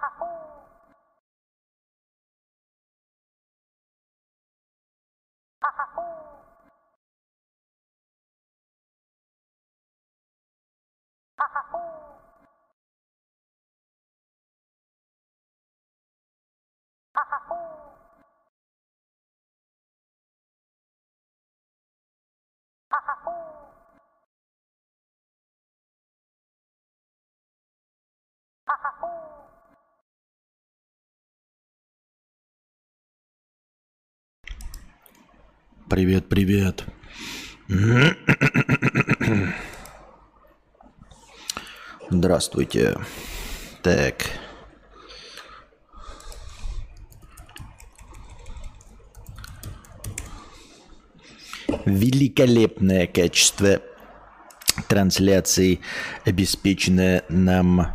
Ha ha ha! Привет, привет. Здравствуйте. Так. Великолепное качество трансляции, обеспеченное нам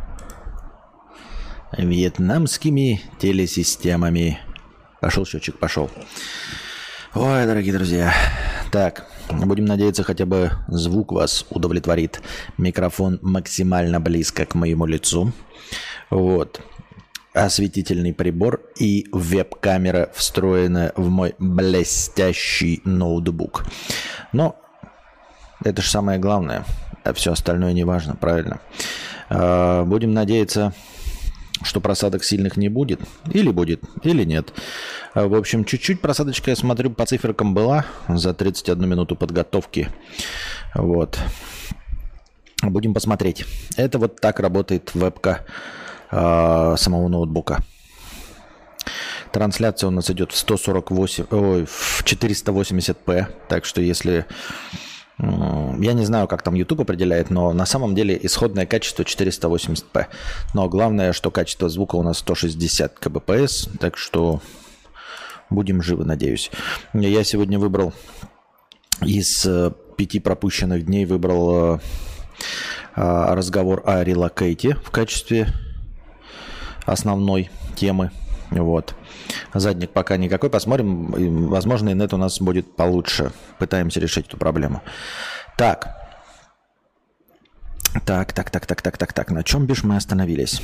вьетнамскими телесистемами. Пошел счетчик, пошел. Ой, дорогие друзья. Так, будем надеяться, хотя бы звук вас удовлетворит. Микрофон максимально близко к моему лицу. Вот. Осветительный прибор и веб-камера встроена в мой блестящий ноутбук. Но это же самое главное. А все остальное не важно, правильно? А, будем надеяться, что просадок сильных не будет. Или будет, или нет. А, в общем, чуть-чуть просадочка, я смотрю, по циферкам была за 31 минуту подготовки. Вот. Будем посмотреть. Это вот так работает вебка э, самого ноутбука. Трансляция у нас идет в 148, ой, в 480p. Так что если я не знаю, как там YouTube определяет, но на самом деле исходное качество 480p. Но главное, что качество звука у нас 160 кбпс, так что будем живы, надеюсь. Я сегодня выбрал из э, пяти пропущенных дней выбрал э, э, разговор о релокейте в качестве основной темы. Вот. Задник пока никакой. Посмотрим. Возможно, инет у нас будет получше. Пытаемся решить эту проблему. Так. Так, так, так, так, так, так, так. На чем бишь мы остановились?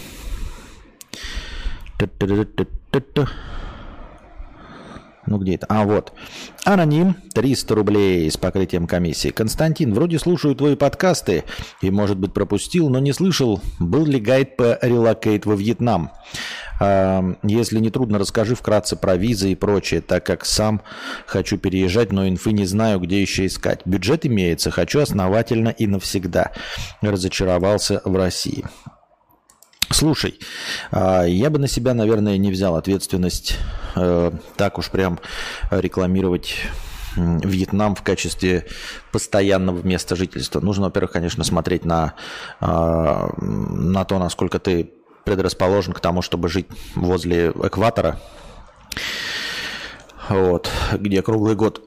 Ну где это? А, вот. Аноним, 300 рублей с покрытием комиссии. Константин, вроде слушаю твои подкасты и, может быть, пропустил, но не слышал, был ли гайд по relocate во Вьетнам. Если не трудно, расскажи вкратце про визы и прочее, так как сам хочу переезжать, но инфы не знаю, где еще искать. Бюджет имеется, хочу основательно и навсегда. Разочаровался в России. Слушай, а, я бы на себя, наверное, не взял ответственность э, так уж прям рекламировать Вьетнам в качестве постоянного места жительства. Нужно, во-первых, конечно, смотреть на, а, на то, насколько ты предрасположен к тому, чтобы жить возле экватора, вот, где круглый год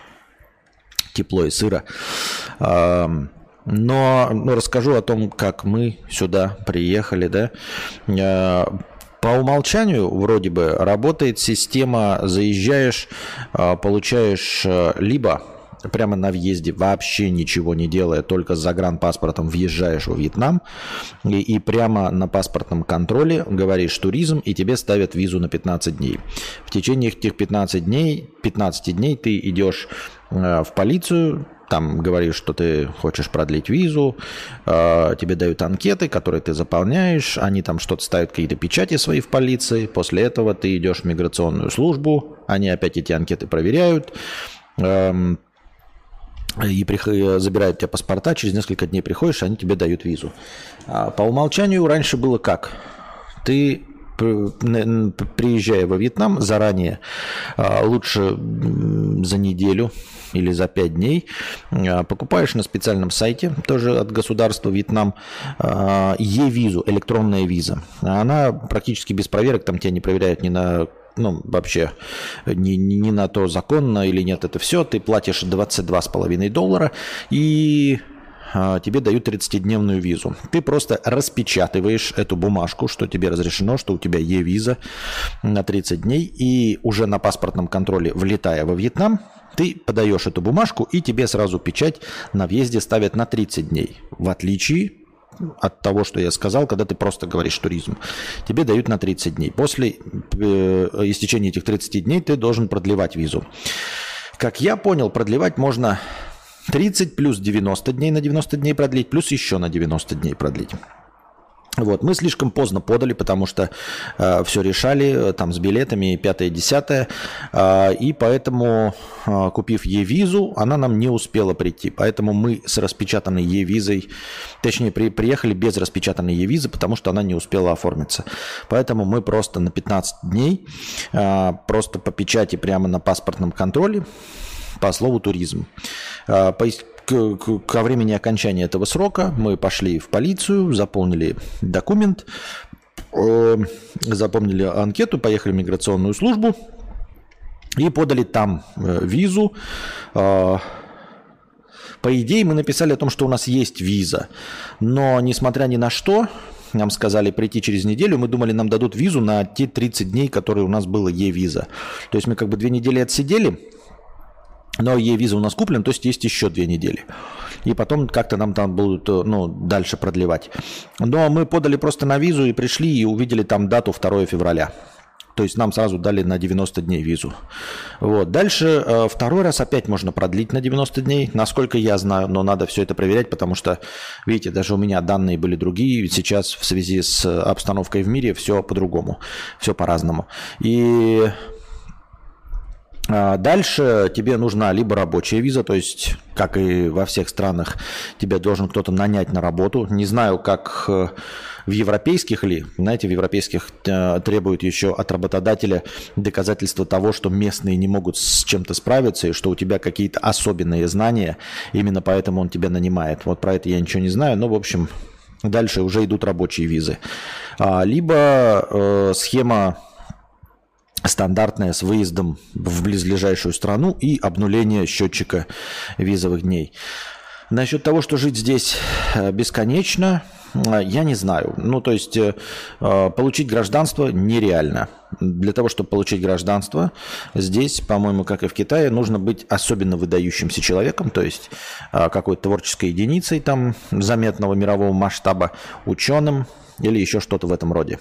тепло и сыро. Но ну, расскажу о том, как мы сюда приехали, да. Э, по умолчанию вроде бы работает система, заезжаешь, э, получаешь э, либо прямо на въезде, вообще ничего не делая, только с загранпаспортом въезжаешь в Вьетнам и, и прямо на паспортном контроле говоришь туризм, и тебе ставят визу на 15 дней. В течение этих 15 дней, 15 дней ты идешь э, в полицию, там говоришь, что ты хочешь продлить визу, э, тебе дают анкеты, которые ты заполняешь, они там что-то ставят, какие-то печати свои в полиции, после этого ты идешь в миграционную службу, они опять эти анкеты проверяют, эм, и прих... забирают тебя паспорта, через несколько дней приходишь, они тебе дают визу. А по умолчанию раньше было как? Ты приезжая во Вьетнам заранее, а, лучше за неделю или за пять дней, а, покупаешь на специальном сайте, тоже от государства Вьетнам, Е-визу, электронная виза. Она практически без проверок, там тебя не проверяют ни на ну, вообще не, не на то законно или нет, это все. Ты платишь 22,5 доллара и а, тебе дают 30-дневную визу. Ты просто распечатываешь эту бумажку, что тебе разрешено, что у тебя е-виза на 30 дней, и уже на паспортном контроле, влетая во Вьетнам, ты подаешь эту бумажку, и тебе сразу печать на въезде ставят на 30 дней. В отличие от того, что я сказал, когда ты просто говоришь туризм. Тебе дают на 30 дней. После э, истечения этих 30 дней ты должен продлевать визу. Как я понял, продлевать можно 30 плюс 90 дней на 90 дней продлить, плюс еще на 90 дней продлить. Вот, мы слишком поздно подали, потому что э, все решали э, там с билетами, пятое, десятое, э, и поэтому, э, купив Е-визу, она нам не успела прийти. Поэтому мы с распечатанной Е-визой, точнее, при, приехали без распечатанной Е-визы, потому что она не успела оформиться. Поэтому мы просто на 15 дней, э, просто по печати прямо на паспортном контроле, по слову туризм. Э, к, к, ко времени окончания этого срока мы пошли в полицию, заполнили документ, э, заполнили анкету, поехали в миграционную службу и подали там э, визу. Э, по идее, мы написали о том, что у нас есть виза, но несмотря ни на что, нам сказали прийти через неделю, мы думали, нам дадут визу на те 30 дней, которые у нас было Е-виза. То есть мы как бы две недели отсидели, но Е-виза у нас куплен, то есть есть еще две недели. И потом как-то нам там будут э, ну, дальше продлевать. Но мы подали просто на визу и пришли и увидели там дату 2 февраля. То есть нам сразу дали на 90 дней визу. Вот. Дальше э, второй раз опять можно продлить на 90 дней, насколько я знаю, но надо все это проверять, потому что, видите, даже у меня данные были другие, ведь сейчас в связи с обстановкой в мире все по-другому, все по-разному. И дальше тебе нужна либо рабочая виза, то есть, как и во всех странах, тебя должен кто-то нанять на работу. Не знаю, как э, в европейских ли, знаете, в европейских э, требуют еще от работодателя доказательства того, что местные не могут с чем-то справиться и что у тебя какие-то особенные знания, именно поэтому он тебя нанимает. Вот про это я ничего не знаю, но, в общем, дальше уже идут рабочие визы. А, либо э, схема стандартная с выездом в близлежащую страну и обнуление счетчика визовых дней. Насчет того, что жить здесь э, бесконечно, э, я не знаю. Ну, то есть э, получить гражданство нереально. Для того, чтобы получить гражданство, здесь, по-моему, как и в Китае, нужно быть особенно выдающимся человеком, то есть какой-то творческой единицей там заметного мирового масштаба, ученым или еще что-то в этом роде.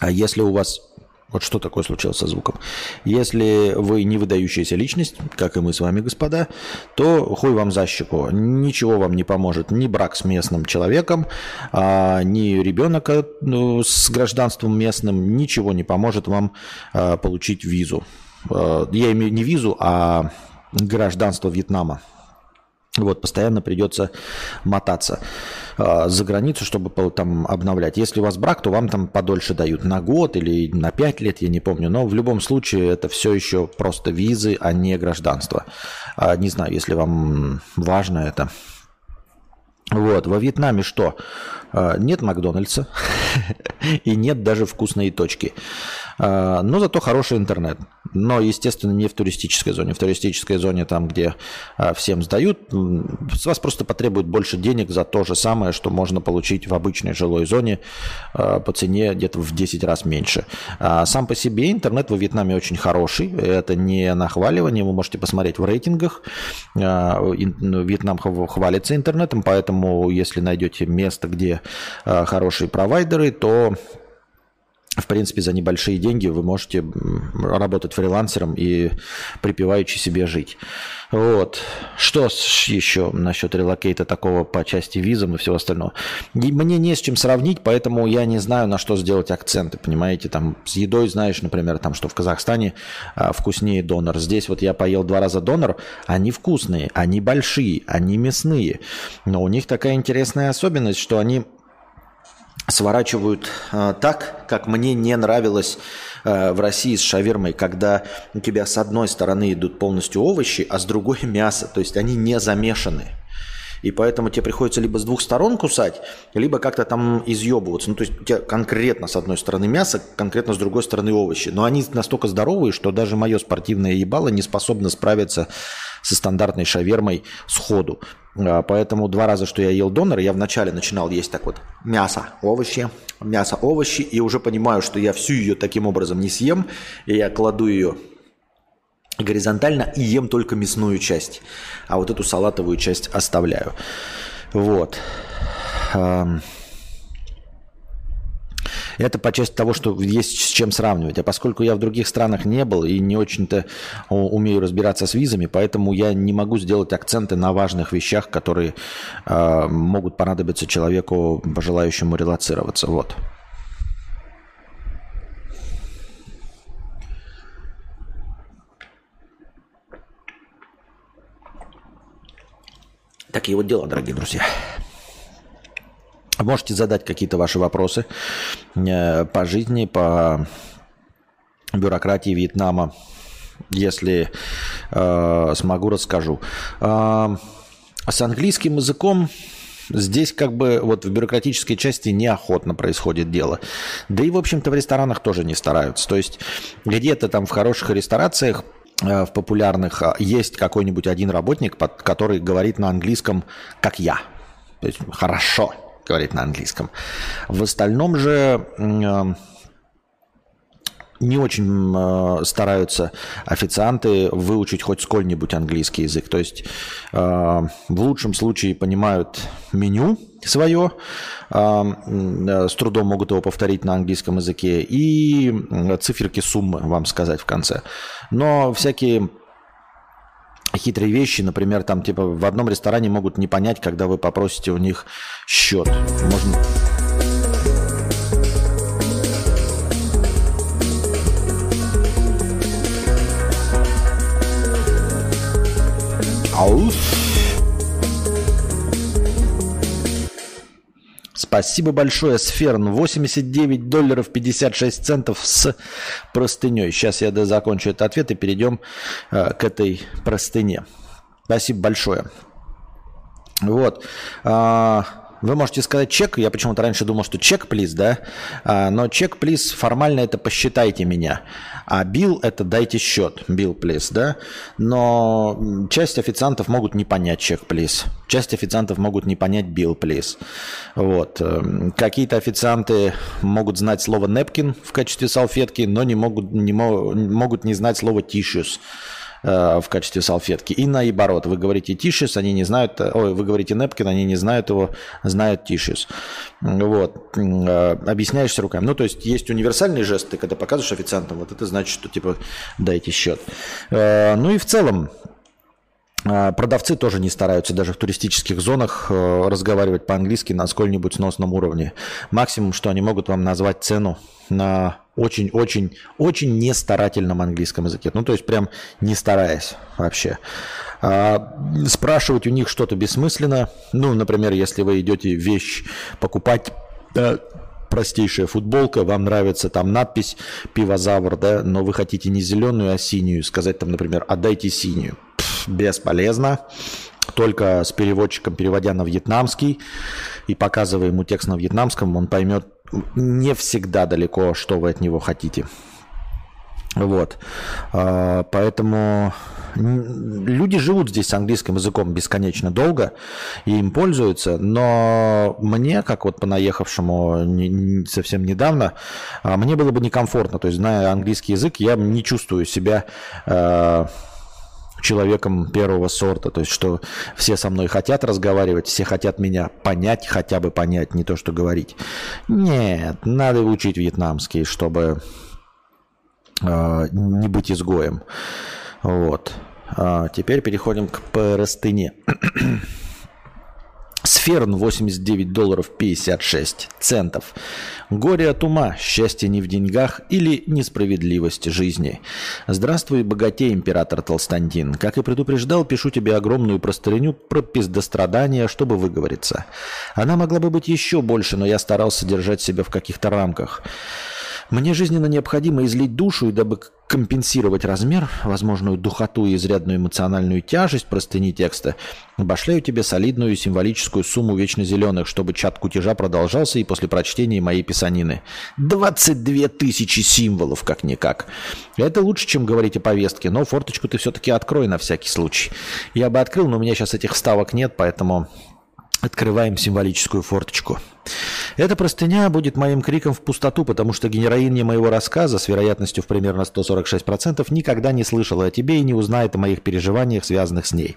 А если у вас вот что такое случилось со звуком. Если вы не выдающаяся личность, как и мы с вами, господа, то хуй вам за щеку. Ничего вам не поможет ни брак с местным человеком, а, ни ребенок э, ну, с гражданством местным, ничего не поможет вам а, получить визу. А, я имею не визу, а гражданство Вьетнама. Вот, постоянно придется мотаться э, за границу, чтобы там обновлять. Если у вас брак, то вам там подольше дают на год или на пять лет, я не помню. Но в любом случае это все еще просто визы, а не гражданство. А, не знаю, если вам важно это. Вот, во Вьетнаме что? А, нет Макдональдса и нет даже вкусной точки. А, но зато хороший интернет. Но, естественно, не в туристической зоне. В туристической зоне, там, где а, всем сдают, с вас просто потребуют больше денег за то же самое, что можно получить в обычной жилой зоне а, по цене где-то в 10 раз меньше. Сам по себе интернет во Вьетнаме очень хороший. Это не нахваливание. Вы можете посмотреть в рейтингах. Вьетнам хвалится интернетом, поэтому если найдете место, где хорошие провайдеры, то в принципе, за небольшие деньги вы можете работать фрилансером и припеваючи себе жить. Вот. Что еще насчет релокейта такого по части визам и всего остального? Мне не с чем сравнить, поэтому я не знаю, на что сделать акценты, понимаете? Там с едой знаешь, например, там, что в Казахстане а, вкуснее донор. Здесь вот я поел два раза донор, они вкусные, они большие, они мясные. Но у них такая интересная особенность, что они сворачивают э, так, как мне не нравилось э, в России с шавермой, когда у тебя с одной стороны идут полностью овощи, а с другой мясо. То есть они не замешаны. И поэтому тебе приходится либо с двух сторон кусать, либо как-то там изъебываться. Ну, то есть у тебя конкретно с одной стороны мясо, конкретно с другой стороны овощи. Но они настолько здоровые, что даже мое спортивное ебало не способно справиться со стандартной шавермой сходу. А, поэтому два раза, что я ел донор, я вначале начинал есть так вот мясо, овощи, мясо, овощи, и уже понимаю, что я всю ее таким образом не съем, и я кладу ее горизонтально и ем только мясную часть, а вот эту салатовую часть оставляю. Вот. Это по части того, что есть с чем сравнивать. А поскольку я в других странах не был и не очень-то умею разбираться с визами, поэтому я не могу сделать акценты на важных вещах, которые э, могут понадобиться человеку, желающему релацироваться. Вот. Такие вот дела, дорогие друзья. Можете задать какие-то ваши вопросы э, по жизни, по бюрократии Вьетнама. Если э, смогу, расскажу. Э, с английским языком Здесь как бы вот в бюрократической части неохотно происходит дело. Да и, в общем-то, в ресторанах тоже не стараются. То есть где-то там в хороших ресторациях э, в популярных а, есть какой-нибудь один работник, который говорит на английском, как я. То есть хорошо говорит на английском. В остальном же э, не очень э, стараются официанты выучить хоть сколь-нибудь английский язык. То есть э, в лучшем случае понимают меню свое, с трудом могут его повторить на английском языке, и циферки суммы вам сказать в конце. Но всякие хитрые вещи, например, там типа в одном ресторане могут не понять, когда вы попросите у них счет. Можно... Ауф. Спасибо большое, Сферн. 89 долларов 56 центов с простыней. Сейчас я закончу этот ответ и перейдем э, к этой простыне. Спасибо большое. Вот. А, вы можете сказать чек. Я почему-то раньше думал, что чек, плиз, да? А, но чек, плиз, формально это посчитайте меня. А бил это дайте счет. Бил, плиз, да? Но часть официантов могут не понять чек, плиз. Часть официантов могут не понять бил, плиз. Вот. Эм, какие-то официанты могут знать слово непкин в качестве салфетки, но не могут не, могут не знать слово tissues Э, в качестве салфетки. И наоборот, вы говорите тишис, они не знают, э, ой, вы говорите непкин, они не знают его, знают тишис. Вот. Э, объясняешься руками. Ну, то есть есть универсальные жесты, когда показываешь официантам, вот это значит, что типа дайте счет. Ну и в целом, Продавцы тоже не стараются даже в туристических зонах разговаривать по-английски на сколь-нибудь сносном уровне. Максимум, что они могут вам назвать цену на очень-очень, очень не старательном английском языке. Ну, то есть прям не стараясь вообще. А, спрашивать у них что-то бессмысленно. Ну, например, если вы идете вещь покупать, да, простейшая футболка, вам нравится там надпись пивозавр, да, но вы хотите не зеленую, а синюю. Сказать там, например, отдайте синюю. Пфф, бесполезно. Только с переводчиком, переводя на вьетнамский и показывая ему текст на вьетнамском, он поймет не всегда далеко, что вы от него хотите. Вот. А, поэтому люди живут здесь с английским языком бесконечно долго и им пользуются, но мне, как вот понаехавшему совсем недавно, а, мне было бы некомфортно. То есть, зная английский язык, я не чувствую себя а, человеком первого сорта, то есть что все со мной хотят разговаривать, все хотят меня понять, хотя бы понять, не то что говорить. Нет, надо учить вьетнамский, чтобы э, не быть изгоем. Вот. А теперь переходим к простыне. Сферн 89 долларов 56 центов. Горе от ума, счастье не в деньгах или несправедливость жизни. Здравствуй, богатей, император Толстантин. Как и предупреждал, пишу тебе огромную простыню про пиздострадания, чтобы выговориться. Она могла бы быть еще больше, но я старался держать себя в каких-то рамках. Мне жизненно необходимо излить душу, и дабы компенсировать размер, возможную духоту и изрядную эмоциональную тяжесть простыни текста, обошляю тебе солидную символическую сумму вечно зеленых, чтобы чат кутежа продолжался и после прочтения моей писанины. 22 тысячи символов, как-никак. Это лучше, чем говорить о повестке, но форточку ты все-таки открой на всякий случай. Я бы открыл, но у меня сейчас этих вставок нет, поэтому Открываем символическую форточку. Эта простыня будет моим криком в пустоту, потому что героиня моего рассказа с вероятностью в примерно 146% никогда не слышала о тебе и не узнает о моих переживаниях, связанных с ней.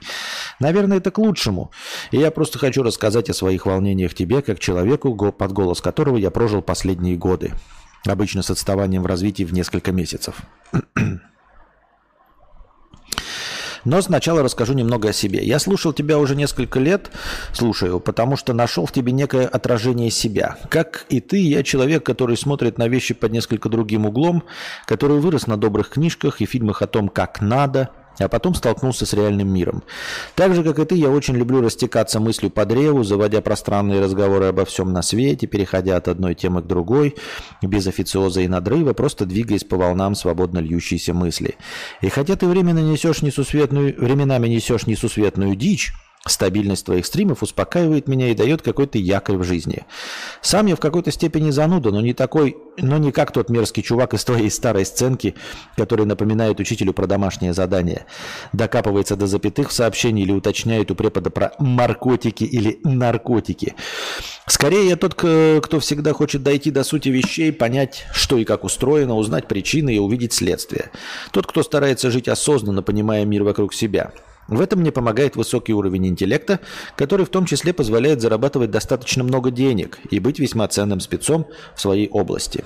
Наверное, это к лучшему. И я просто хочу рассказать о своих волнениях тебе, как человеку, под голос которого я прожил последние годы. Обычно с отставанием в развитии в несколько месяцев. Но сначала расскажу немного о себе. Я слушал тебя уже несколько лет, слушаю, потому что нашел в тебе некое отражение себя. Как и ты, я человек, который смотрит на вещи под несколько другим углом, который вырос на добрых книжках и фильмах о том, как надо – а потом столкнулся с реальным миром. Так же, как и ты, я очень люблю растекаться мыслью по древу, заводя пространные разговоры обо всем на свете, переходя от одной темы к другой, без официоза и надрыва, просто двигаясь по волнам свободно льющейся мысли. И хотя ты временно несешь несусветную, временами несешь несусветную дичь, Стабильность твоих стримов успокаивает меня и дает какой-то якорь в жизни. Сам я в какой-то степени зануда, но не такой, но не как тот мерзкий чувак из твоей старой сценки, который напоминает учителю про домашнее задание. Докапывается до запятых в сообщении или уточняет у препода про наркотики или наркотики. Скорее я тот, кто всегда хочет дойти до сути вещей, понять, что и как устроено, узнать причины и увидеть следствие. Тот, кто старается жить осознанно, понимая мир вокруг себя. В этом мне помогает высокий уровень интеллекта, который в том числе позволяет зарабатывать достаточно много денег и быть весьма ценным спецом в своей области.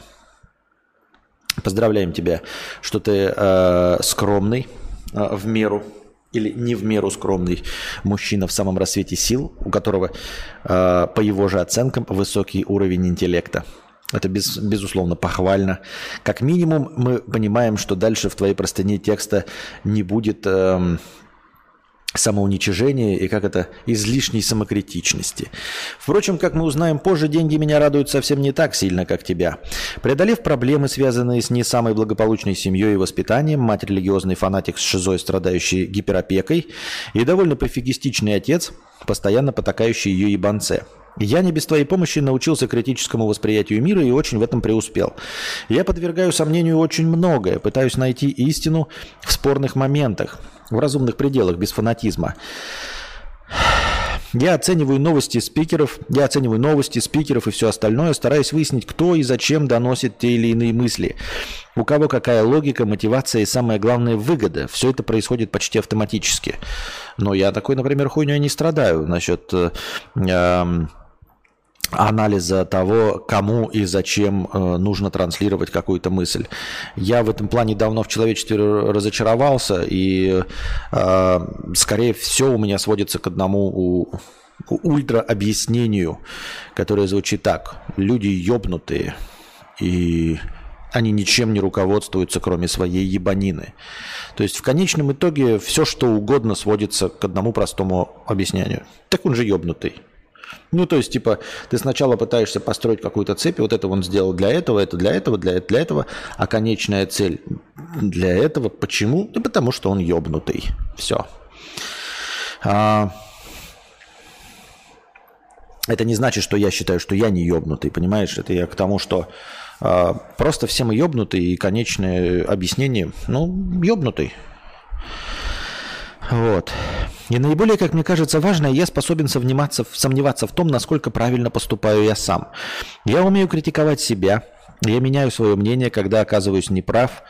Поздравляем тебя, что ты э, скромный э, в меру или не в меру скромный мужчина в самом рассвете сил, у которого, э, по его же оценкам, высокий уровень интеллекта. Это без, безусловно похвально. Как минимум мы понимаем, что дальше в твоей простыне текста не будет... Э, самоуничижения и как это излишней самокритичности. Впрочем, как мы узнаем позже, деньги меня радуют совсем не так сильно, как тебя. Преодолев проблемы, связанные с не самой благополучной семьей и воспитанием, мать религиозный фанатик с шизой, страдающий гиперопекой, и довольно пофигистичный отец, постоянно потакающий ее ебанце – я не без твоей помощи научился критическому восприятию мира и очень в этом преуспел. Я подвергаю сомнению очень многое, пытаюсь найти истину в спорных моментах, в разумных пределах, без фанатизма. Я оцениваю новости спикеров, я оцениваю новости спикеров и все остальное, стараюсь выяснить, кто и зачем доносит те или иные мысли. У кого какая логика, мотивация и самое главное выгода. Все это происходит почти автоматически. Но я такой, например, хуйней не страдаю насчет э, э, анализа того, кому и зачем э, нужно транслировать какую-то мысль. Я в этом плане давно в человечестве разочаровался, и э, скорее все у меня сводится к одному у, ультра объяснению, которое звучит так. Люди ёбнутые, и они ничем не руководствуются, кроме своей ебанины. То есть в конечном итоге все, что угодно сводится к одному простому объяснению. Так он же ёбнутый. Ну, то есть, типа, ты сначала пытаешься построить какую-то цепь, вот это он сделал для этого, это для этого, для, для этого, а конечная цель для этого. Почему? Да потому что он ебнутый. Все. А... Это не значит, что я считаю, что я не ебнутый, понимаешь? Это я к тому, что а, просто все мы ебнутые, и конечное объяснение, ну, ебнутый. Вот. И наиболее, как мне кажется, важное, я способен сомневаться, сомневаться в том, насколько правильно поступаю я сам. Я умею критиковать себя, я меняю свое мнение, когда оказываюсь неправ,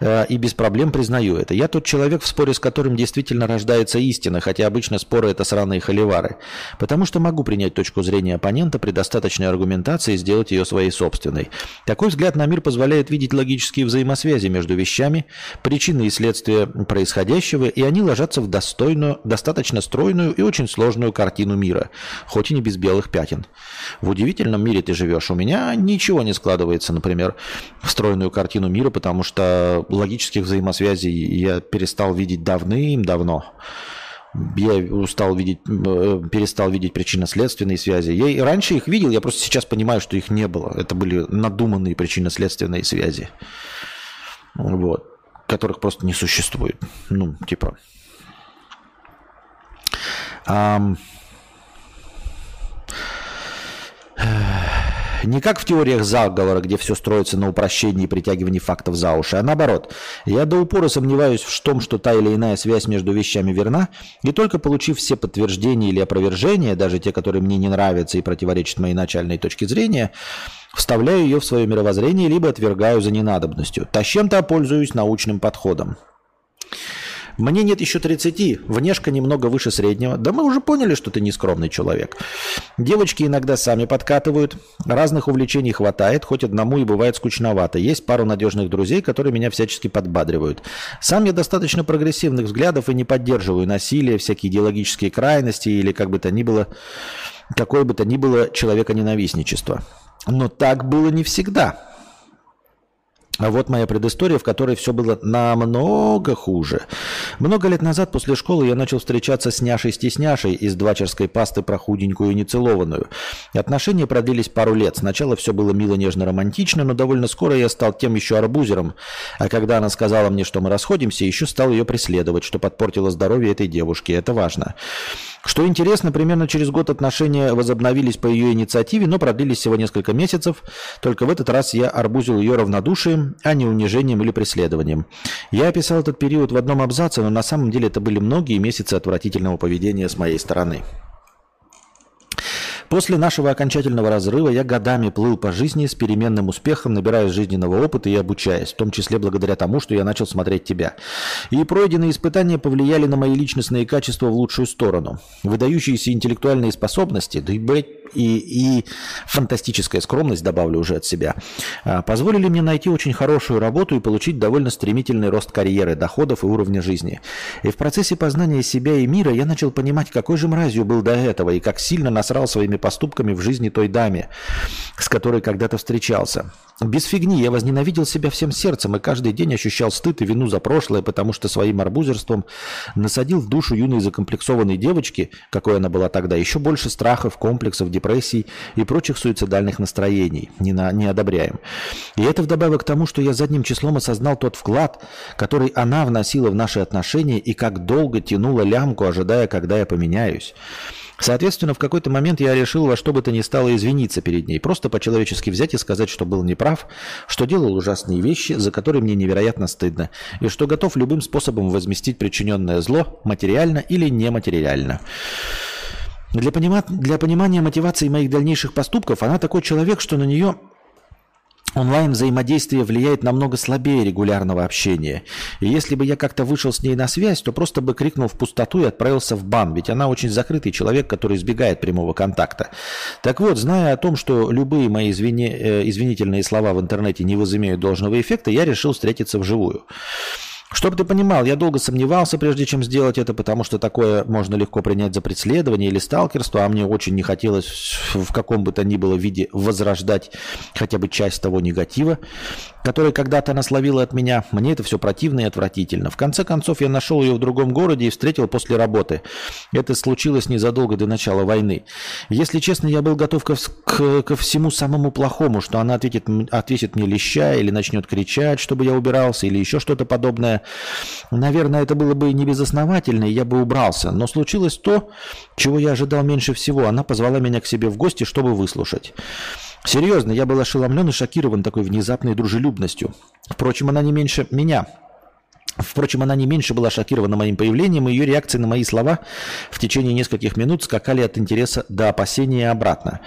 э, и без проблем признаю это. Я тот человек, в споре с которым действительно рождается истина, хотя обычно споры – это сраные холивары. Потому что могу принять точку зрения оппонента при достаточной аргументации и сделать ее своей собственной. Такой взгляд на мир позволяет видеть логические взаимосвязи между вещами, причины и следствия происходящего, и они ложатся в достойную, достаточно стройную и очень сложную картину мира, хоть и не без белых пятен. В удивительном мире ты живешь. У меня ничего не складывается вкладываться, например, в стройную картину мира, потому что логических взаимосвязей я перестал видеть давным-давно. Я устал видеть, э, перестал видеть причинно-следственные связи. Я и раньше их видел, я просто сейчас понимаю, что их не было. Это были надуманные причинно-следственные связи, вот, которых просто не существует. Ну, типа. Um... Не как в теориях заговора, где все строится на упрощении и притягивании фактов за уши, а наоборот. Я до упора сомневаюсь в том, что та или иная связь между вещами верна, и только получив все подтверждения или опровержения, даже те, которые мне не нравятся и противоречат моей начальной точке зрения, вставляю ее в свое мировоззрение, либо отвергаю за ненадобностью. Тащем-то пользуюсь научным подходом. Мне нет еще 30, внешка немного выше среднего. Да мы уже поняли, что ты не скромный человек. Девочки иногда сами подкатывают. Разных увлечений хватает, хоть одному и бывает скучновато. Есть пару надежных друзей, которые меня всячески подбадривают. Сам я достаточно прогрессивных взглядов и не поддерживаю насилие, всякие идеологические крайности или как бы то ни было, какое бы то ни было человека-ненавистничество. Но так было не всегда. А вот моя предыстория, в которой все было намного хуже. Много лет назад после школы я начал встречаться с няшей-стесняшей из двачерской пасты про худенькую и нецелованную. Отношения продлились пару лет. Сначала все было мило, нежно, романтично, но довольно скоро я стал тем еще арбузером. А когда она сказала мне, что мы расходимся, еще стал ее преследовать, что подпортило здоровье этой девушки. Это важно. Что интересно, примерно через год отношения возобновились по ее инициативе, но продлились всего несколько месяцев. Только в этот раз я арбузил ее равнодушием, а не унижением или преследованием. Я описал этот период в одном абзаце, но на самом деле это были многие месяцы отвратительного поведения с моей стороны. После нашего окончательного разрыва я годами плыл по жизни с переменным успехом, набирая жизненного опыта и обучаясь, в том числе благодаря тому, что я начал смотреть тебя. И пройденные испытания повлияли на мои личностные качества в лучшую сторону. Выдающиеся интеллектуальные способности, да и, блядь, и, и фантастическая скромность, добавлю уже от себя, а, позволили мне найти очень хорошую работу и получить довольно стремительный рост карьеры, доходов и уровня жизни. И в процессе познания себя и мира я начал понимать, какой же мразью был до этого и как сильно насрал своими поступками в жизни той даме, с которой когда-то встречался. Без фигни я возненавидел себя всем сердцем и каждый день ощущал стыд и вину за прошлое, потому что своим арбузерством насадил в душу юной закомплексованной девочки, какой она была тогда, еще больше страхов, комплексов, депрессий и прочих суицидальных настроений. Не, на, не одобряем. И это вдобавок к тому, что я задним числом осознал тот вклад, который она вносила в наши отношения и как долго тянула лямку, ожидая, когда я поменяюсь. Соответственно, в какой-то момент я решил во что бы то ни стало извиниться перед ней, просто по-человечески взять и сказать, что был неправ, что делал ужасные вещи, за которые мне невероятно стыдно, и что готов любым способом возместить причиненное зло, материально или нематериально. Для, понима... для понимания мотивации моих дальнейших поступков она такой человек, что на нее онлайн взаимодействие влияет намного слабее регулярного общения. И если бы я как-то вышел с ней на связь, то просто бы крикнул в пустоту и отправился в бан, ведь она очень закрытый человек, который избегает прямого контакта. Так вот, зная о том, что любые мои извини... Э, извинительные слова в интернете не возымеют должного эффекта, я решил встретиться вживую. Чтобы ты понимал, я долго сомневался, прежде чем сделать это, потому что такое можно легко принять за преследование или сталкерство, а мне очень не хотелось в каком бы то ни было виде возрождать хотя бы часть того негатива, который когда-то она словила от меня. Мне это все противно и отвратительно. В конце концов, я нашел ее в другом городе и встретил после работы. Это случилось незадолго до начала войны. Если честно, я был готов ко, к, ко всему самому плохому, что она ответит, ответит мне леща или начнет кричать, чтобы я убирался, или еще что-то подобное. Наверное, это было бы не безосновательно, и я бы убрался. Но случилось то, чего я ожидал меньше всего. Она позвала меня к себе в гости, чтобы выслушать. Серьезно, я был ошеломлен и шокирован такой внезапной дружелюбностью. Впрочем, она не меньше меня. Впрочем, она не меньше была шокирована моим появлением, и ее реакции на мои слова в течение нескольких минут скакали от интереса до опасения и обратно.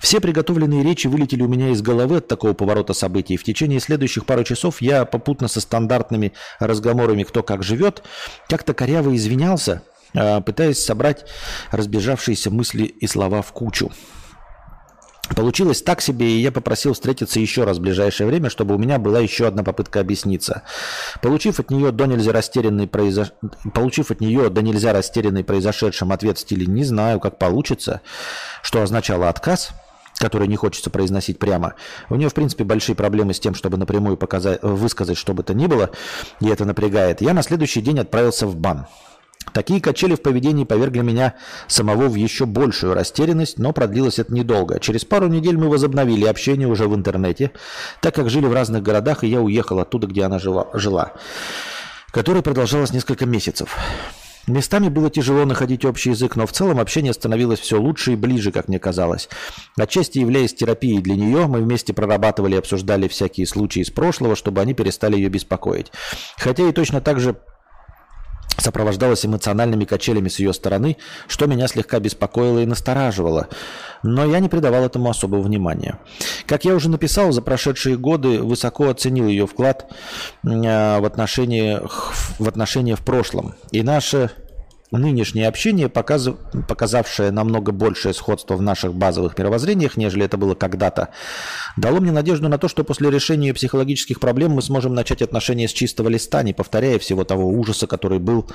Все приготовленные речи вылетели у меня из головы от такого поворота событий. В течение следующих пару часов я попутно со стандартными разговорами «кто как живет» как-то коряво извинялся, а, пытаясь собрать разбежавшиеся мысли и слова в кучу. Получилось так себе, и я попросил встретиться еще раз в ближайшее время, чтобы у меня была еще одна попытка объясниться. Получив от нее до нельзя растерянный, произош... Получив от нее до нельзя растерянный произошедшим ответ в стиле «не знаю, как получится», что означало отказ, который не хочется произносить прямо. У нее, в принципе, большие проблемы с тем, чтобы напрямую показать, высказать что бы то ни было, и это напрягает. Я на следующий день отправился в бан. Такие качели в поведении повергли меня самого в еще большую растерянность, но продлилось это недолго. Через пару недель мы возобновили общение уже в интернете, так как жили в разных городах, и я уехал оттуда, где она жила, жила которое продолжалось несколько месяцев. Местами было тяжело находить общий язык, но в целом общение становилось все лучше и ближе, как мне казалось. Отчасти являясь терапией для нее, мы вместе прорабатывали и обсуждали всякие случаи из прошлого, чтобы они перестали ее беспокоить. Хотя и точно так же сопровождалась эмоциональными качелями с ее стороны, что меня слегка беспокоило и настораживало. Но я не придавал этому особого внимания. Как я уже написал, за прошедшие годы высоко оценил ее вклад э, в отношения в, отношения в прошлом. И наше Нынешнее общение, показ... показавшее намного большее сходство в наших базовых мировоззрениях, нежели это было когда-то, дало мне надежду на то, что после решения психологических проблем мы сможем начать отношения с чистого листа, не повторяя всего того ужаса, который был,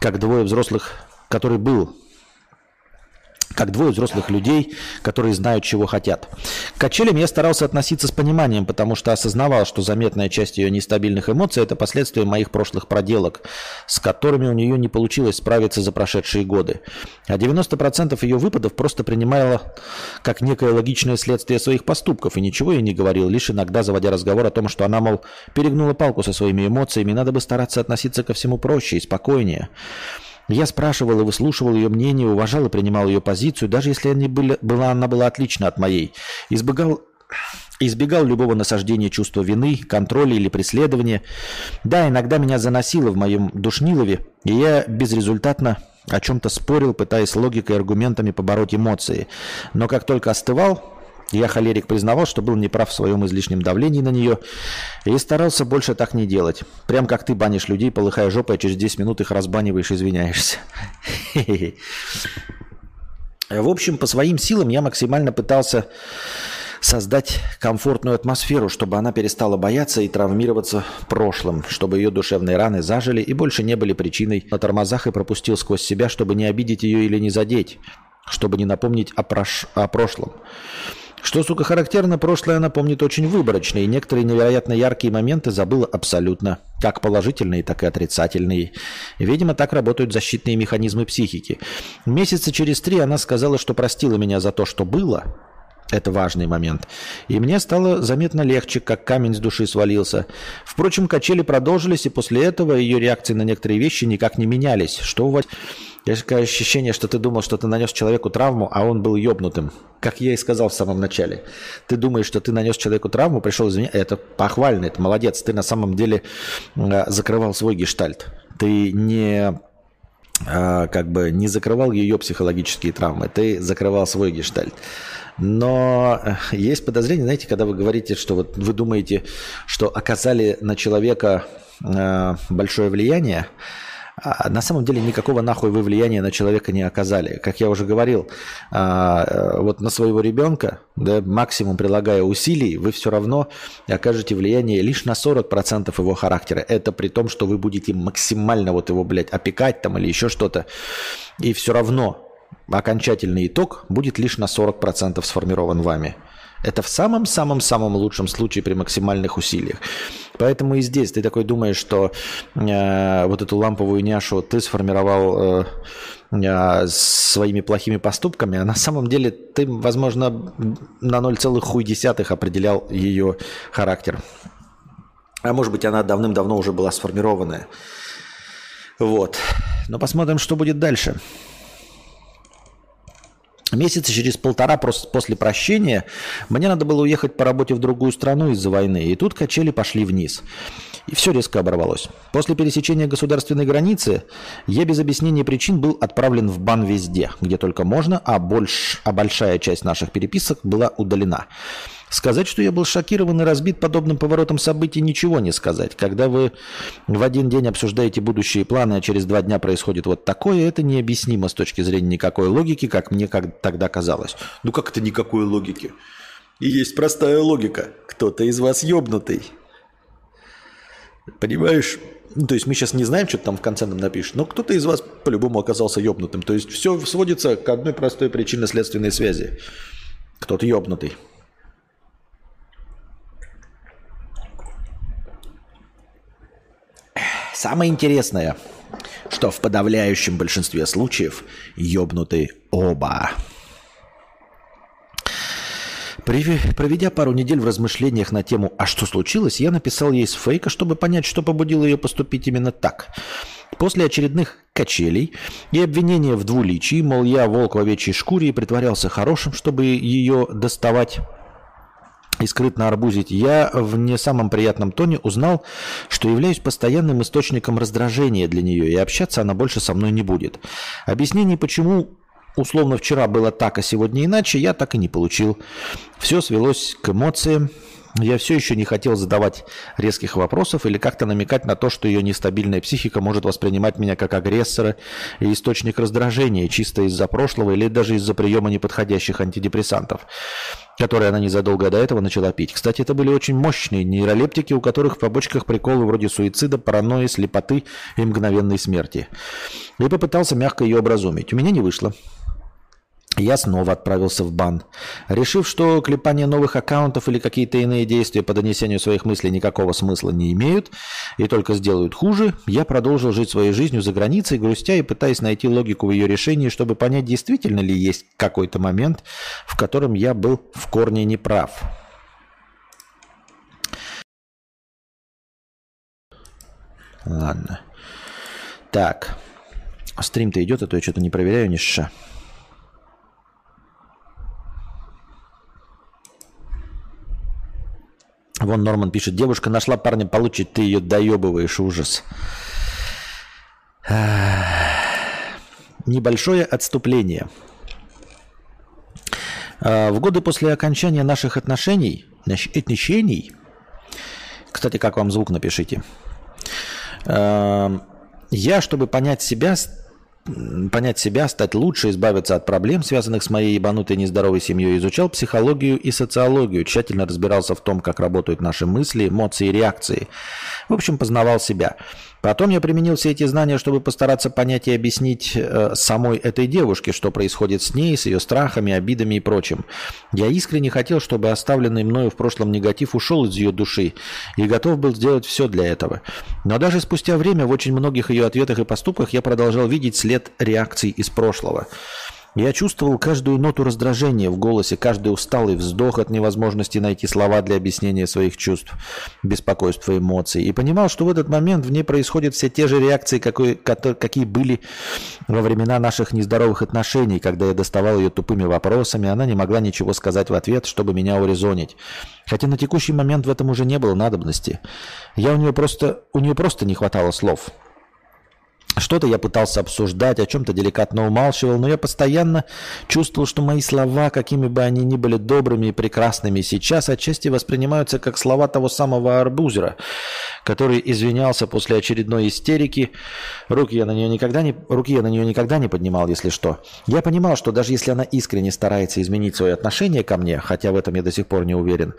как двое взрослых, который был как двое взрослых людей, которые знают, чего хотят. К качелям я старался относиться с пониманием, потому что осознавал, что заметная часть ее нестабильных эмоций – это последствия моих прошлых проделок, с которыми у нее не получилось справиться за прошедшие годы. А 90% ее выпадов просто принимала как некое логичное следствие своих поступков, и ничего ей не говорил, лишь иногда заводя разговор о том, что она, мол, перегнула палку со своими эмоциями, надо бы стараться относиться ко всему проще и спокойнее. Я спрашивал и выслушивал ее мнение, уважал и принимал ее позицию, даже если они были, была, она была отлична от моей. Избегал, избегал любого насаждения чувства вины, контроля или преследования. Да, иногда меня заносило в моем душнилове, и я безрезультатно о чем-то спорил, пытаясь логикой и аргументами побороть эмоции. Но как только остывал, я, холерик, признавал, что был неправ в своем излишнем давлении на нее и старался больше так не делать. Прям как ты банишь людей, полыхая жопой, а через 10 минут их разбаниваешь извиняешься. В общем, по своим силам я максимально пытался создать комфортную атмосферу, чтобы она перестала бояться и травмироваться прошлым, чтобы ее душевные раны зажили и больше не были причиной на тормозах и пропустил сквозь себя, чтобы не обидеть ее или не задеть, чтобы не напомнить о, прош... о прошлом. Что, сука, характерно, прошлое она помнит очень выборочно, и некоторые невероятно яркие моменты забыла абсолютно, как положительные, так и отрицательные. Видимо, так работают защитные механизмы психики. Месяца через три она сказала, что простила меня за то, что было, это важный момент. И мне стало заметно легче, как камень с души свалился. Впрочем, качели продолжились, и после этого ее реакции на некоторые вещи никак не менялись. Что у вас... Я такое ощущение, что ты думал, что ты нанес человеку травму, а он был ёбнутым. Как я и сказал в самом начале. Ты думаешь, что ты нанес человеку травму, пришел извиняться. Это похвально, это молодец. Ты на самом деле э, закрывал свой гештальт. Ты не э, как бы не закрывал ее психологические травмы, ты закрывал свой гештальт. Но э, есть подозрение, знаете, когда вы говорите, что вот вы думаете, что оказали на человека большое влияние, а на самом деле никакого нахуй вы влияния на человека не оказали. Как я уже говорил, а, э, вот на своего ребенка, да, максимум прилагая усилий, вы все равно окажете влияние лишь на 40% его характера. Это при том, что вы будете максимально вот его, блядь, опекать там или еще что-то. И все равно окончательный итог будет лишь на 40% сформирован вами. Это в самом-самом-самом лучшем случае при максимальных усилиях. Поэтому и здесь ты такой думаешь, что э, вот эту ламповую няшу ты сформировал э, э, своими плохими поступками, а на самом деле ты, возможно, на 0,1 определял ее характер. А может быть, она давным-давно уже была сформированная. Вот. Но посмотрим, что будет дальше. Месяца через полтора после прощения мне надо было уехать по работе в другую страну из-за войны, и тут качели пошли вниз. И все резко оборвалось. После пересечения государственной границы я без объяснения причин был отправлен в бан везде, где только можно, а, больш, а большая часть наших переписок была удалена. Сказать, что я был шокирован и разбит подобным поворотом событий, ничего не сказать. Когда вы в один день обсуждаете будущие планы, а через два дня происходит вот такое, это необъяснимо с точки зрения никакой логики, как мне как тогда казалось. Ну как это никакой логики? И есть простая логика. Кто-то из вас ёбнутый. Понимаешь? Ну, то есть мы сейчас не знаем, что там в конце нам напишет, но кто-то из вас по-любому оказался ёбнутым. То есть все сводится к одной простой причинно-следственной связи. Кто-то ёбнутый. Самое интересное, что в подавляющем большинстве случаев ёбнуты оба. Проведя пару недель в размышлениях на тему «А что случилось?», я написал ей с фейка, чтобы понять, что побудило ее поступить именно так. После очередных качелей и обвинения в двуличии, мол, я волк в овечьей шкуре и притворялся хорошим, чтобы ее доставать и скрытно арбузить, я в не самом приятном тоне узнал, что являюсь постоянным источником раздражения для нее, и общаться она больше со мной не будет. Объяснений, почему условно вчера было так, а сегодня иначе, я так и не получил. Все свелось к эмоциям, я все еще не хотел задавать резких вопросов или как-то намекать на то, что ее нестабильная психика может воспринимать меня как агрессора и источник раздражения чисто из-за прошлого или даже из-за приема неподходящих антидепрессантов, которые она незадолго до этого начала пить. Кстати, это были очень мощные нейролептики, у которых в побочках приколы вроде суицида, паранойи, слепоты и мгновенной смерти. И попытался мягко ее образумить. У меня не вышло. Я снова отправился в бан. Решив, что клепание новых аккаунтов или какие-то иные действия по донесению своих мыслей никакого смысла не имеют и только сделают хуже, я продолжил жить своей жизнью за границей, грустя и пытаясь найти логику в ее решении, чтобы понять, действительно ли есть какой-то момент, в котором я был в корне неправ. Ладно. Так. Стрим-то идет, а то я что-то не проверяю ни ша. Вон Норман пишет, девушка нашла парня, получит, ты ее доебываешь, ужас. Небольшое отступление. А, в годы после окончания наших отношений, отношений, кстати, как вам звук напишите, а, я, чтобы понять себя, понять себя, стать лучше, избавиться от проблем, связанных с моей ебанутой нездоровой семьей, изучал психологию и социологию, тщательно разбирался в том, как работают наши мысли, эмоции и реакции. В общем, познавал себя. Потом я применил все эти знания, чтобы постараться понять и объяснить э, самой этой девушке, что происходит с ней, с ее страхами, обидами и прочим. Я искренне хотел, чтобы оставленный мною в прошлом негатив ушел из ее души и готов был сделать все для этого. Но даже спустя время в очень многих ее ответах и поступках я продолжал видеть след реакций из прошлого. Я чувствовал каждую ноту раздражения в голосе, каждый усталый вздох от невозможности найти слова для объяснения своих чувств, беспокойства, эмоций. И понимал, что в этот момент в ней происходят все те же реакции, какие были во времена наших нездоровых отношений, когда я доставал ее тупыми вопросами, она не могла ничего сказать в ответ, чтобы меня урезонить. Хотя на текущий момент в этом уже не было надобности. Я у нее просто, у нее просто не хватало слов. Что-то я пытался обсуждать, о чем-то деликатно умалчивал, но я постоянно чувствовал, что мои слова, какими бы они ни были добрыми и прекрасными, сейчас отчасти воспринимаются как слова того самого арбузера, который извинялся после очередной истерики. Руки я на нее никогда не, руки я на нее никогда не поднимал, если что. Я понимал, что даже если она искренне старается изменить свое отношение ко мне, хотя в этом я до сих пор не уверен,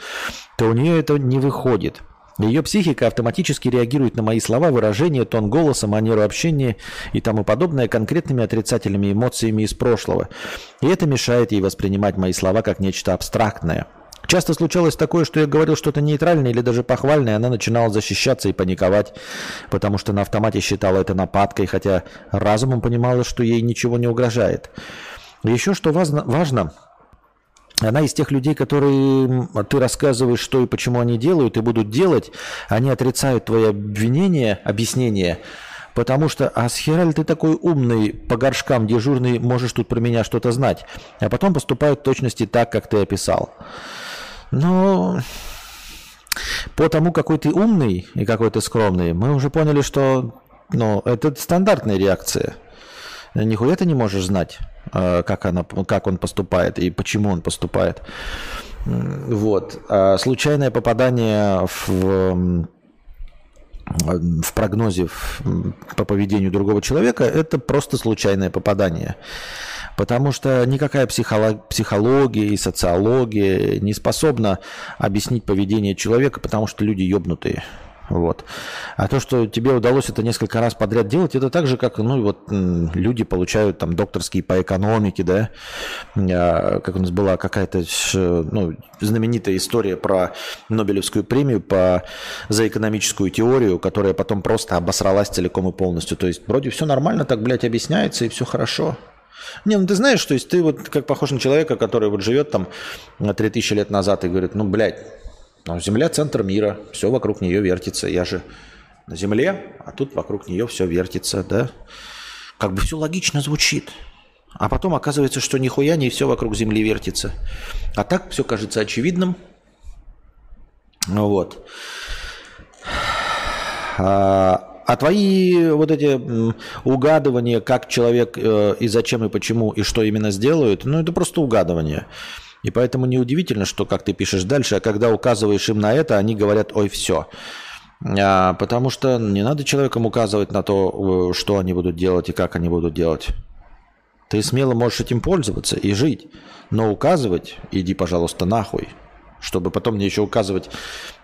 то у нее это не выходит. Ее психика автоматически реагирует на мои слова, выражения, тон голоса, манеру общения и тому подобное конкретными отрицательными эмоциями из прошлого. И это мешает ей воспринимать мои слова как нечто абстрактное. Часто случалось такое, что я говорил что-то нейтральное или даже похвальное, она начинала защищаться и паниковать, потому что на автомате считала это нападкой, хотя разумом понимала, что ей ничего не угрожает. Еще что важно, важно она из тех людей, которые ты рассказываешь, что и почему они делают и будут делать, они отрицают твои обвинения, объяснения, потому что, а с хера ты такой умный, по горшкам дежурный, можешь тут про меня что-то знать, а потом поступают в точности так, как ты описал. Но по тому, какой ты умный и какой ты скромный, мы уже поняли, что ну, это стандартная реакция. Нихуя ты не можешь знать. Э, как, она, как он поступает и почему он поступает. Вот. А случайное попадание в, в прогнозе по поведению другого человека – это просто случайное попадание. Потому что никакая психолог, психология и социология не способна объяснить поведение человека, потому что люди ебнутые. Вот. А то, что тебе удалось это несколько раз подряд делать, это так же, как ну, вот, люди получают там докторские по экономике, да, а, как у нас была какая-то ну, знаменитая история про Нобелевскую премию по, за экономическую теорию, которая потом просто обосралась целиком и полностью. То есть вроде все нормально, так, блядь, объясняется и все хорошо. Не, ну ты знаешь, то есть ты вот как похож на человека, который вот живет там 3000 лет назад и говорит, ну, блядь, но Земля – центр мира, все вокруг нее вертится. Я же на Земле, а тут вокруг нее все вертится, да? Как бы все логично звучит. А потом оказывается, что нихуя не все вокруг Земли вертится. А так все кажется очевидным. Вот. А, а твои вот эти угадывания, как человек э, и зачем и почему и что именно сделают, ну это просто угадывание. И поэтому неудивительно, что, как ты пишешь дальше, а когда указываешь им на это, они говорят, ой, все. А, потому что не надо человекам указывать на то, э, что они будут делать и как они будут делать. Ты смело можешь этим пользоваться и жить. Но указывать, иди, пожалуйста, нахуй. Чтобы потом мне еще указывать.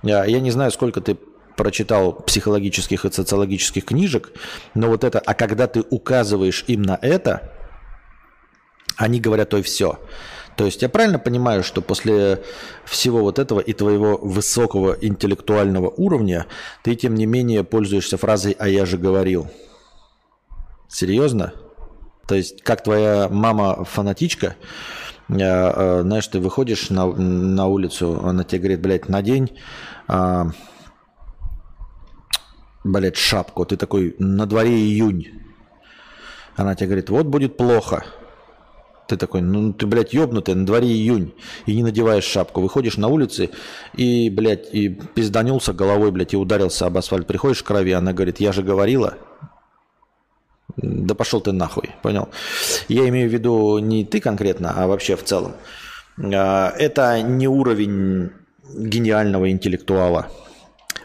Я, я не знаю, сколько ты прочитал психологических и социологических книжек, но вот это, а когда ты указываешь им на это, они говорят, ой, все. То есть я правильно понимаю, что после всего вот этого и твоего высокого интеллектуального уровня ты, тем не менее, пользуешься фразой «а я же говорил». Серьезно? То есть как твоя мама фанатичка, э, э, знаешь, ты выходишь на, на улицу, она тебе говорит, блядь, надень, а, блядь, шапку. Ты такой, на дворе июнь. Она тебе говорит, вот будет плохо. Ты такой, ну ты, блядь, ебнутый, на дворе июнь, и не надеваешь шапку. Выходишь на улицы и, блядь, и пизданулся головой, блядь, и ударился об асфальт. Приходишь к крови, она говорит, я же говорила. Да пошел ты нахуй, понял? Я имею в виду не ты конкретно, а вообще в целом. А, это не уровень гениального интеллектуала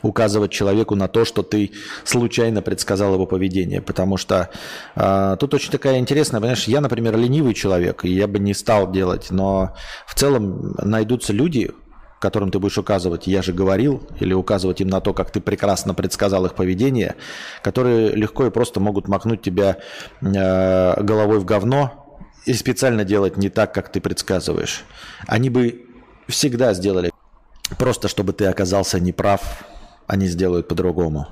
указывать человеку на то, что ты случайно предсказал его поведение. Потому что э, тут очень такая интересная, понимаешь, я, например, ленивый человек, и я бы не стал делать, но в целом найдутся люди, которым ты будешь указывать, я же говорил, или указывать им на то, как ты прекрасно предсказал их поведение, которые легко и просто могут макнуть тебя э, головой в говно и специально делать не так, как ты предсказываешь. Они бы всегда сделали просто, чтобы ты оказался неправ, они сделают по-другому.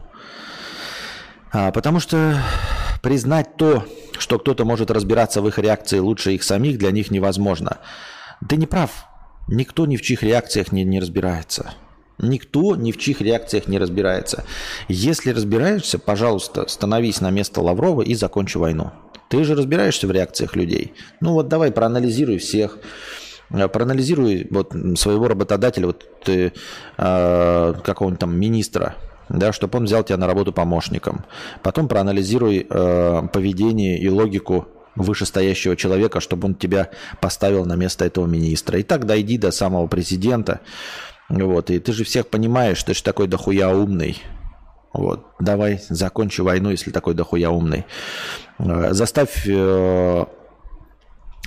А, потому что признать то, что кто-то может разбираться в их реакции лучше их самих, для них невозможно. Ты не прав. Никто ни в чьих реакциях не, не разбирается. Никто ни в чьих реакциях не разбирается. Если разбираешься, пожалуйста, становись на место Лаврова и закончи войну. Ты же разбираешься в реакциях людей. Ну вот давай проанализируй всех. Э, проанализируй вот своего работодателя, вот ты, э, какого-нибудь там министра, да, чтобы он взял тебя на работу помощником. Потом проанализируй э, поведение и логику вышестоящего человека, чтобы он тебя поставил на место этого министра. И так дойди до самого президента. Вот. И ты же всех понимаешь, ты же такой дохуя умный. Вот. Давай, закончи войну, если такой дохуя умный. Э, заставь э,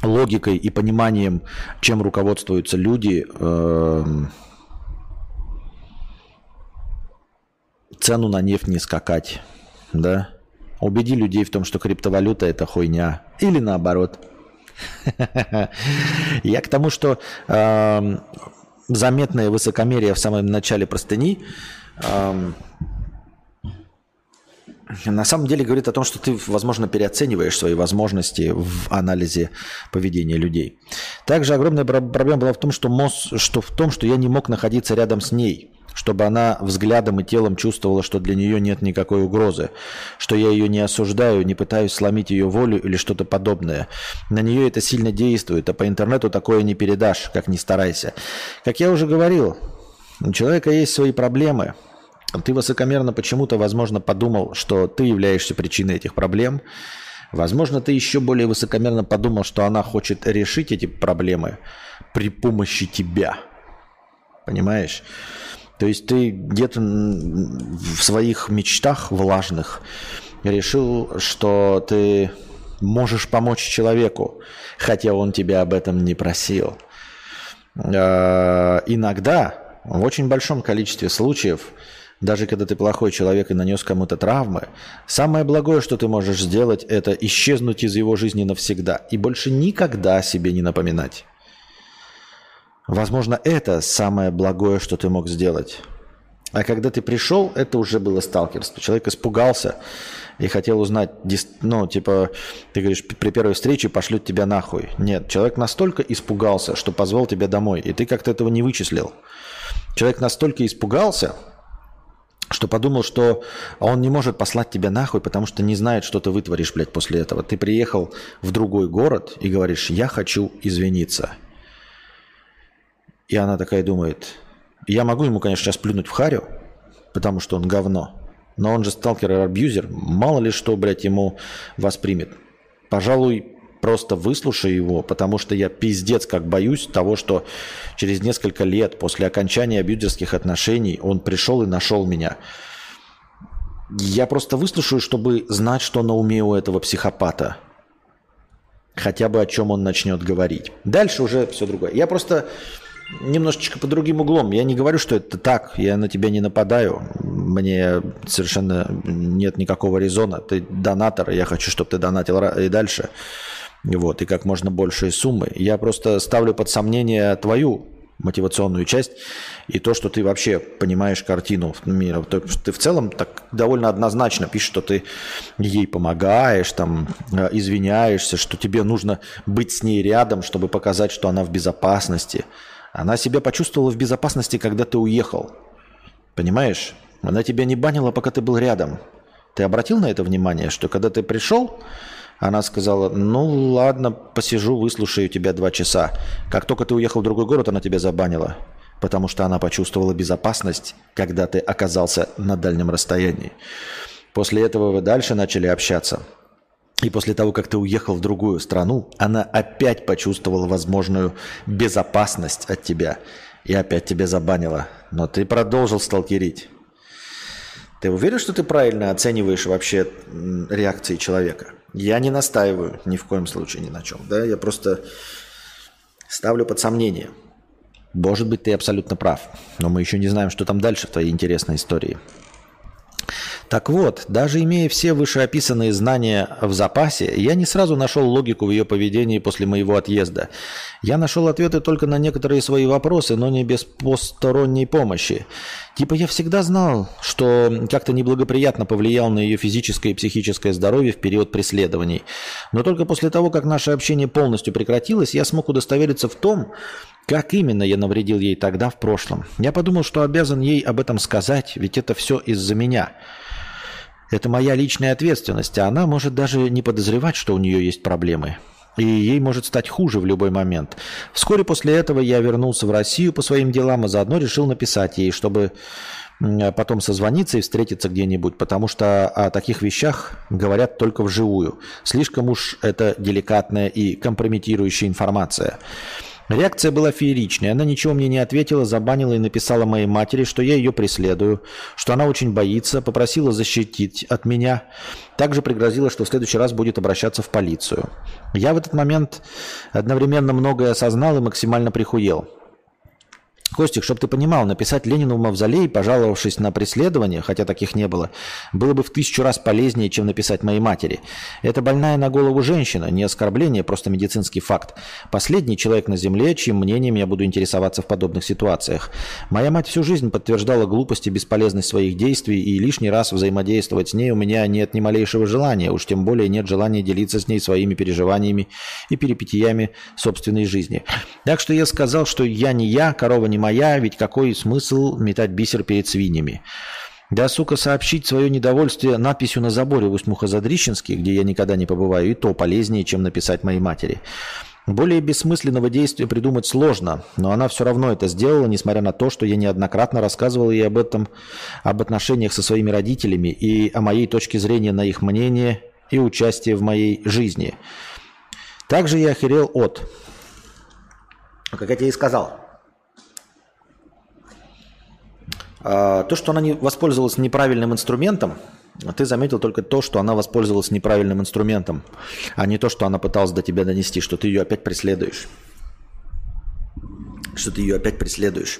логикой и пониманием, чем руководствуются люди, эм, цену на нефть не скакать, да? Убеди людей в том, что криптовалюта это хуйня. Или наоборот. Я к тому, что эм, заметное высокомерие в самом начале простыни эм, на самом деле говорит о том, что ты, возможно, переоцениваешь свои возможности в анализе поведения людей. Также огромная проблема была в том, что, мозг, что в том, что я не мог находиться рядом с ней, чтобы она взглядом и телом чувствовала, что для нее нет никакой угрозы, что я ее не осуждаю, не пытаюсь сломить ее волю или что-то подобное. На нее это сильно действует, а по интернету такое не передашь, как ни старайся. Как я уже говорил, у человека есть свои проблемы – ты высокомерно почему-то, возможно, подумал, что ты являешься причиной этих проблем. Возможно, ты еще более высокомерно подумал, что она хочет решить эти проблемы при помощи тебя. Понимаешь? То есть ты где-то в своих мечтах влажных решил, что ты можешь помочь человеку, хотя он тебя об этом не просил. Э, иногда, в очень большом количестве случаев, даже когда ты плохой человек и нанес кому-то травмы, самое благое, что ты можешь сделать, это исчезнуть из его жизни навсегда и больше никогда себе не напоминать. Возможно, это самое благое, что ты мог сделать. А когда ты пришел, это уже было сталкерство. Человек испугался и хотел узнать, ну, типа, ты говоришь, при первой встрече пошлют тебя нахуй. Нет, человек настолько испугался, что позвал тебя домой, и ты как-то этого не вычислил. Человек настолько испугался, что подумал, что он не может послать тебя нахуй, потому что не знает, что ты вытворишь, блядь, после этого. Ты приехал в другой город и говоришь, я хочу извиниться. И она такая думает, я могу ему, конечно, сейчас плюнуть в харю, потому что он говно. Но он же сталкер и абьюзер. Мало ли что, блядь, ему воспримет. Пожалуй, просто выслушай его, потому что я пиздец как боюсь того, что через несколько лет после окончания абьюзерских отношений он пришел и нашел меня. Я просто выслушаю, чтобы знать, что на уме у этого психопата. Хотя бы о чем он начнет говорить. Дальше уже все другое. Я просто немножечко по другим углом. Я не говорю, что это так, я на тебя не нападаю. Мне совершенно нет никакого резона. Ты донатор, я хочу, чтобы ты донатил и дальше. Вот, и как можно большие суммы. Я просто ставлю под сомнение твою мотивационную часть и то, что ты вообще понимаешь картину мира. Ты в целом так довольно однозначно пишешь, что ты ей помогаешь, там, э, извиняешься, что тебе нужно быть с ней рядом, чтобы показать, что она в безопасности – она себя почувствовала в безопасности, когда ты уехал. Понимаешь? Она тебя не банила, пока ты был рядом. Ты обратил на это внимание, что когда ты пришел, она сказала, ну ладно, посижу, выслушаю тебя два часа. Как только ты уехал в другой город, она тебя забанила. Потому что она почувствовала безопасность, когда ты оказался на дальнем расстоянии. После этого вы дальше начали общаться. И после того, как ты уехал в другую страну, она опять почувствовала возможную безопасность от тебя и опять тебя забанила. Но ты продолжил сталкерить. Ты уверен, что ты правильно оцениваешь вообще реакции человека? Я не настаиваю ни в коем случае ни на чем. Да? Я просто ставлю под сомнение. Может быть, ты абсолютно прав. Но мы еще не знаем, что там дальше в твоей интересной истории. Так вот, даже имея все вышеописанные знания в запасе, я не сразу нашел логику в ее поведении после моего отъезда. Я нашел ответы только на некоторые свои вопросы, но не без посторонней помощи. Типа я всегда знал, что как-то неблагоприятно повлиял на ее физическое и психическое здоровье в период преследований. Но только после того, как наше общение полностью прекратилось, я смог удостовериться в том, как именно я навредил ей тогда в прошлом. Я подумал, что обязан ей об этом сказать, ведь это все из-за меня. Это моя личная ответственность, а она может даже не подозревать, что у нее есть проблемы. И ей может стать хуже в любой момент. Вскоре после этого я вернулся в Россию по своим делам, и заодно решил написать ей, чтобы потом созвониться и встретиться где-нибудь, потому что о таких вещах говорят только вживую. Слишком уж это деликатная и компрометирующая информация. Реакция была фееричной. Она ничего мне не ответила, забанила и написала моей матери, что я ее преследую, что она очень боится, попросила защитить от меня. Также пригрозила, что в следующий раз будет обращаться в полицию. Я в этот момент одновременно многое осознал и максимально прихуел. Костик, чтобы ты понимал, написать Ленину в мавзолей, пожаловавшись на преследование, хотя таких не было, было бы в тысячу раз полезнее, чем написать моей матери. Это больная на голову женщина, не оскорбление, просто медицинский факт. Последний человек на земле, чьим мнением я буду интересоваться в подобных ситуациях. Моя мать всю жизнь подтверждала глупость и бесполезность своих действий, и лишний раз взаимодействовать с ней у меня нет ни малейшего желания, уж тем более нет желания делиться с ней своими переживаниями и перипетиями собственной жизни. Так что я сказал, что я не я, корова не моя, ведь какой смысл метать бисер перед свиньями? Да, сука, сообщить свое недовольствие надписью на заборе в Усть-Мухозадрищенске, где я никогда не побываю, и то полезнее, чем написать моей матери. Более бессмысленного действия придумать сложно, но она все равно это сделала, несмотря на то, что я неоднократно рассказывал ей об этом, об отношениях со своими родителями и о моей точке зрения на их мнение и участие в моей жизни. Также я охерел от, как я тебе и сказал, А, то, что она не воспользовалась неправильным инструментом, ты заметил только то, что она воспользовалась неправильным инструментом, а не то, что она пыталась до тебя донести, что ты ее опять преследуешь. Что ты ее опять преследуешь.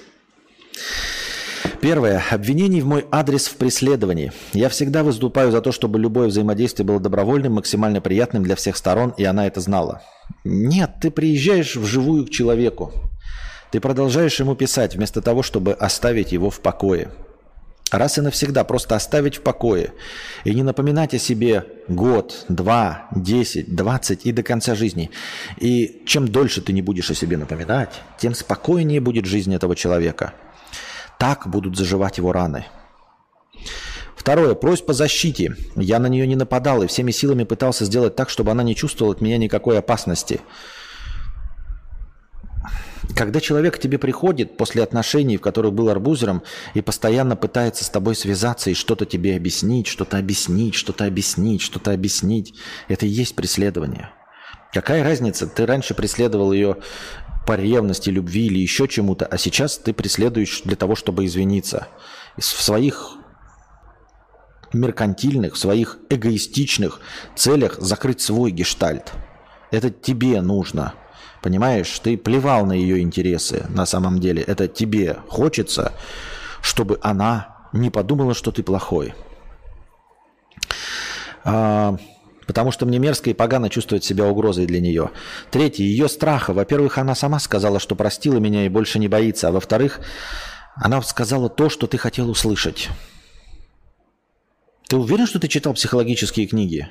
Первое. Обвинений в мой адрес в преследовании. Я всегда выступаю за то, чтобы любое взаимодействие было добровольным, максимально приятным для всех сторон, и она это знала. Нет, ты приезжаешь вживую к человеку. Ты продолжаешь ему писать, вместо того, чтобы оставить его в покое. Раз и навсегда просто оставить в покое и не напоминать о себе год, два, десять, двадцать и до конца жизни. И чем дольше ты не будешь о себе напоминать, тем спокойнее будет жизнь этого человека. Так будут заживать его раны. Второе. Просьба защите. Я на нее не нападал и всеми силами пытался сделать так, чтобы она не чувствовала от меня никакой опасности. Когда человек к тебе приходит после отношений, в которых был арбузером, и постоянно пытается с тобой связаться и что-то тебе объяснить, что-то объяснить, что-то объяснить, что-то объяснить, это и есть преследование. Какая разница, ты раньше преследовал ее по ревности, любви или еще чему-то, а сейчас ты преследуешь для того, чтобы извиниться. В своих меркантильных, в своих эгоистичных целях закрыть свой гештальт. Это тебе нужно – Понимаешь, ты плевал на ее интересы на самом деле. Это тебе хочется, чтобы она не подумала, что ты плохой. А, потому что мне мерзко и погано чувствовать себя угрозой для нее. Третье, ее страха. Во-первых, она сама сказала, что простила меня и больше не боится. А во-вторых, она сказала то, что ты хотел услышать. Ты уверен, что ты читал психологические книги?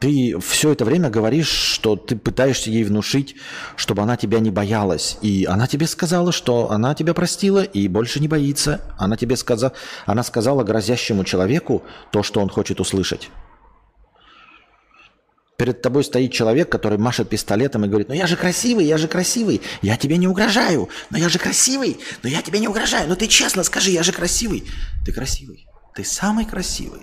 Ты все это время говоришь, что ты пытаешься ей внушить, чтобы она тебя не боялась. И она тебе сказала, что она тебя простила и больше не боится. Она тебе сказала, она сказала грозящему человеку то, что он хочет услышать. Перед тобой стоит человек, который машет пистолетом и говорит, ну я же красивый, я же красивый, я тебе не угрожаю, но я же красивый, но я тебе не угрожаю, ну ты честно скажи, я же красивый. Ты красивый, ты самый красивый.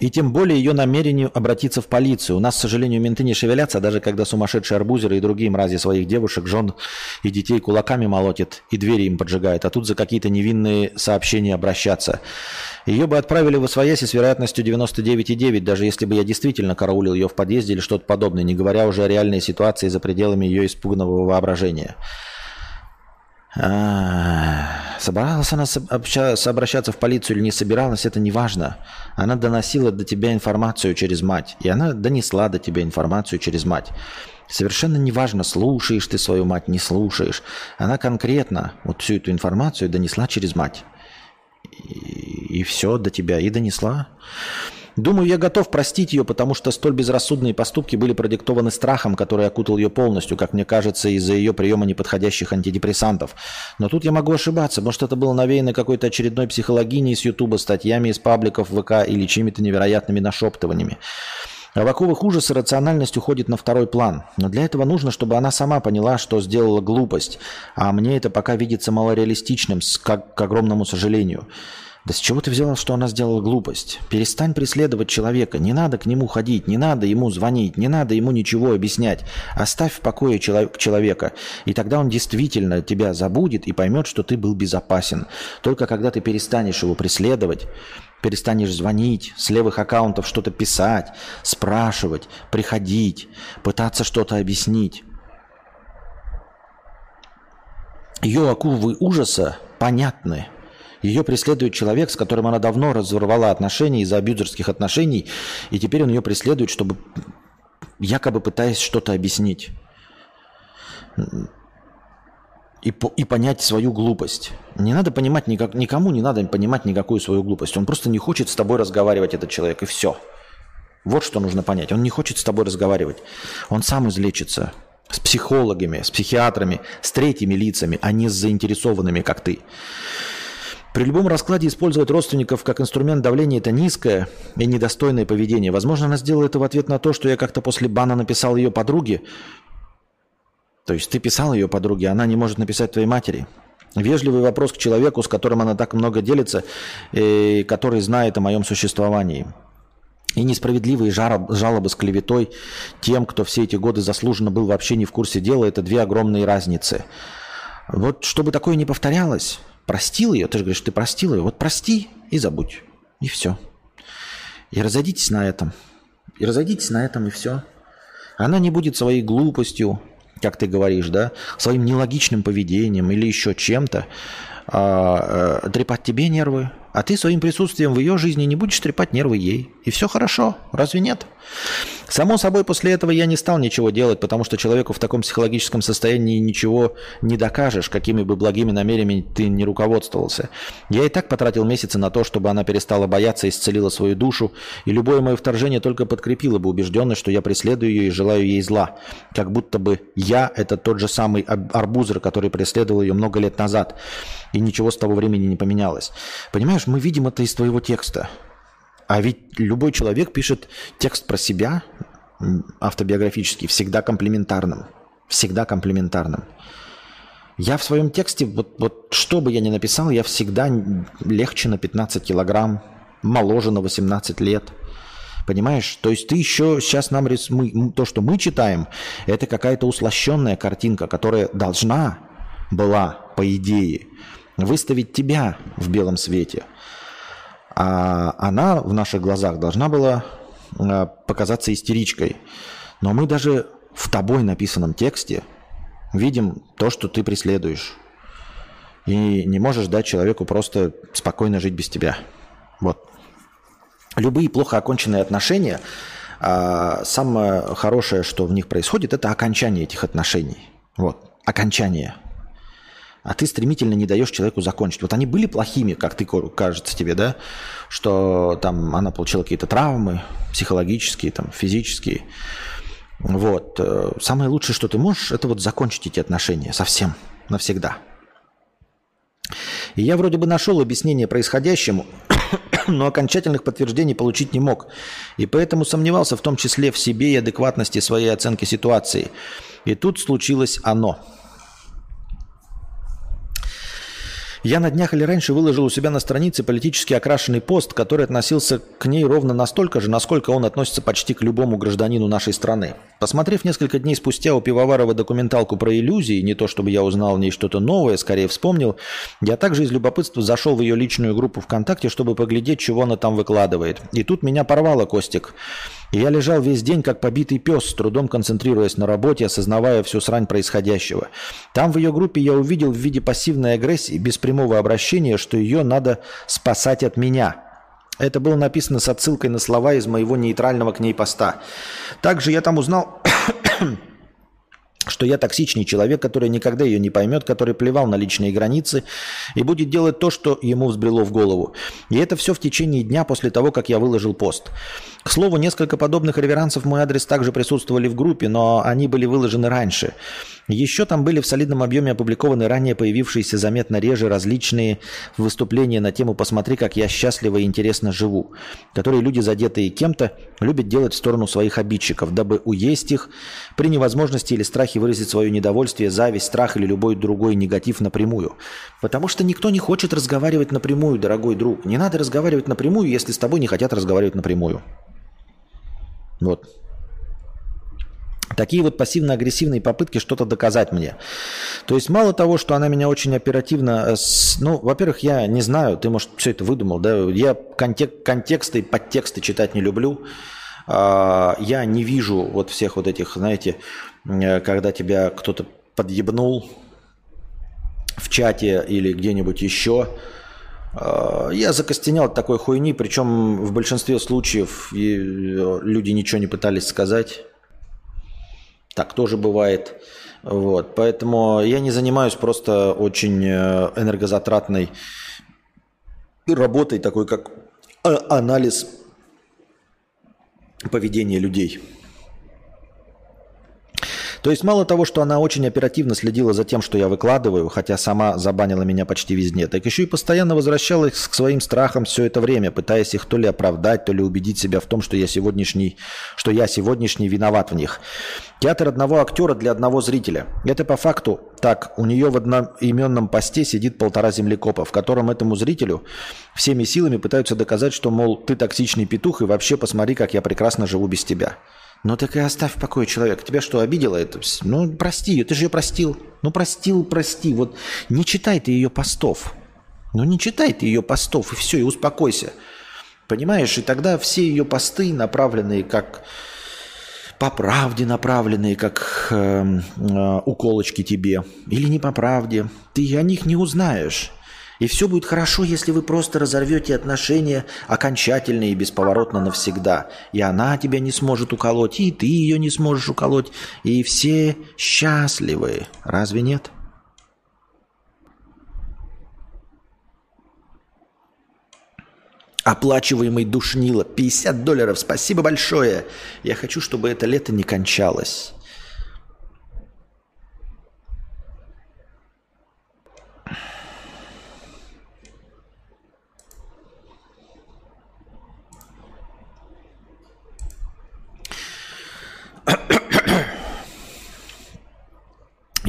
И тем более ее намерению обратиться в полицию. У нас, к сожалению, менты не шевелятся, даже когда сумасшедшие арбузеры и другие мрази своих девушек, жен и детей кулаками молотят и двери им поджигают, а тут за какие-то невинные сообщения обращаться. Ее бы отправили в освояси с вероятностью 99,9, даже если бы я действительно караулил ее в подъезде или что-то подобное, не говоря уже о реальной ситуации за пределами ее испуганного воображения. А, собиралась она обращаться в полицию или не собиралась, это не важно. Она доносила до тебя информацию через мать. И она донесла до тебя информацию через мать. Совершенно неважно, слушаешь ты свою мать, не слушаешь. Она конкретно вот всю эту информацию донесла через мать. И, и все до тебя и донесла. Думаю, я готов простить ее, потому что столь безрассудные поступки были продиктованы страхом, который окутал ее полностью, как мне кажется, из-за ее приема неподходящих антидепрессантов. Но тут я могу ошибаться. Может, это было навеяно какой-то очередной психологией с Ютуба, статьями из пабликов ВК или чьими-то невероятными нашептываниями. В оковах ужаса рациональность уходит на второй план. Но для этого нужно, чтобы она сама поняла, что сделала глупость. А мне это пока видится малореалистичным, как, к огромному сожалению. Да с чего ты взяла, что она сделала глупость? Перестань преследовать человека. Не надо к нему ходить, не надо ему звонить, не надо ему ничего объяснять. Оставь в покое человека. И тогда он действительно тебя забудет и поймет, что ты был безопасен. Только когда ты перестанешь его преследовать, перестанешь звонить, с левых аккаунтов что-то писать, спрашивать, приходить, пытаться что-то объяснить. Ее акувы ужаса понятны. Ее преследует человек, с которым она давно разорвала отношения из-за абьюзерских отношений, и теперь он ее преследует, чтобы якобы пытаясь что-то объяснить. И, и понять свою глупость. Не надо понимать никак, никому не надо понимать никакую свою глупость. Он просто не хочет с тобой разговаривать, этот человек, и все. Вот что нужно понять. Он не хочет с тобой разговаривать. Он сам излечится с психологами, с психиатрами, с третьими лицами, а не с заинтересованными, как ты. При любом раскладе использовать родственников как инструмент давления – это низкое и недостойное поведение. Возможно, она сделала это в ответ на то, что я как-то после бана написал ее подруге. То есть ты писал ее подруге, она не может написать твоей матери. Вежливый вопрос к человеку, с которым она так много делится, и который знает о моем существовании. И несправедливые жалобы с клеветой тем, кто все эти годы заслуженно был вообще не в курсе дела, это две огромные разницы. Вот чтобы такое не повторялось, Простил ее, ты же говоришь, ты простил ее, вот прости и забудь. И все. И разойдитесь на этом. И разойдитесь на этом, и все. Она не будет своей глупостью, как ты говоришь, да, своим нелогичным поведением или еще чем-то а, а, трепать тебе нервы, а ты своим присутствием в ее жизни не будешь трепать нервы ей. И все хорошо, разве нет? Само собой, после этого я не стал ничего делать, потому что человеку в таком психологическом состоянии ничего не докажешь, какими бы благими намерениями ты не руководствовался. Я и так потратил месяцы на то, чтобы она перестала бояться исцелила свою душу, и любое мое вторжение только подкрепило бы убежденность, что я преследую ее и желаю ей зла. Как будто бы я – это тот же самый арбузер, который преследовал ее много лет назад, и ничего с того времени не поменялось. Понимаешь, мы видим это из твоего текста. А ведь любой человек пишет текст про себя автобиографический всегда комплементарным. Всегда комплементарным. Я в своем тексте, вот, вот что бы я ни написал, я всегда легче на 15 килограмм, моложе на 18 лет. Понимаешь? То есть ты еще сейчас нам рис... мы, то, что мы читаем, это какая-то услощенная картинка, которая должна была, по идее, выставить тебя в белом свете – а она в наших глазах должна была э, показаться истеричкой. Но мы даже в тобой написанном тексте видим то, что ты преследуешь. И не можешь дать человеку просто спокойно жить без тебя. Вот. Любые плохо оконченные отношения, а, самое хорошее, что в них происходит, это окончание этих отношений. Вот. Окончание а ты стремительно не даешь человеку закончить. Вот они были плохими, как ты кажется тебе, да, что там она получила какие-то травмы психологические, там, физические. Вот. Э, самое лучшее, что ты можешь, это вот закончить эти отношения совсем, навсегда. И я вроде бы нашел объяснение происходящему, но окончательных подтверждений получить не мог. И поэтому сомневался в том числе в себе и адекватности своей оценки ситуации. И тут случилось оно – Я на днях или раньше выложил у себя на странице политически окрашенный пост, который относился к ней ровно настолько же, насколько он относится почти к любому гражданину нашей страны. Посмотрев несколько дней спустя у Пивоварова документалку про иллюзии, не то чтобы я узнал в ней что-то новое, скорее вспомнил, я также из любопытства зашел в ее личную группу ВКонтакте, чтобы поглядеть, чего она там выкладывает. И тут меня порвало, Костик. Я лежал весь день, как побитый пес, с трудом концентрируясь на работе, осознавая всю срань происходящего. Там в ее группе я увидел в виде пассивной агрессии, без прямого обращения, что ее надо спасать от меня. Это было написано с отсылкой на слова из моего нейтрального к ней поста. Также я там узнал что я токсичный человек, который никогда ее не поймет, который плевал на личные границы и будет делать то, что ему взбрело в голову. И это все в течение дня после того, как я выложил пост. К слову, несколько подобных реверансов в мой адрес также присутствовали в группе, но они были выложены раньше. Еще там были в солидном объеме опубликованы ранее появившиеся заметно реже различные выступления на тему «Посмотри, как я счастливо и интересно живу», которые люди, задетые кем-то, любят делать в сторону своих обидчиков, дабы уесть их при невозможности или страхе выразить свое недовольствие, зависть, страх или любой другой негатив напрямую. Потому что никто не хочет разговаривать напрямую, дорогой друг. Не надо разговаривать напрямую, если с тобой не хотят разговаривать напрямую. Вот. Такие вот пассивно-агрессивные попытки что-то доказать мне. То есть мало того, что она меня очень оперативно... Э, ну, во-первых, я не знаю, ты, может, все это выдумал, да? Я контек- контексты, подтексты читать не люблю. А, я не вижу вот всех вот этих, знаете, э, когда тебя кто-то подъебнул в чате или где-нибудь еще. А, я закостенял от такой хуйни, причем в большинстве случаев э, люди ничего не пытались сказать. Так тоже бывает. Вот. Поэтому я не занимаюсь просто очень э, энергозатратной работой, такой как э, анализ поведения людей. То есть мало того, что она очень оперативно следила за тем, что я выкладываю, хотя сама забанила меня почти везде, так еще и постоянно возвращалась к своим страхам все это время, пытаясь их то ли оправдать, то ли убедить себя в том, что я сегодняшний, что я сегодняшний виноват в них. Театр одного актера для одного зрителя. Это по факту так. У нее в одноименном посте сидит полтора землекопа, в котором этому зрителю всеми силами пытаются доказать, что, мол, ты токсичный петух и вообще посмотри, как я прекрасно живу без тебя. Ну так и оставь в покое человека. Тебя что, обидела это? Ну прости ее, ты же ее простил. Ну простил, прости. Вот не читай ты ее постов. Ну не читай ты ее постов, и все, и успокойся. Понимаешь, и тогда все ее посты, направленные как по правде направленные, как э, э, уколочки тебе, или не по правде, ты о них не узнаешь. И все будет хорошо, если вы просто разорвете отношения окончательно и бесповоротно навсегда. И она тебя не сможет уколоть, и ты ее не сможешь уколоть. И все счастливы. Разве нет? Оплачиваемый душнило. 50 долларов. Спасибо большое. Я хочу, чтобы это лето не кончалось.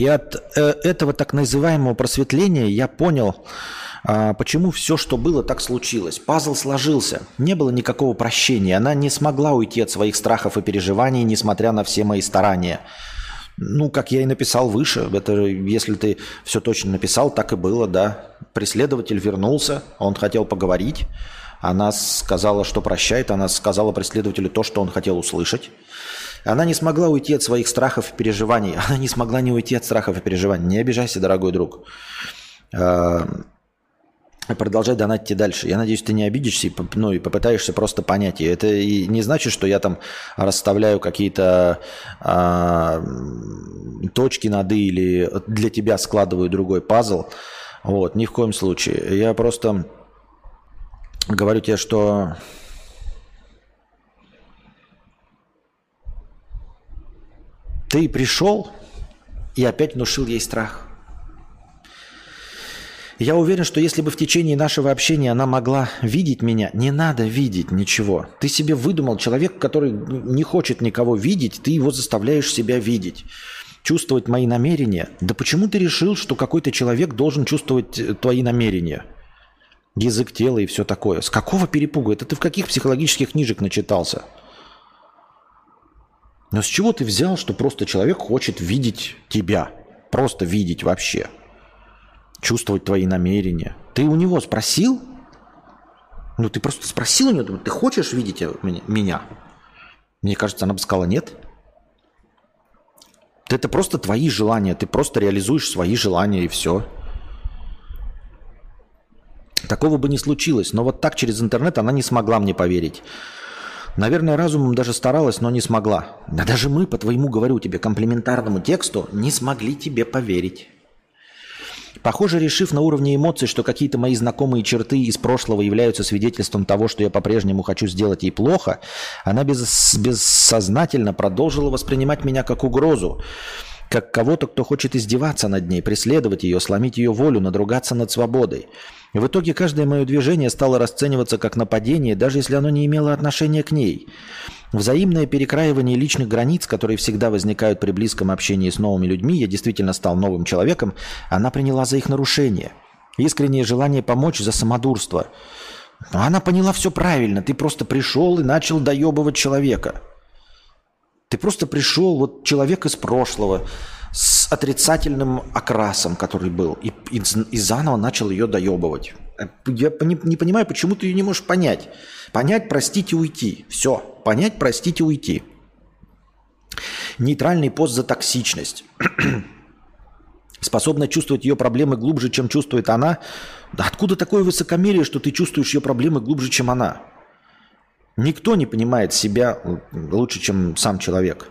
И от э, этого так называемого просветления я понял, а, почему все, что было, так случилось. Пазл сложился. Не было никакого прощения. Она не смогла уйти от своих страхов и переживаний, несмотря на все мои старания. Ну, как я и написал выше, это если ты все точно написал, так и было, да. Преследователь вернулся, он хотел поговорить. Она сказала, что прощает, она сказала преследователю то, что он хотел услышать. Она не смогла уйти от своих страхов и переживаний. Она не смогла не уйти от страхов и переживаний. Не обижайся, дорогой друг. А, продолжай донатить дальше. Я надеюсь, ты не обидишься ну, и попытаешься просто понять. И это и не значит, что я там расставляю какие-то а, точки над «и» или для тебя складываю другой пазл. Вот, ни в коем случае. Я просто говорю тебе, что Ты пришел и опять внушил ей страх. Я уверен, что если бы в течение нашего общения она могла видеть меня, не надо видеть ничего. Ты себе выдумал человек, который не хочет никого видеть, ты его заставляешь себя видеть. Чувствовать мои намерения. Да почему ты решил, что какой-то человек должен чувствовать э, твои намерения? Язык тела и все такое. С какого перепугу? Это ты в каких психологических книжек начитался? Но с чего ты взял, что просто человек хочет видеть тебя? Просто видеть вообще. Чувствовать твои намерения. Ты у него спросил? Ну, ты просто спросил у него, ты хочешь видеть меня? Мне кажется, она бы сказала нет. Это просто твои желания, ты просто реализуешь свои желания и все. Такого бы не случилось, но вот так через интернет она не смогла мне поверить. Наверное, разумом даже старалась, но не смогла. Да даже мы, по твоему, говорю тебе, комплементарному тексту, не смогли тебе поверить. Похоже, решив на уровне эмоций, что какие-то мои знакомые черты из прошлого являются свидетельством того, что я по-прежнему хочу сделать ей плохо, она без, бессознательно продолжила воспринимать меня как угрозу, как кого-то, кто хочет издеваться над ней, преследовать ее, сломить ее волю, надругаться над свободой. В итоге каждое мое движение стало расцениваться как нападение, даже если оно не имело отношения к ней. Взаимное перекраивание личных границ, которые всегда возникают при близком общении с новыми людьми, я действительно стал новым человеком, она приняла за их нарушение. Искреннее желание помочь за самодурство. Она поняла все правильно. Ты просто пришел и начал доебывать человека. Ты просто пришел, вот человек из прошлого, с отрицательным окрасом, который был, и, и, и заново начал ее доебывать. Э, я не, не понимаю, почему ты ее не можешь понять. Понять, простить и уйти. Все. Понять, простить и уйти. Нейтральный пост за токсичность. Способна чувствовать ее проблемы глубже, чем чувствует она. Да откуда такое высокомерие, что ты чувствуешь ее проблемы глубже, чем она? Никто не понимает себя лучше, чем сам человек.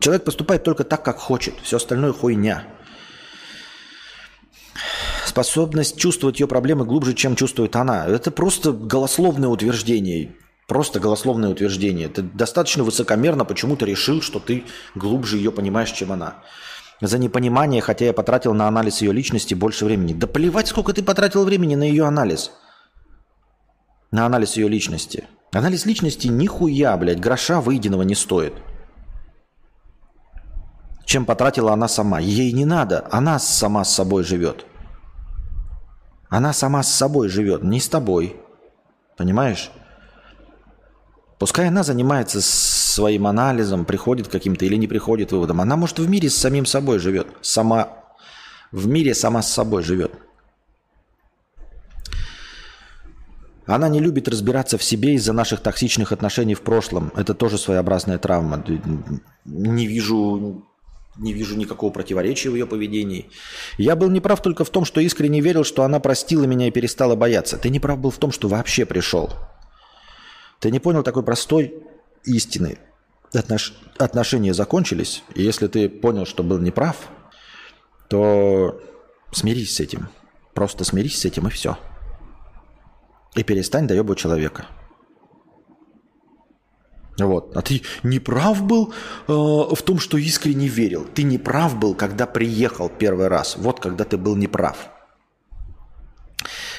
Человек поступает только так, как хочет. Все остальное хуйня. Способность чувствовать ее проблемы глубже, чем чувствует она. Это просто голословное утверждение. Просто голословное утверждение. Ты достаточно высокомерно почему-то решил, что ты глубже ее понимаешь, чем она. За непонимание, хотя я потратил на анализ ее личности больше времени. Да плевать, сколько ты потратил времени на ее анализ. На анализ ее личности. Анализ личности нихуя, блядь, гроша выеденного не стоит чем потратила она сама. Ей не надо, она сама с собой живет. Она сама с собой живет, не с тобой. Понимаешь? Пускай она занимается своим анализом, приходит каким-то или не приходит выводом. Она, может, в мире с самим собой живет. Сама в мире сама с собой живет. Она не любит разбираться в себе из-за наших токсичных отношений в прошлом. Это тоже своеобразная травма. Не вижу не вижу никакого противоречия в ее поведении. Я был неправ только в том, что искренне верил, что она простила меня и перестала бояться. Ты неправ был в том, что вообще пришел. Ты не понял такой простой истины. Отнош... Отношения закончились, и если ты понял, что был неправ, то смирись с этим. Просто смирись с этим и все. И перестань доебывать человека. Вот. А ты не прав был э, в том, что искренне верил. Ты не прав был, когда приехал первый раз. Вот когда ты был неправ.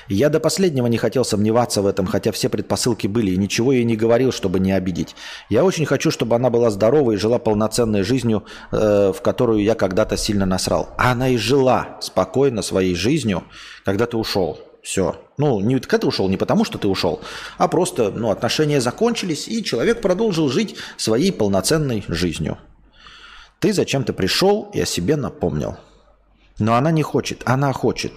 Я до последнего не хотел сомневаться в этом, хотя все предпосылки были, и ничего ей не говорил, чтобы не обидеть. Я очень хочу, чтобы она была здорова и жила полноценной жизнью, э, в которую я когда-то сильно насрал. А она и жила спокойно своей жизнью, когда ты ушел. Все. Ну, не когда ты ушел, не потому что ты ушел, а просто ну, отношения закончились, и человек продолжил жить своей полноценной жизнью. Ты зачем-то пришел и о себе напомнил. Но она не хочет, она хочет.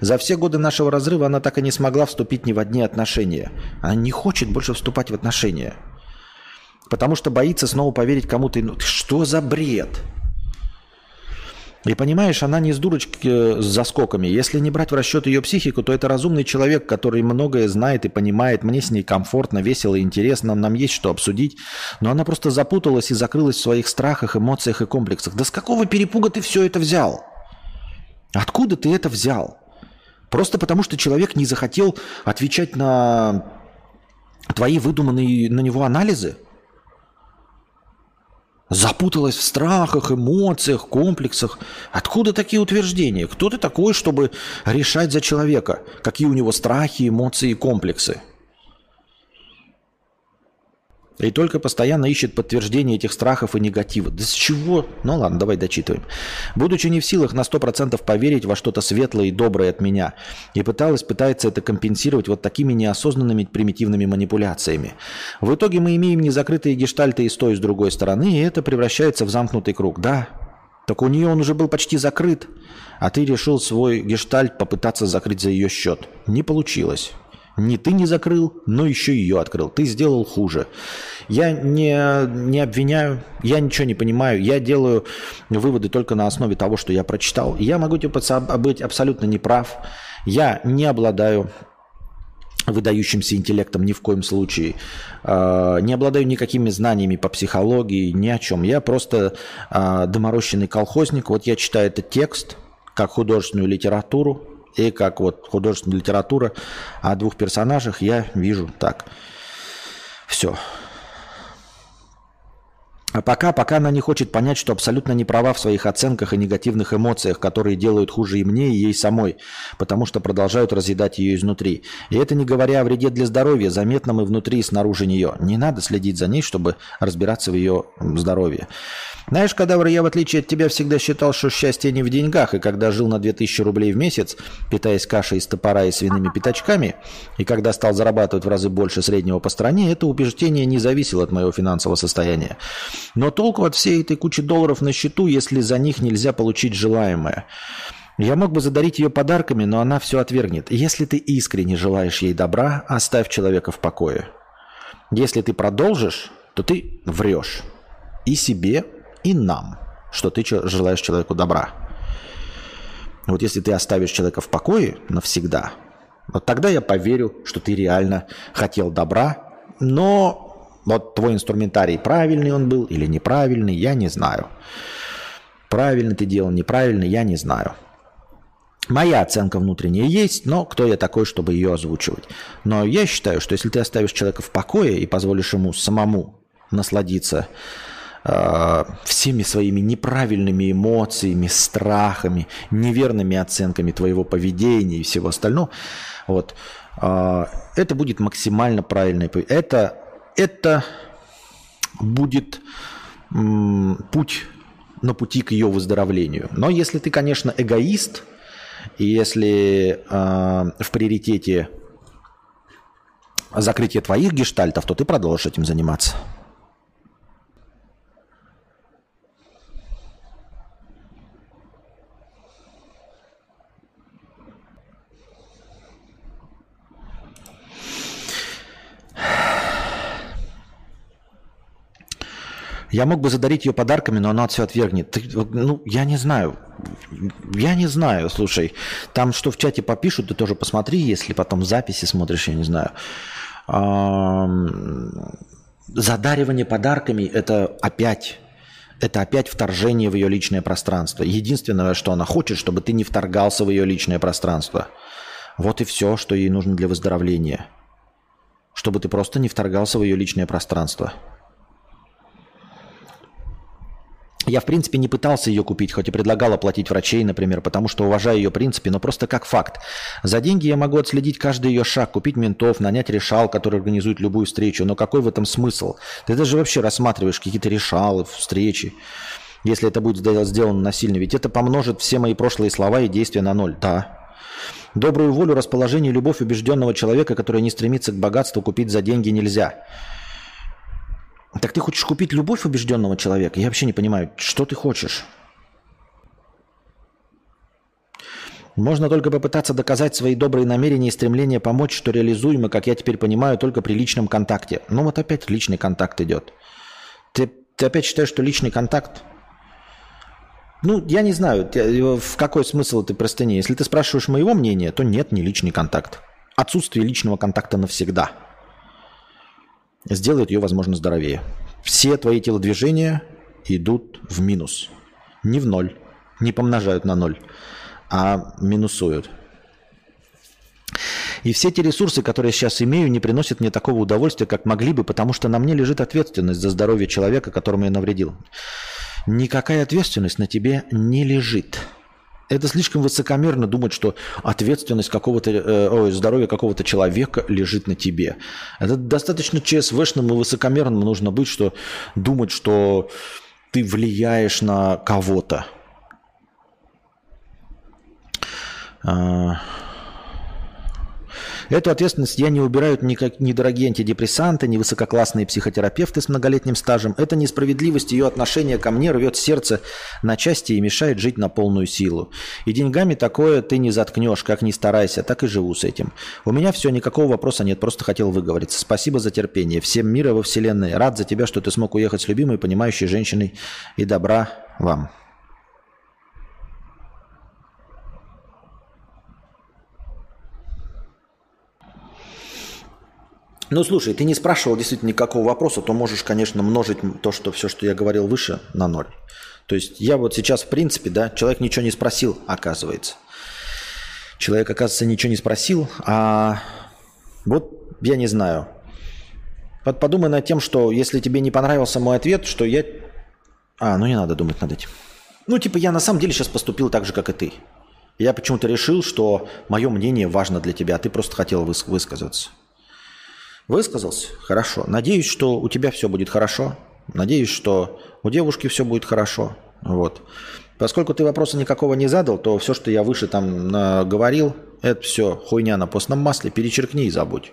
За все годы нашего разрыва она так и не смогла вступить ни в одни отношения. Она не хочет больше вступать в отношения. Потому что боится снова поверить кому-то. Ну, что за бред? И понимаешь, она не с дурочки э, с заскоками. Если не брать в расчет ее психику, то это разумный человек, который многое знает и понимает. Мне с ней комфортно, весело, интересно, нам есть что обсудить. Но она просто запуталась и закрылась в своих страхах, эмоциях и комплексах. Да с какого перепуга ты все это взял? Откуда ты это взял? Просто потому, что человек не захотел отвечать на твои выдуманные на него анализы? Запуталась в страхах, эмоциях, комплексах. Откуда такие утверждения? Кто ты такой, чтобы решать за человека, какие у него страхи, эмоции и комплексы? И только постоянно ищет подтверждение этих страхов и негатива. Да с чего? Ну ладно, давай дочитываем. Будучи не в силах на 100% поверить во что-то светлое и доброе от меня, и пыталась, пытается это компенсировать вот такими неосознанными примитивными манипуляциями. В итоге мы имеем незакрытые гештальты и с той, и с другой стороны, и это превращается в замкнутый круг. Да, только у нее он уже был почти закрыт, а ты решил свой гештальт попытаться закрыть за ее счет. Не получилось. Ни ты не закрыл, но еще ее открыл. Ты сделал хуже. Я не, не обвиняю, я ничего не понимаю. Я делаю выводы только на основе того, что я прочитал. Я могу типа, быть абсолютно неправ. Я не обладаю выдающимся интеллектом ни в коем случае. А, не обладаю никакими знаниями по психологии, ни о чем. Я просто а, доморощенный колхозник. Вот я читаю этот текст как художественную литературу, и как вот художественная литература о двух персонажах я вижу так. Все. А пока, пока она не хочет понять, что абсолютно не права в своих оценках и негативных эмоциях, которые делают хуже и мне, и ей самой, потому что продолжают разъедать ее изнутри. И это не говоря о вреде для здоровья, заметном и внутри, и снаружи нее. Не надо следить за ней, чтобы разбираться в ее здоровье. Знаешь, кадавр, я в отличие от тебя всегда считал, что счастье не в деньгах, и когда жил на 2000 рублей в месяц, питаясь кашей из топора и свиными пятачками, и когда стал зарабатывать в разы больше среднего по стране, это убеждение не зависело от моего финансового состояния. Но толку от всей этой кучи долларов на счету, если за них нельзя получить желаемое. Я мог бы задарить ее подарками, но она все отвергнет. Если ты искренне желаешь ей добра, оставь человека в покое. Если ты продолжишь, то ты врешь. И себе, и нам, что ты желаешь человеку добра. Вот если ты оставишь человека в покое навсегда, вот тогда я поверю, что ты реально хотел добра, но вот твой инструментарий правильный он был или неправильный, я не знаю. Правильно ты делал, неправильно, я не знаю. Моя оценка внутренняя есть, но кто я такой, чтобы ее озвучивать? Но я считаю, что если ты оставишь человека в покое и позволишь ему самому насладиться Э, всеми своими неправильными эмоциями, страхами, неверными оценками твоего поведения и всего остального, вот, э, это будет максимально правильное. Это, это будет путь на пути к ее выздоровлению. Но если ты, конечно, эгоист, и если э, в приоритете закрытие твоих гештальтов, то ты продолжишь этим заниматься. Я мог бы задарить ее подарками, но она все отвергнет. Ты, ну, я не знаю. Я не знаю, слушай. Там что в чате попишут, ты тоже посмотри, если потом записи смотришь, я не знаю. Задаривание подарками – это опять это опять вторжение в ее личное пространство. Единственное, что она хочет, чтобы ты не вторгался в ее личное пространство. Вот и все, что ей нужно для выздоровления. Чтобы ты просто не вторгался в ее личное пространство. Я, в принципе, не пытался ее купить, хоть и предлагал оплатить врачей, например, потому что уважаю ее принципе, но просто как факт. За деньги я могу отследить каждый ее шаг, купить ментов, нанять решал, который организует любую встречу. Но какой в этом смысл? Ты даже вообще рассматриваешь какие-то решалы, встречи, если это будет сделано насильно. Ведь это помножит все мои прошлые слова и действия на ноль. Да. Добрую волю, расположение, любовь убежденного человека, который не стремится к богатству, купить за деньги нельзя. Так ты хочешь купить любовь убежденного человека? Я вообще не понимаю, что ты хочешь? Можно только попытаться доказать свои добрые намерения и стремление помочь, что реализуемо, как я теперь понимаю, только при личном контакте. Ну вот опять личный контакт идет. Ты, ты опять считаешь, что личный контакт? Ну, я не знаю, в какой смысл этой простыни. Если ты спрашиваешь моего мнения, то нет, не личный контакт. Отсутствие личного контакта навсегда – сделает ее, возможно, здоровее. Все твои телодвижения идут в минус. Не в ноль, не помножают на ноль, а минусуют. И все те ресурсы, которые я сейчас имею, не приносят мне такого удовольствия, как могли бы, потому что на мне лежит ответственность за здоровье человека, которому я навредил. Никакая ответственность на тебе не лежит. Это слишком высокомерно думать, что ответственность какого-то, э, здоровья какого-то человека лежит на тебе. Это достаточно ЧСВшным и высокомерным нужно быть, что думать, что ты влияешь на кого-то. А, Эту ответственность я не убирают ни, как, ни дорогие антидепрессанты, ни высококлассные психотерапевты с многолетним стажем. Это несправедливость ее отношения ко мне рвет сердце на части и мешает жить на полную силу. И деньгами такое ты не заткнешь, как ни старайся, так и живу с этим. У меня все, никакого вопроса нет, просто хотел выговориться. Спасибо за терпение. Всем мира во вселенной. Рад за тебя, что ты смог уехать с любимой, понимающей женщиной и добра вам. Ну, слушай, ты не спрашивал действительно никакого вопроса, то можешь, конечно, множить то, что все, что я говорил выше, на ноль. То есть я вот сейчас, в принципе, да, человек ничего не спросил, оказывается. Человек, оказывается, ничего не спросил, а вот я не знаю. Подумай над тем, что если тебе не понравился мой ответ, что я... А, ну не надо думать над этим. Ну, типа, я на самом деле сейчас поступил так же, как и ты. Я почему-то решил, что мое мнение важно для тебя, а ты просто хотел выс- высказаться. Высказался? Хорошо. Надеюсь, что у тебя все будет хорошо. Надеюсь, что у девушки все будет хорошо. Вот. Поскольку ты вопроса никакого не задал, то все, что я выше там говорил, это все хуйня на постном масле. Перечеркни и забудь.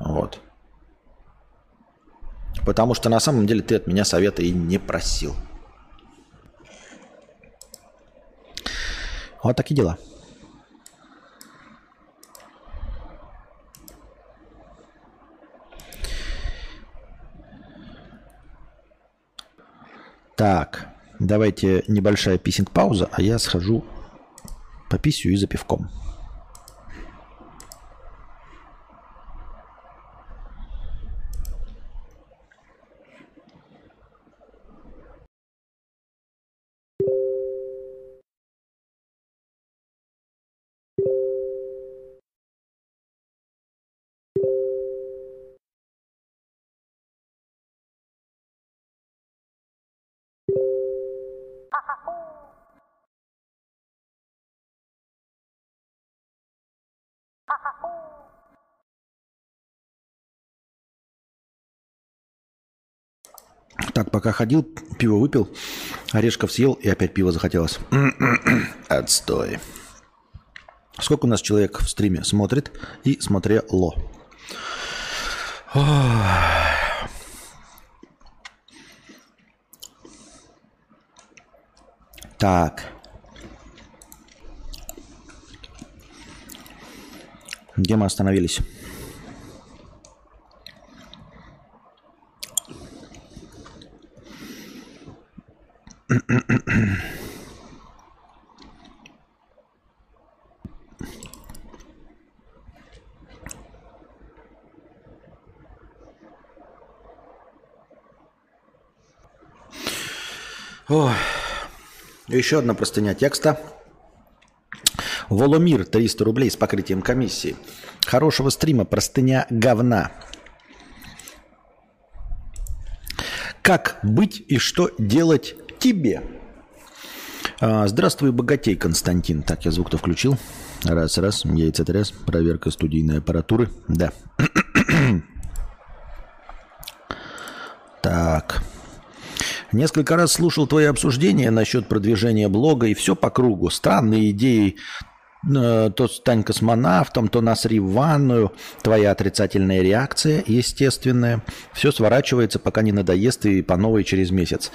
Вот. Потому что на самом деле ты от меня совета и не просил. Вот такие дела. Так, давайте небольшая писинг-пауза, а я схожу по писью и за пивком. Пока ходил, пиво выпил, орешков съел и опять пиво захотелось. Отстой. Сколько у нас человек в стриме смотрит и смотрело? Так. Где мы остановились? – Ой. Еще одна простыня текста. Воломир 300 рублей с покрытием комиссии. Хорошего стрима, простыня говна. Как быть и что делать тебе? А, здравствуй, богатей, Константин. Так, я звук-то включил. Раз, раз, яйца тряс, проверка студийной аппаратуры. Да. так. Несколько раз слушал твои обсуждения насчет продвижения блога, и все по кругу. Странные идеи то стань космонавтом, то насри в ванную. Твоя отрицательная реакция, естественная. Все сворачивается, пока не надоест и по новой через месяц.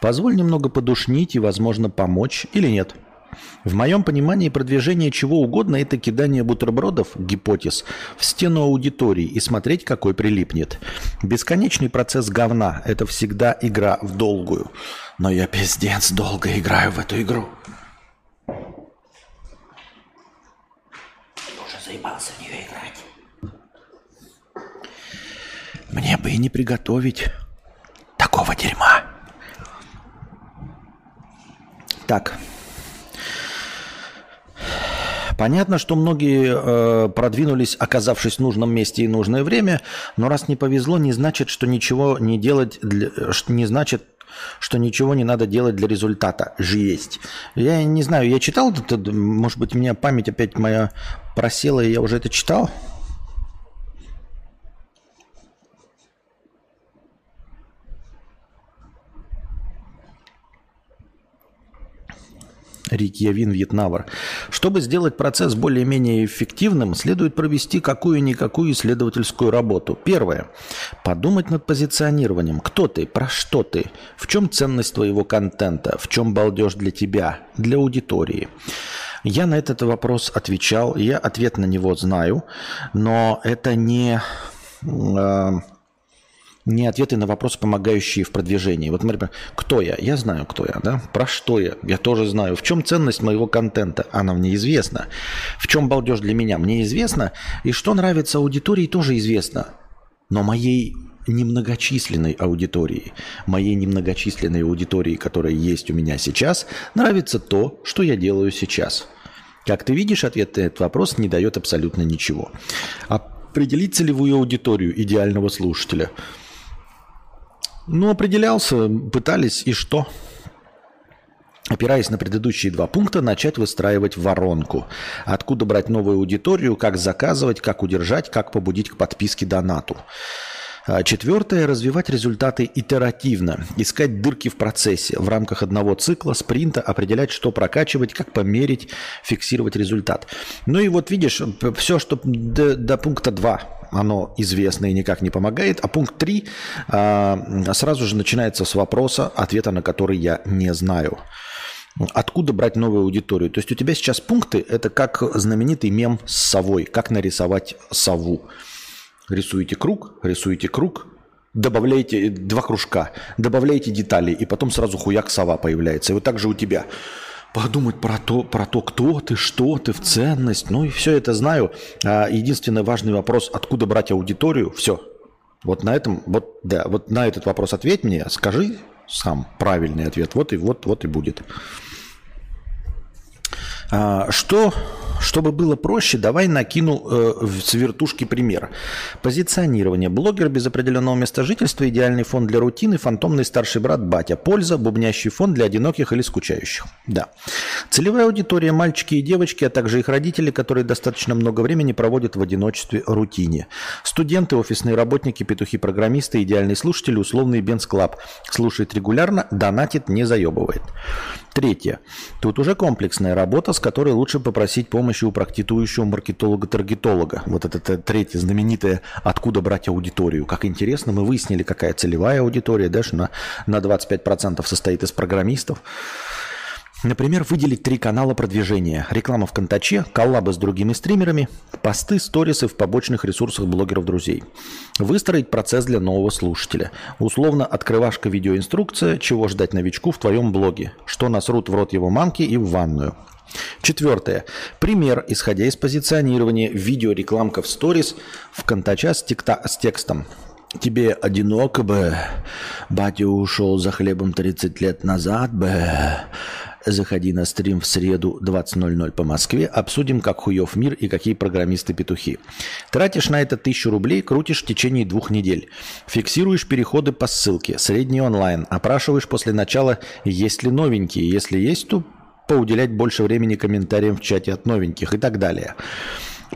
Позволь немного подушнить и, возможно, помочь или нет. В моем понимании продвижение чего угодно – это кидание бутербродов, гипотез, в стену аудитории и смотреть, какой прилипнет. Бесконечный процесс говна – это всегда игра в долгую. Но я пиздец долго играю в эту игру. Уже заебался в нее играть. Мне бы и не приготовить такого дерьма. Так, Понятно, что многие э, продвинулись, оказавшись в нужном месте и нужное время, но раз не повезло, не значит, что ничего не делать, для, не значит, что ничего не надо делать для результата. Есть. Я не знаю, я читал это, может быть, у меня память опять моя просела, и я уже это читал. Рикьявин Вьетнавр. Чтобы сделать процесс более-менее эффективным, следует провести какую-никакую исследовательскую работу. Первое. Подумать над позиционированием. Кто ты? Про что ты? В чем ценность твоего контента? В чем балдеж для тебя? Для аудитории? Я на этот вопрос отвечал. Я ответ на него знаю. Но это не... Э, не ответы на вопросы, помогающие в продвижении. Вот, например, кто я? Я знаю, кто я, да? Про что я? Я тоже знаю. В чем ценность моего контента? Она мне известна. В чем балдеж для меня? Мне известно. И что нравится аудитории, тоже известно. Но моей немногочисленной аудитории, моей немногочисленной аудитории, которая есть у меня сейчас, нравится то, что я делаю сейчас. Как ты видишь, ответ на этот вопрос не дает абсолютно ничего. Определить целевую аудиторию идеального слушателя – ну, определялся, пытались, и что? Опираясь на предыдущие два пункта, начать выстраивать воронку. Откуда брать новую аудиторию, как заказывать, как удержать, как побудить к подписке донату. А четвертое – развивать результаты итеративно, искать дырки в процессе, в рамках одного цикла, спринта, определять, что прокачивать, как померить, фиксировать результат. Ну и вот видишь, все, что до, до пункта 2 оно известно и никак не помогает. А пункт 3 а, сразу же начинается с вопроса, ответа на который я не знаю. Откуда брать новую аудиторию? То есть у тебя сейчас пункты – это как знаменитый мем с совой. Как нарисовать сову. Рисуете круг, рисуете круг, добавляете два кружка, добавляете детали, и потом сразу хуяк сова появляется. И вот так же у тебя – подумать про то, про то, кто ты, что ты, в ценность. Ну и все это знаю. А единственный важный вопрос, откуда брать аудиторию, все. Вот на этом, вот, да, вот на этот вопрос ответь мне, скажи сам правильный ответ. Вот и вот, вот и будет. А, что чтобы было проще, давай накину э, с вертушки пример. Позиционирование. Блогер без определенного места жительства, идеальный фон для рутины, фантомный старший брат батя. Польза, бубнящий фон для одиноких или скучающих. Да. Целевая аудитория – мальчики и девочки, а также их родители, которые достаточно много времени проводят в одиночестве рутине. Студенты, офисные работники, петухи-программисты, идеальный слушатель, условный Бенс Клаб. Слушает регулярно, донатит, не заебывает. Третье. Тут уже комплексная работа, с которой лучше попросить помощи у практикующего маркетолога-таргетолога. Вот это, третье знаменитое «Откуда брать аудиторию?». Как интересно, мы выяснили, какая целевая аудитория, даже на, на 25% состоит из программистов. Например, выделить три канала продвижения. Реклама в Контаче, коллабы с другими стримерами, посты, сторисы в побочных ресурсах блогеров-друзей. Выстроить процесс для нового слушателя. Условно, открывашка видеоинструкция, чего ждать новичку в твоем блоге. Что насрут в рот его мамки и в ванную. Четвертое. Пример, исходя из позиционирования видеорекламка в сторис в Контача с, текта, с текстом. Тебе одиноко бы, батя ушел за хлебом 30 лет назад бы, Заходи на стрим в среду 20.00 по Москве. Обсудим, как хуев мир и какие программисты петухи. Тратишь на это тысячу рублей, крутишь в течение двух недель. Фиксируешь переходы по ссылке. Средний онлайн. Опрашиваешь после начала, есть ли новенькие. Если есть, то поуделять больше времени комментариям в чате от новеньких и так далее.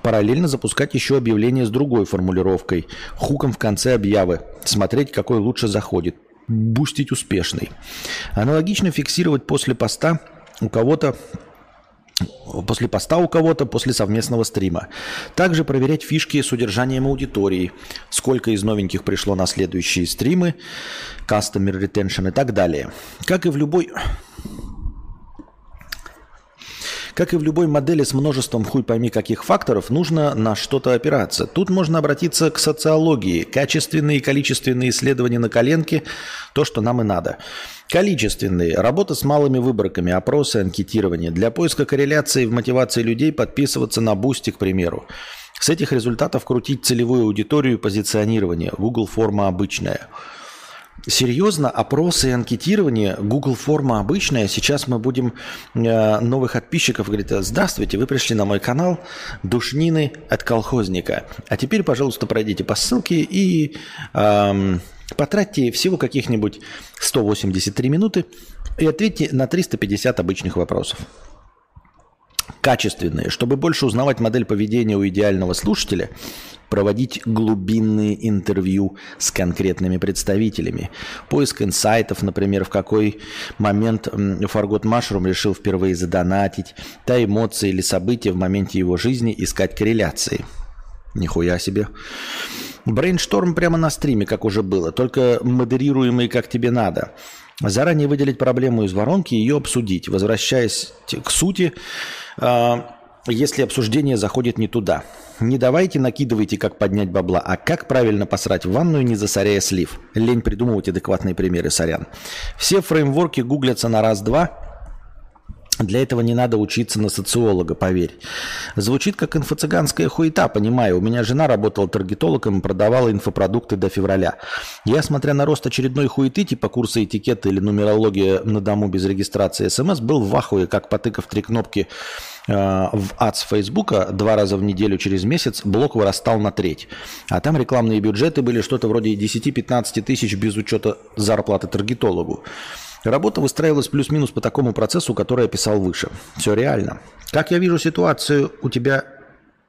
Параллельно запускать еще объявление с другой формулировкой. Хуком в конце объявы. Смотреть, какой лучше заходит бустить успешный. Аналогично фиксировать после поста у кого-то после поста у кого-то, после совместного стрима. Также проверять фишки с удержанием аудитории, сколько из новеньких пришло на следующие стримы, customer retention и так далее. Как и в любой как и в любой модели с множеством хуй пойми каких факторов, нужно на что-то опираться. Тут можно обратиться к социологии. Качественные и количественные исследования на коленке – то, что нам и надо. Количественные. Работа с малыми выборками, опросы, анкетирование. Для поиска корреляции в мотивации людей подписываться на Boosty, к примеру. С этих результатов крутить целевую аудиторию и позиционирование. Google форма обычная – Серьезно, опросы и анкетирование, Google форма обычная. Сейчас мы будем э, новых подписчиков говорить, здравствуйте, вы пришли на мой канал Душнины от колхозника. А теперь, пожалуйста, пройдите по ссылке и э, потратьте всего каких-нибудь 183 минуты и ответьте на 350 обычных вопросов качественные. Чтобы больше узнавать модель поведения у идеального слушателя, проводить глубинные интервью с конкретными представителями. Поиск инсайтов, например, в какой момент Фаргот Машрум решил впервые задонатить, та эмоции или события в моменте его жизни искать корреляции. Нихуя себе. Брейншторм прямо на стриме, как уже было, только модерируемый как тебе надо. Заранее выделить проблему из воронки и ее обсудить. Возвращаясь к сути, если обсуждение заходит не туда. Не давайте накидывайте, как поднять бабла, а как правильно посрать в ванную, не засоряя слив. Лень придумывать адекватные примеры, сорян. Все фреймворки гуглятся на раз-два, для этого не надо учиться на социолога, поверь. Звучит как инфо-цыганская хуета, понимаю. У меня жена работала таргетологом и продавала инфопродукты до февраля. Я, смотря на рост очередной хуеты, типа курса этикета или нумерология на дому без регистрации СМС, был в ахуе, как потыкав три кнопки э, в с Фейсбука два раза в неделю через месяц, блок вырастал на треть. А там рекламные бюджеты были что-то вроде 10-15 тысяч без учета зарплаты таргетологу. Работа выстраивалась плюс-минус по такому процессу, который я писал выше. Все реально. Как я вижу ситуацию, у тебя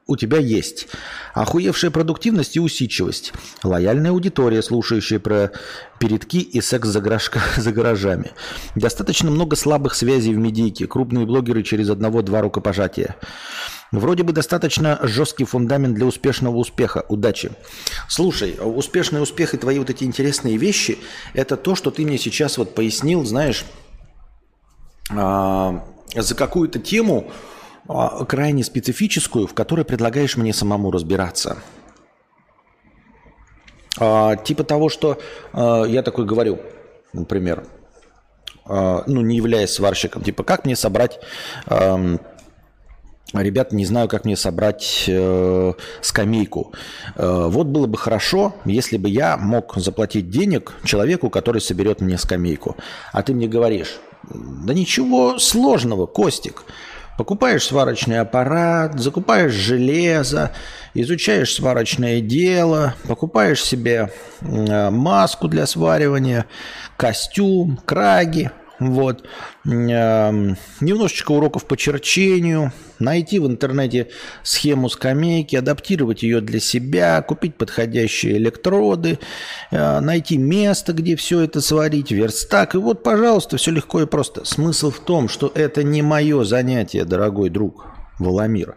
у тебя есть охуевшая продуктивность и усидчивость, лояльная аудитория, слушающая про передки и секс за, гараж, за гаражами, достаточно много слабых связей в медийке, крупные блогеры через одного-два рукопожатия. Вроде бы достаточно жесткий фундамент для успешного успеха. Удачи. Слушай, успешный успех и твои вот эти интересные вещи, это то, что ты мне сейчас вот пояснил, знаешь, а, за какую-то тему а, крайне специфическую, в которой предлагаешь мне самому разбираться. А, типа того, что я такой говорю, например, ну, не являясь сварщиком, типа, как мне собрать Ребята, не знаю, как мне собрать э, скамейку. Э, вот было бы хорошо, если бы я мог заплатить денег человеку, который соберет мне скамейку. А ты мне говоришь, да ничего сложного, Костик. Покупаешь сварочный аппарат, закупаешь железо, изучаешь сварочное дело, покупаешь себе э, маску для сваривания, костюм, краги – вот. Немножечко уроков по черчению, найти в интернете схему скамейки, адаптировать ее для себя, купить подходящие электроды, э, найти место, где все это сварить, верстак. И вот, пожалуйста, все легко и просто. Смысл в том, что это не мое занятие, дорогой друг Валамир.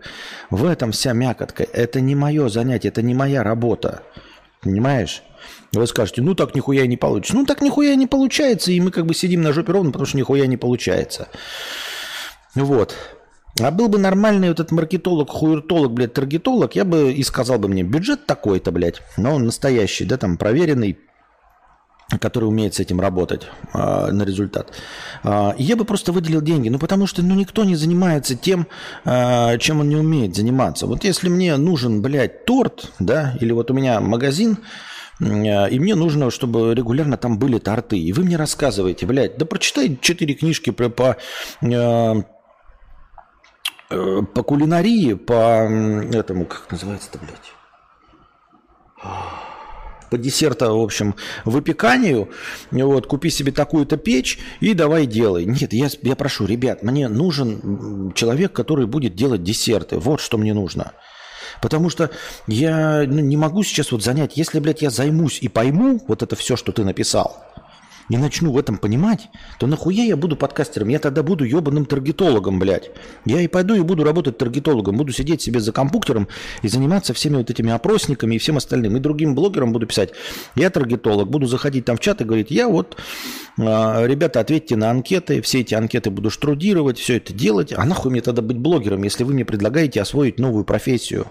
В этом вся мякотка. Это не мое занятие, это не моя работа. Понимаешь? Вы скажете, ну так нихуя не получится. Ну так нихуя не получается, и мы как бы сидим на жопе ровно, потому что нихуя не получается. Вот. А был бы нормальный этот маркетолог, хуертолог, блядь, таргетолог, я бы и сказал бы мне, бюджет такой-то, блядь, но он настоящий, да, там, проверенный, который умеет с этим работать э, на результат. Э, я бы просто выделил деньги, ну потому что ну, никто не занимается тем, э, чем он не умеет заниматься. Вот если мне нужен, блядь, торт, да, или вот у меня магазин, и мне нужно, чтобы регулярно там были торты, и вы мне рассказываете, блядь, да прочитай четыре книжки про, по, э, э, по кулинарии, по этому, как называется-то, блядь? по десерта, в общем, выпеканию, вот, купи себе такую-то печь и давай делай. Нет, я, я прошу, ребят, мне нужен человек, который будет делать десерты. Вот что мне нужно. Потому что я ну, не могу сейчас вот занять, если, блядь, я займусь и пойму вот это все, что ты написал, не начну в этом понимать, то нахуя я буду подкастером? Я тогда буду ебаным таргетологом, блядь. Я и пойду и буду работать таргетологом. Буду сидеть себе за компьютером и заниматься всеми вот этими опросниками и всем остальным. И другим блогерам буду писать, я таргетолог. Буду заходить там в чат и говорить, я вот, а, ребята, ответьте на анкеты. Все эти анкеты буду штрудировать, все это делать. А нахуй мне тогда быть блогером, если вы мне предлагаете освоить новую профессию?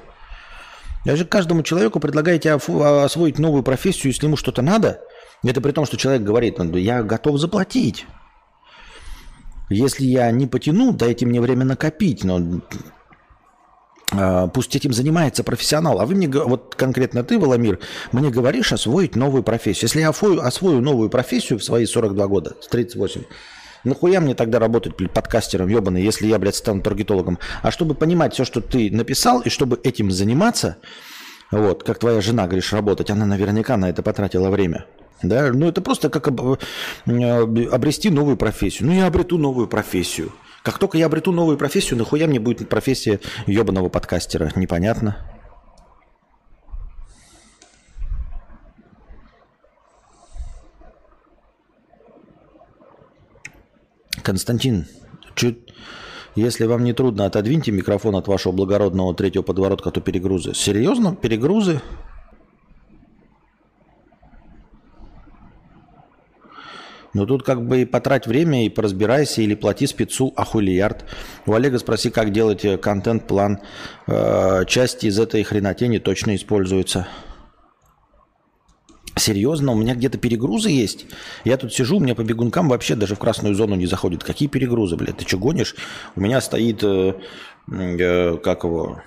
Я же каждому человеку предлагаете освоить новую профессию, если ему что-то надо – это при том, что человек говорит, я готов заплатить. Если я не потяну, дайте мне время накопить, но э, пусть этим занимается профессионал. А вы мне, вот конкретно ты, Воломир, мне говоришь освоить новую профессию. Если я освою новую профессию в свои 42 года, с 38, нахуя мне тогда работать блядь, подкастером ебаный, если я, блядь, стану таргетологом? А чтобы понимать все, что ты написал, и чтобы этим заниматься, вот, как твоя жена, говоришь, работать, она наверняка на это потратила время. Да? Ну, это просто как обрести новую профессию. Ну, я обрету новую профессию. Как только я обрету новую профессию, нахуя мне будет профессия ебаного подкастера? Непонятно. Константин, чуть, если вам не трудно, отодвиньте микрофон от вашего благородного третьего подворотка, то перегрузы. Серьезно? Перегрузы? Но тут как бы и потрать время, и поразбирайся, или плати спецу ахулиярд. У Олега спроси, как делать э, контент-план. Э, части из этой хренотени точно используются. Серьезно, у меня где-то перегрузы есть. Я тут сижу, у меня по бегункам вообще даже в красную зону не заходит. Какие перегрузы, блядь? Ты что гонишь? У меня стоит, э, э, как его,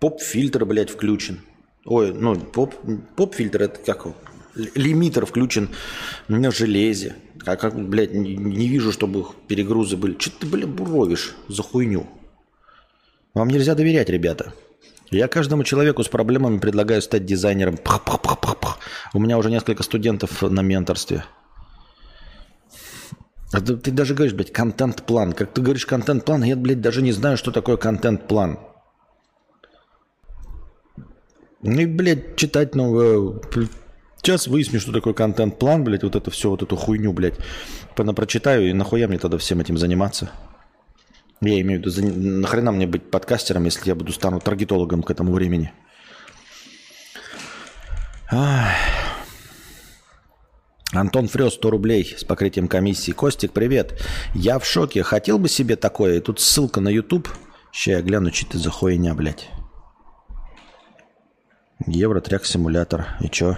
поп-фильтр, блядь, включен. Ой, ну, поп, поп-фильтр, это как лимитер включен на железе. А как, блядь, не, не вижу, чтобы перегрузы были. Что ты, блядь, буровишь за хуйню? Вам нельзя доверять, ребята. Я каждому человеку с проблемами предлагаю стать дизайнером. Пах, пах, пах, пах. У меня уже несколько студентов на менторстве. А ты, ты даже говоришь, блядь, контент-план. Как ты говоришь контент-план, я, блядь, даже не знаю, что такое контент-план. Ну и, блядь, читать новое, Сейчас выясню, что такое контент-план, блядь, вот это все, вот эту хуйню, блядь, прочитаю, и нахуя мне тогда всем этим заниматься? Я имею в виду, нахрена мне быть подкастером, если я буду стану таргетологом к этому времени? Антон Фрёс, 100 рублей с покрытием комиссии. Костик, привет. Я в шоке. Хотел бы себе такое. Тут ссылка на YouTube. Сейчас я гляну, что это за хуйня, блядь. Евротрек симулятор. И чё?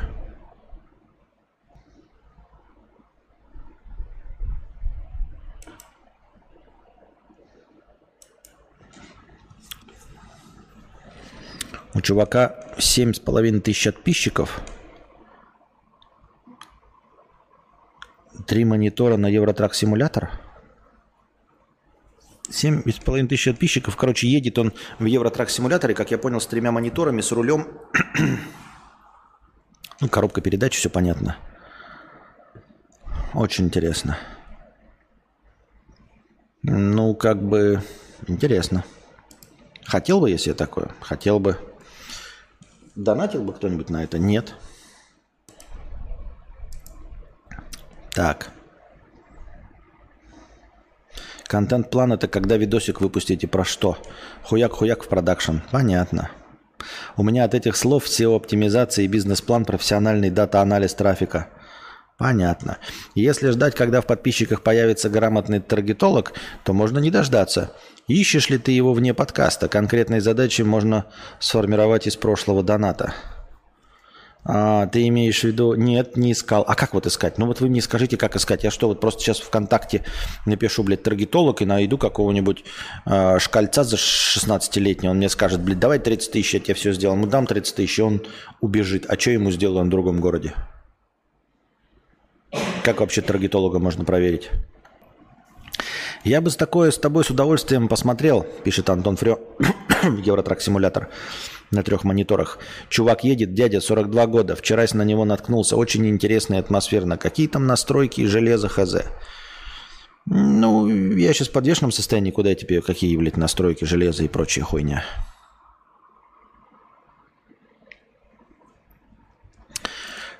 У чувака семь с половиной тысяч подписчиков. Три монитора на Евротрак симулятор. Семь с половиной тысяч подписчиков. Короче, едет он в Евротрак симуляторе, как я понял, с тремя мониторами, с рулем. ну, коробка передач, все понятно. Очень интересно. Ну, как бы интересно. Хотел бы себе такое? Хотел бы. Донатил бы кто-нибудь на это? Нет. Так. Контент-план это когда видосик выпустите про что? Хуяк-хуяк в продакшн. Понятно. У меня от этих слов все оптимизации, бизнес-план, профессиональный data-анализ трафика. Понятно. Если ждать, когда в подписчиках появится грамотный таргетолог, то можно не дождаться. Ищешь ли ты его вне подкаста? Конкретные задачи можно сформировать из прошлого доната. А, ты имеешь в виду... Нет, не искал. А как вот искать? Ну вот вы мне скажите, как искать. Я что, вот просто сейчас ВКонтакте напишу, блядь, таргетолог и найду какого-нибудь э, шкальца за 16-летнего. Он мне скажет, блядь, давай 30 тысяч, я тебе все сделал. Ему дам 30 тысяч, и он убежит. А что ему сделаю в другом городе? Как вообще таргетолога можно проверить? Я бы с такое с тобой с удовольствием посмотрел, пишет Антон Фрё в Евротрак симулятор на трех мониторах. Чувак едет, дядя, 42 года. Вчера на него наткнулся. Очень интересно и атмосферно. Какие там настройки и железо хз? Ну, я сейчас в подвешенном состоянии. Куда я тебе, какие, блядь, настройки железа и прочая хуйня?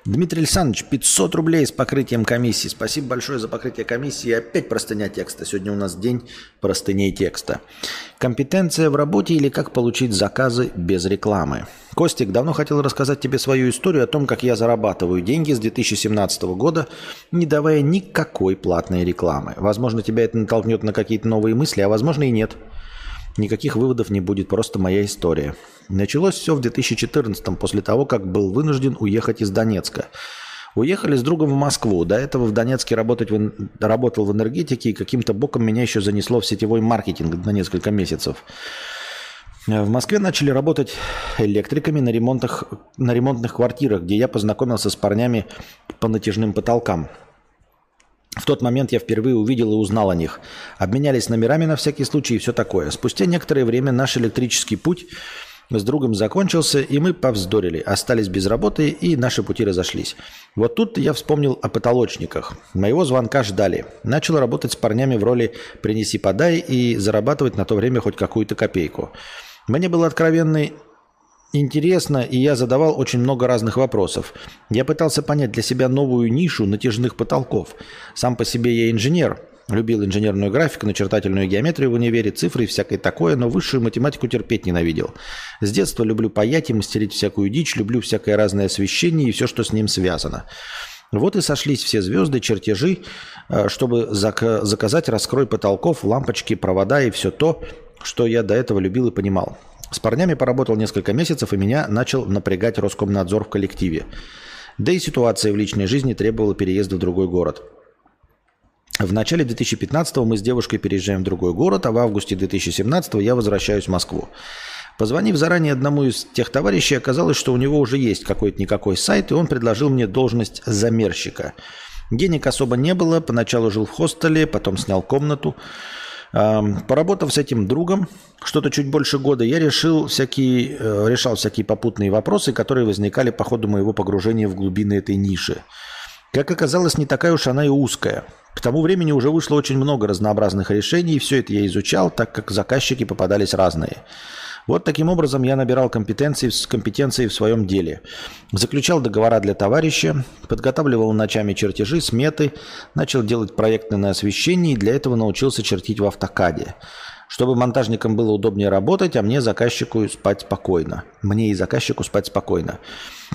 Дмитрий Александрович, 500 рублей с покрытием комиссии. Спасибо большое за покрытие комиссии. Опять простыня текста. Сегодня у нас день простыней текста. Компетенция в работе или как получить заказы без рекламы. Костик, давно хотел рассказать тебе свою историю о том, как я зарабатываю деньги с 2017 года, не давая никакой платной рекламы. Возможно, тебя это натолкнет на какие-то новые мысли, а возможно и нет. Никаких выводов не будет, просто моя история. Началось все в 2014 после того, как был вынужден уехать из Донецка. Уехали с другом в Москву. До этого в Донецке работать в, работал в энергетике, и каким-то боком меня еще занесло в сетевой маркетинг на несколько месяцев. В Москве начали работать электриками на, ремонтах, на ремонтных квартирах, где я познакомился с парнями по натяжным потолкам – в тот момент я впервые увидел и узнал о них. Обменялись номерами на всякий случай и все такое. Спустя некоторое время наш электрический путь с другом закончился, и мы повздорили, остались без работы, и наши пути разошлись. Вот тут я вспомнил о потолочниках. Моего звонка ждали. Начал работать с парнями в роли «принеси-подай» и зарабатывать на то время хоть какую-то копейку. Мне было откровенный интересно, и я задавал очень много разных вопросов. Я пытался понять для себя новую нишу натяжных потолков. Сам по себе я инженер, любил инженерную графику, начертательную геометрию в универе, цифры и всякое такое, но высшую математику терпеть ненавидел. С детства люблю паять и мастерить всякую дичь, люблю всякое разное освещение и все, что с ним связано. Вот и сошлись все звезды, чертежи, э, чтобы заказать раскрой потолков, лампочки, провода и все то, что я до этого любил и понимал. С парнями поработал несколько месяцев, и меня начал напрягать Роскомнадзор в коллективе. Да и ситуация в личной жизни требовала переезда в другой город. В начале 2015 мы с девушкой переезжаем в другой город, а в августе 2017 я возвращаюсь в Москву. Позвонив заранее одному из тех товарищей, оказалось, что у него уже есть какой-то никакой сайт, и он предложил мне должность замерщика. Денег особо не было, поначалу жил в хостеле, потом снял комнату. Поработав с этим другом что-то чуть больше года, я решил всякие, э, решал всякие попутные вопросы, которые возникали по ходу моего погружения в глубины этой ниши. Как оказалось, не такая уж она и узкая. К тому времени уже вышло очень много разнообразных решений, и все это я изучал, так как заказчики попадались разные. Вот таким образом я набирал компетенции, компетенции в своем деле. Заключал договора для товарища, подготавливал ночами чертежи, сметы, начал делать проектное освещение и для этого научился чертить в автокаде. Чтобы монтажникам было удобнее работать, а мне заказчику спать спокойно. Мне и заказчику спать спокойно.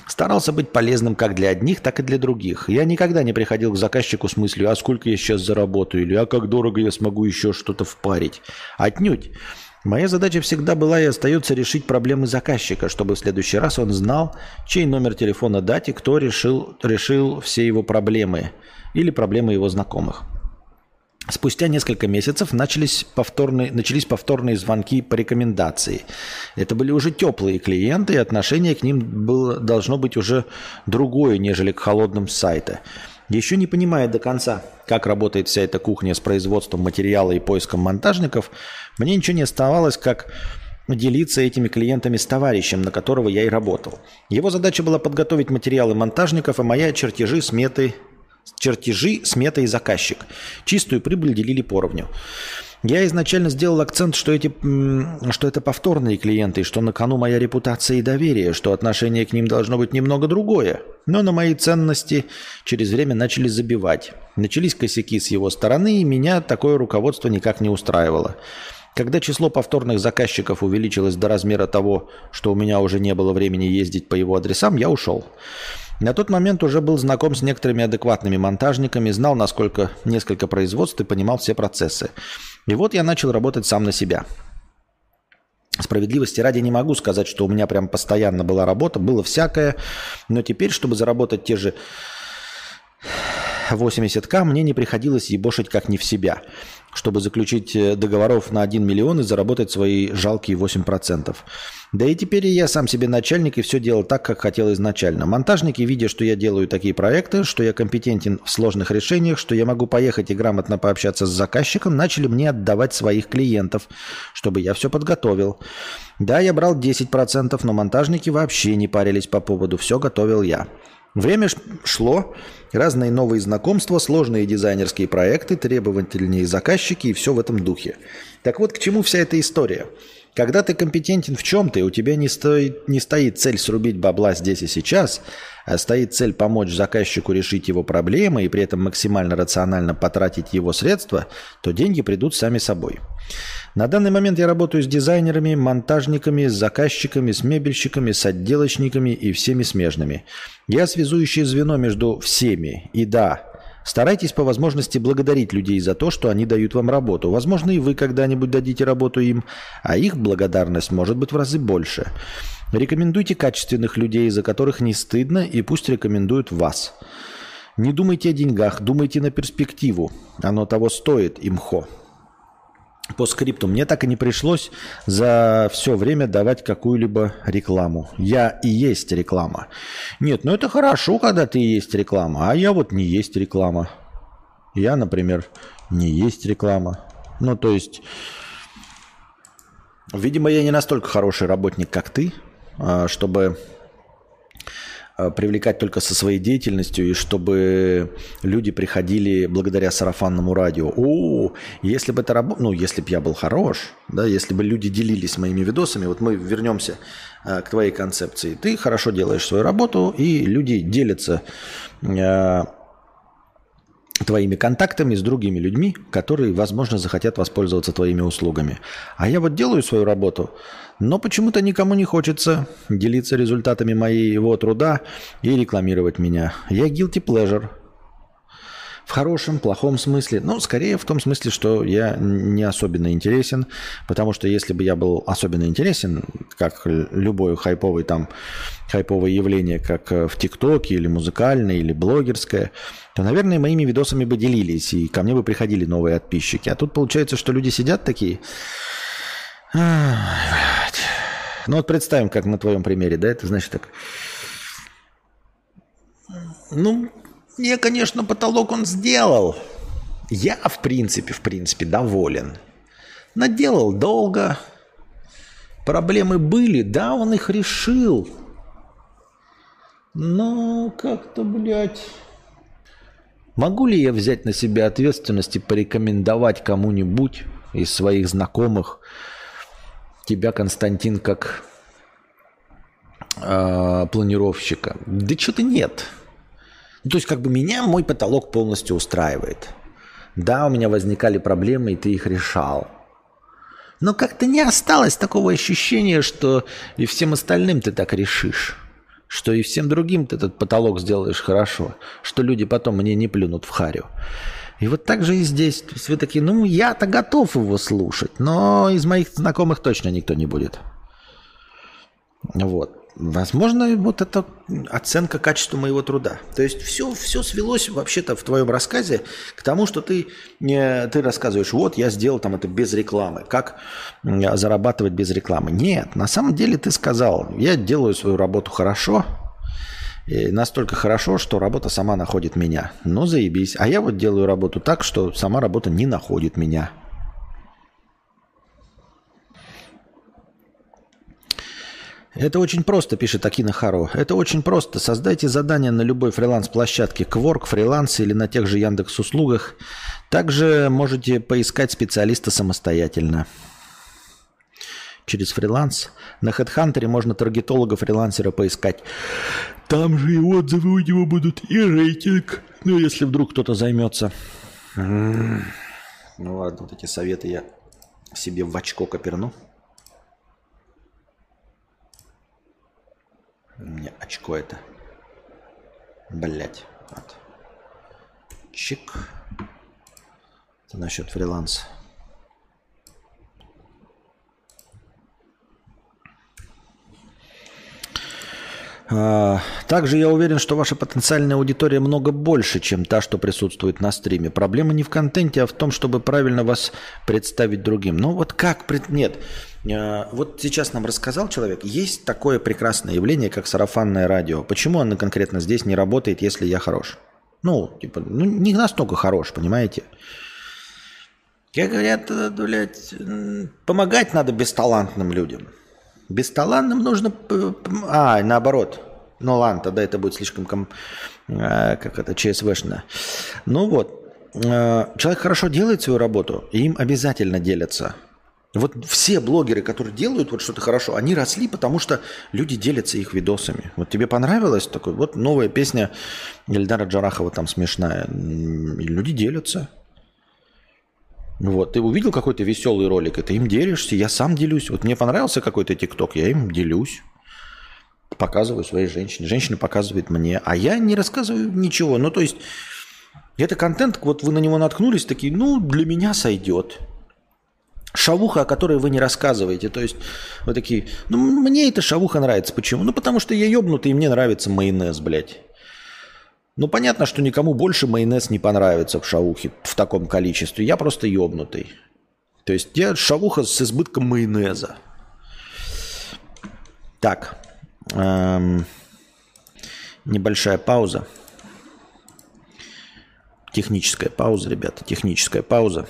Старался быть полезным как для одних, так и для других. Я никогда не приходил к заказчику с мыслью, а сколько я сейчас заработаю, или а как дорого я смогу еще что-то впарить. Отнюдь. Моя задача всегда была и остается решить проблемы заказчика, чтобы в следующий раз он знал, чей номер телефона дать и кто решил, решил все его проблемы или проблемы его знакомых. Спустя несколько месяцев начались повторные, начались повторные звонки по рекомендации. Это были уже теплые клиенты, и отношение к ним было, должно быть уже другое, нежели к холодным сайта. Еще не понимая до конца, как работает вся эта кухня с производством материала и поиском монтажников, мне ничего не оставалось, как делиться этими клиентами с товарищем, на которого я и работал. Его задача была подготовить материалы монтажников, а моя чертежи, сметы, чертежи, смета и заказчик. Чистую прибыль делили поровню. Я изначально сделал акцент, что, эти, что это повторные клиенты, что на кону моя репутация и доверие, что отношение к ним должно быть немного другое. Но на мои ценности через время начали забивать. Начались косяки с его стороны, и меня такое руководство никак не устраивало. Когда число повторных заказчиков увеличилось до размера того, что у меня уже не было времени ездить по его адресам, я ушел. На тот момент уже был знаком с некоторыми адекватными монтажниками, знал, насколько несколько производств и понимал все процессы. И вот я начал работать сам на себя. Справедливости ради не могу сказать, что у меня прям постоянно была работа, было всякое, но теперь, чтобы заработать те же 80к, мне не приходилось ебошить как не в себя – чтобы заключить э, договоров на 1 миллион и заработать свои жалкие 8%. Да и теперь я сам себе начальник и все делал так, как хотел изначально. Монтажники, видя, что я делаю такие проекты, что я компетентен в сложных решениях, что я могу поехать и грамотно пообщаться с заказчиком, начали мне отдавать своих клиентов, чтобы я все подготовил. Да, я брал 10%, но монтажники вообще не парились по поводу, все готовил я. Время шло, разные новые знакомства, сложные дизайнерские проекты, требовательные заказчики и все в этом духе. Так вот, к чему вся эта история? Когда ты компетентен в чем-то, и у тебя не стоит, не стоит цель срубить бабла здесь и сейчас, а стоит цель помочь заказчику решить его проблемы и при этом максимально рационально потратить его средства, то деньги придут сами собой. На данный момент я работаю с дизайнерами, монтажниками, с заказчиками, с мебельщиками, с отделочниками и всеми смежными. Я связующее звено между всеми. И да, старайтесь по возможности благодарить людей за то, что они дают вам работу. Возможно, и вы когда-нибудь дадите работу им, а их благодарность может быть в разы больше. Рекомендуйте качественных людей, за которых не стыдно, и пусть рекомендуют вас. Не думайте о деньгах, думайте на перспективу. Оно того стоит, имхо по скрипту. Мне так и не пришлось за все время давать какую-либо рекламу. Я и есть реклама. Нет, ну это хорошо, когда ты и есть реклама, а я вот не есть реклама. Я, например, не есть реклама. Ну, то есть, видимо, я не настолько хороший работник, как ты, а, чтобы привлекать только со своей деятельностью и чтобы люди приходили благодаря сарафанному радио. О, если бы это работало, ну, если бы я был хорош, да, если бы люди делились моими видосами, вот мы вернемся э, к твоей концепции. Ты хорошо делаешь свою работу, и люди делятся э, твоими контактами с другими людьми, которые, возможно, захотят воспользоваться твоими услугами. А я вот делаю свою работу, но почему-то никому не хочется делиться результатами моего труда и рекламировать меня. Я guilty pleasure. В хорошем, плохом смысле. Ну, скорее в том смысле, что я не особенно интересен, потому что если бы я был особенно интересен, как любое хайповое там хайповое явление, как в ТикТоке или музыкальное, или блогерское, то, наверное, моими видосами бы делились, и ко мне бы приходили новые подписчики. А тут получается, что люди сидят такие, ну вот представим, как на твоем примере, да, это значит так. Ну, я, конечно, потолок он сделал. Я, в принципе, в принципе, доволен. Наделал долго. Проблемы были, да, он их решил. Но как-то, блядь... Могу ли я взять на себя ответственность и порекомендовать кому-нибудь из своих знакомых, тебя, Константин, как э, планировщика? Да что-то нет. Ну, то есть как бы меня мой потолок полностью устраивает. Да, у меня возникали проблемы, и ты их решал. Но как-то не осталось такого ощущения, что и всем остальным ты так решишь. Что и всем другим ты этот потолок сделаешь хорошо. Что люди потом мне не плюнут в харю. И вот так же и здесь. То есть вы такие, ну, я-то готов его слушать, но из моих знакомых точно никто не будет. Вот. Возможно, вот это оценка качества моего труда. То есть все, все свелось вообще-то в твоем рассказе к тому, что ты, не, ты рассказываешь, вот я сделал там это без рекламы. Как зарабатывать без рекламы? Нет, на самом деле ты сказал, я делаю свою работу хорошо, настолько хорошо, что работа сама находит меня. Ну, заебись. А я вот делаю работу так, что сама работа не находит меня. Это очень просто, пишет Акина Харо. Это очень просто. Создайте задание на любой фриланс-площадке, Quark, фриланс или на тех же Яндекс услугах. Также можете поискать специалиста самостоятельно через фриланс. На HeadHunter можно таргетолога-фрилансера поискать. Там же и отзывы у него будут, и рейтинг. Ну, если вдруг кто-то займется. Ну ладно, вот эти советы я себе в очко коперну. Мне очко это Блять. Вот. Чик. Это насчет фриланса. Также я уверен, что ваша потенциальная аудитория много больше, чем та, что присутствует на стриме. Проблема не в контенте, а в том, чтобы правильно вас представить другим. Ну вот как... Нет. А, вот сейчас нам рассказал человек, есть такое прекрасное явление, как сарафанное радио. Почему оно конкретно здесь не работает, если я хорош? Ну, типа, ну, не настолько хорош, понимаете? Как говорят, э, блядь, помогать надо бесталантным людям. Бесталантным нужно... А, наоборот. Ну ладно, тогда это будет слишком ком... Э, как это, ЧСВшно. Ну вот. Э, человек хорошо делает свою работу, и им обязательно делятся. Вот все блогеры, которые делают вот что-то хорошо, они росли, потому что люди делятся их видосами. Вот тебе понравилось такой? Вот новая песня Эльдара Джарахова там смешная. Люди делятся. Вот, ты увидел какой-то веселый ролик, и ты им делишься, я сам делюсь. Вот мне понравился какой-то ТикТок, я им делюсь. Показываю своей женщине. Женщина показывает мне, а я не рассказываю ничего. Ну, то есть, это контент, вот вы на него наткнулись, такие, ну, для меня сойдет. Шавуха, о которой вы не рассказываете. То есть, вы такие, ну, мне эта шавуха нравится. Почему? Ну, потому что я ебнутый, и мне нравится майонез, блядь. Ну, понятно, что никому больше майонез не понравится в шаухе в таком количестве. Я просто ебнутый. То есть я шавуха с избытком майонеза. Так. Эм, небольшая пауза. Техническая пауза, ребята. Техническая пауза.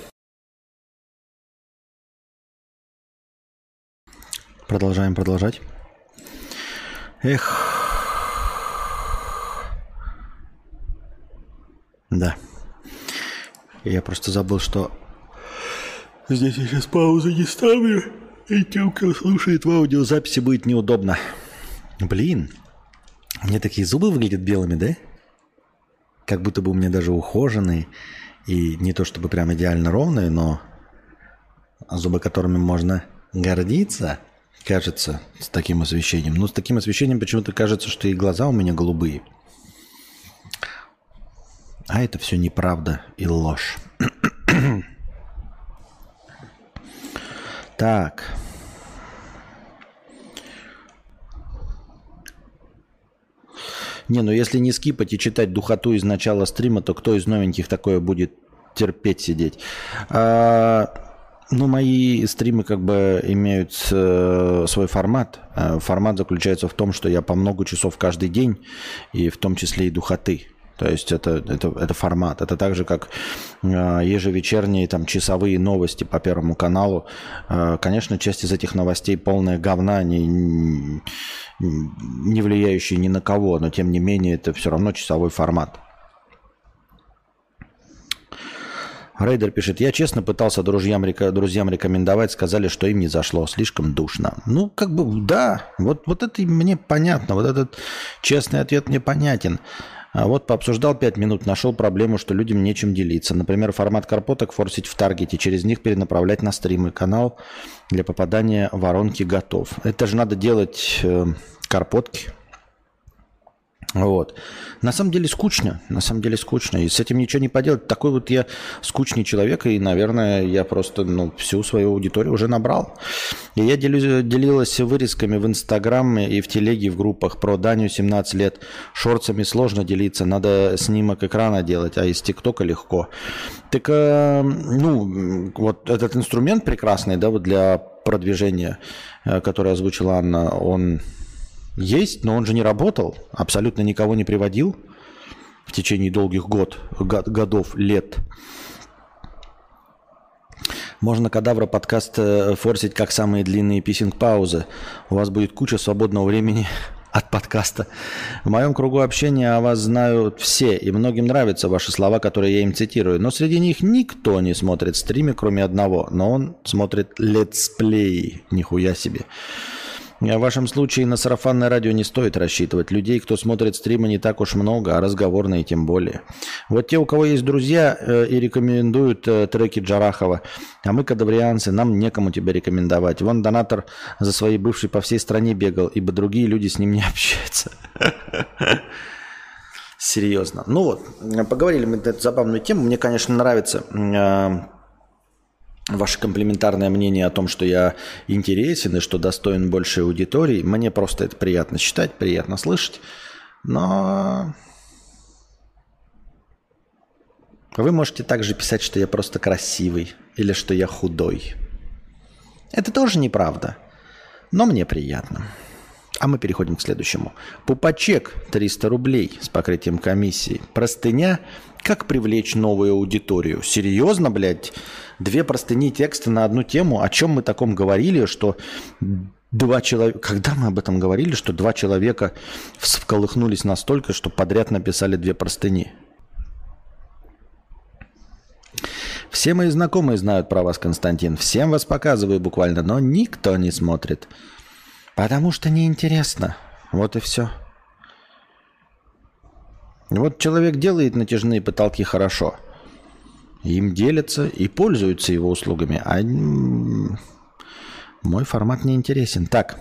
Продолжаем продолжать. Эх, Да. Я просто забыл, что здесь я сейчас паузу не ставлю. И тем, кто слушает в аудиозаписи, будет неудобно. Блин, мне такие зубы выглядят белыми, да? Как будто бы у меня даже ухоженные. И не то чтобы прям идеально ровные, но зубы, которыми можно гордиться, кажется, с таким освещением. Но с таким освещением почему-то кажется, что и глаза у меня голубые – а это все неправда и ложь. так. Не, ну если не скипать и читать духоту из начала стрима, то кто из новеньких такое будет терпеть сидеть? А, ну, мои стримы как бы имеют э, свой формат. А формат заключается в том, что я по много часов каждый день, и в том числе и духоты. То есть это, это, это формат. Это так же, как э, ежевечерние там, часовые новости по Первому каналу. Э, конечно, часть из этих новостей полная говна, не, не влияющая ни на кого, но тем не менее это все равно часовой формат. Рейдер пишет, я честно пытался друзьям, друзьям рекомендовать, сказали, что им не зашло, слишком душно. Ну, как бы, да, вот, вот это мне понятно, вот этот честный ответ мне понятен. А вот пообсуждал 5 минут, нашел проблему, что людям нечем делиться. Например, формат карпоток форсить в таргете, через них перенаправлять на стримы. Канал для попадания воронки готов. Это же надо делать э, карпотки, вот. На самом деле скучно, на самом деле скучно, и с этим ничего не поделать. Такой вот я скучный человек, и, наверное, я просто ну, всю свою аудиторию уже набрал. И я делюсь, делилась вырезками в Инстаграме и в телеге в группах про Даню 17 лет. Шорцами сложно делиться, надо снимок экрана делать, а из ТикТока легко. Так, э, ну, вот этот инструмент прекрасный, да, вот для продвижения, э, который озвучила Анна, он есть, но он же не работал, абсолютно никого не приводил в течение долгих год, год, годов, лет. Можно кадавра подкаст э, форсить как самые длинные писинг-паузы. У вас будет куча свободного времени от подкаста. В моем кругу общения о вас знают все, и многим нравятся ваши слова, которые я им цитирую. Но среди них никто не смотрит стримы, кроме одного. Но он смотрит летсплей. Нихуя себе. В вашем случае на сарафанное радио не стоит рассчитывать. Людей, кто смотрит стримы, не так уж много, а разговорные тем более. Вот те, у кого есть друзья э, и рекомендуют э, треки Джарахова, а мы, кадаврианцы, нам некому тебя рекомендовать. Вон донатор за своей бывшей по всей стране бегал, ибо другие люди с ним не общаются. Серьезно. Ну вот, поговорили мы на эту забавную тему. Мне, конечно, нравится э, ваше комплиментарное мнение о том, что я интересен и что достоин большей аудитории. Мне просто это приятно читать, приятно слышать. Но вы можете также писать, что я просто красивый или что я худой. Это тоже неправда, но мне приятно. А мы переходим к следующему. Пупачек 300 рублей с покрытием комиссии. Простыня как привлечь новую аудиторию? Серьезно, блядь? Две простыни текста на одну тему? О чем мы таком говорили, что два человека... Когда мы об этом говорили, что два человека всколыхнулись настолько, что подряд написали две простыни? Все мои знакомые знают про вас, Константин. Всем вас показываю буквально, но никто не смотрит. Потому что неинтересно. Вот и все. Вот человек делает натяжные потолки хорошо. Им делятся и пользуются его услугами. А мой формат не интересен. Так.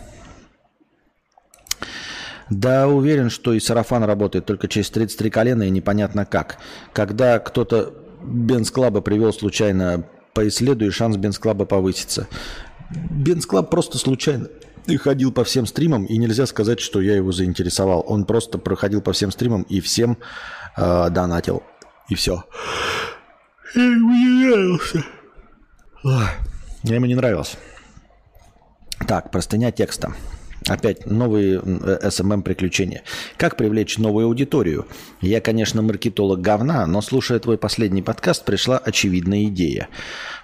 Да, уверен, что и сарафан работает только через 33 колена и непонятно как. Когда кто-то Бенс Клаба привел случайно по исследу, и шанс Бенс Клаба повысится. Бенс просто случайно и ходил по всем стримам, и нельзя сказать, что я его заинтересовал. Он просто проходил по всем стримам и всем э, донатил. И все. Я ему не нравился. Я ему не нравился. Так, простыня текста. Опять новые SMM-приключения. Как привлечь новую аудиторию? Я, конечно, маркетолог говна, но слушая твой последний подкаст, пришла очевидная идея.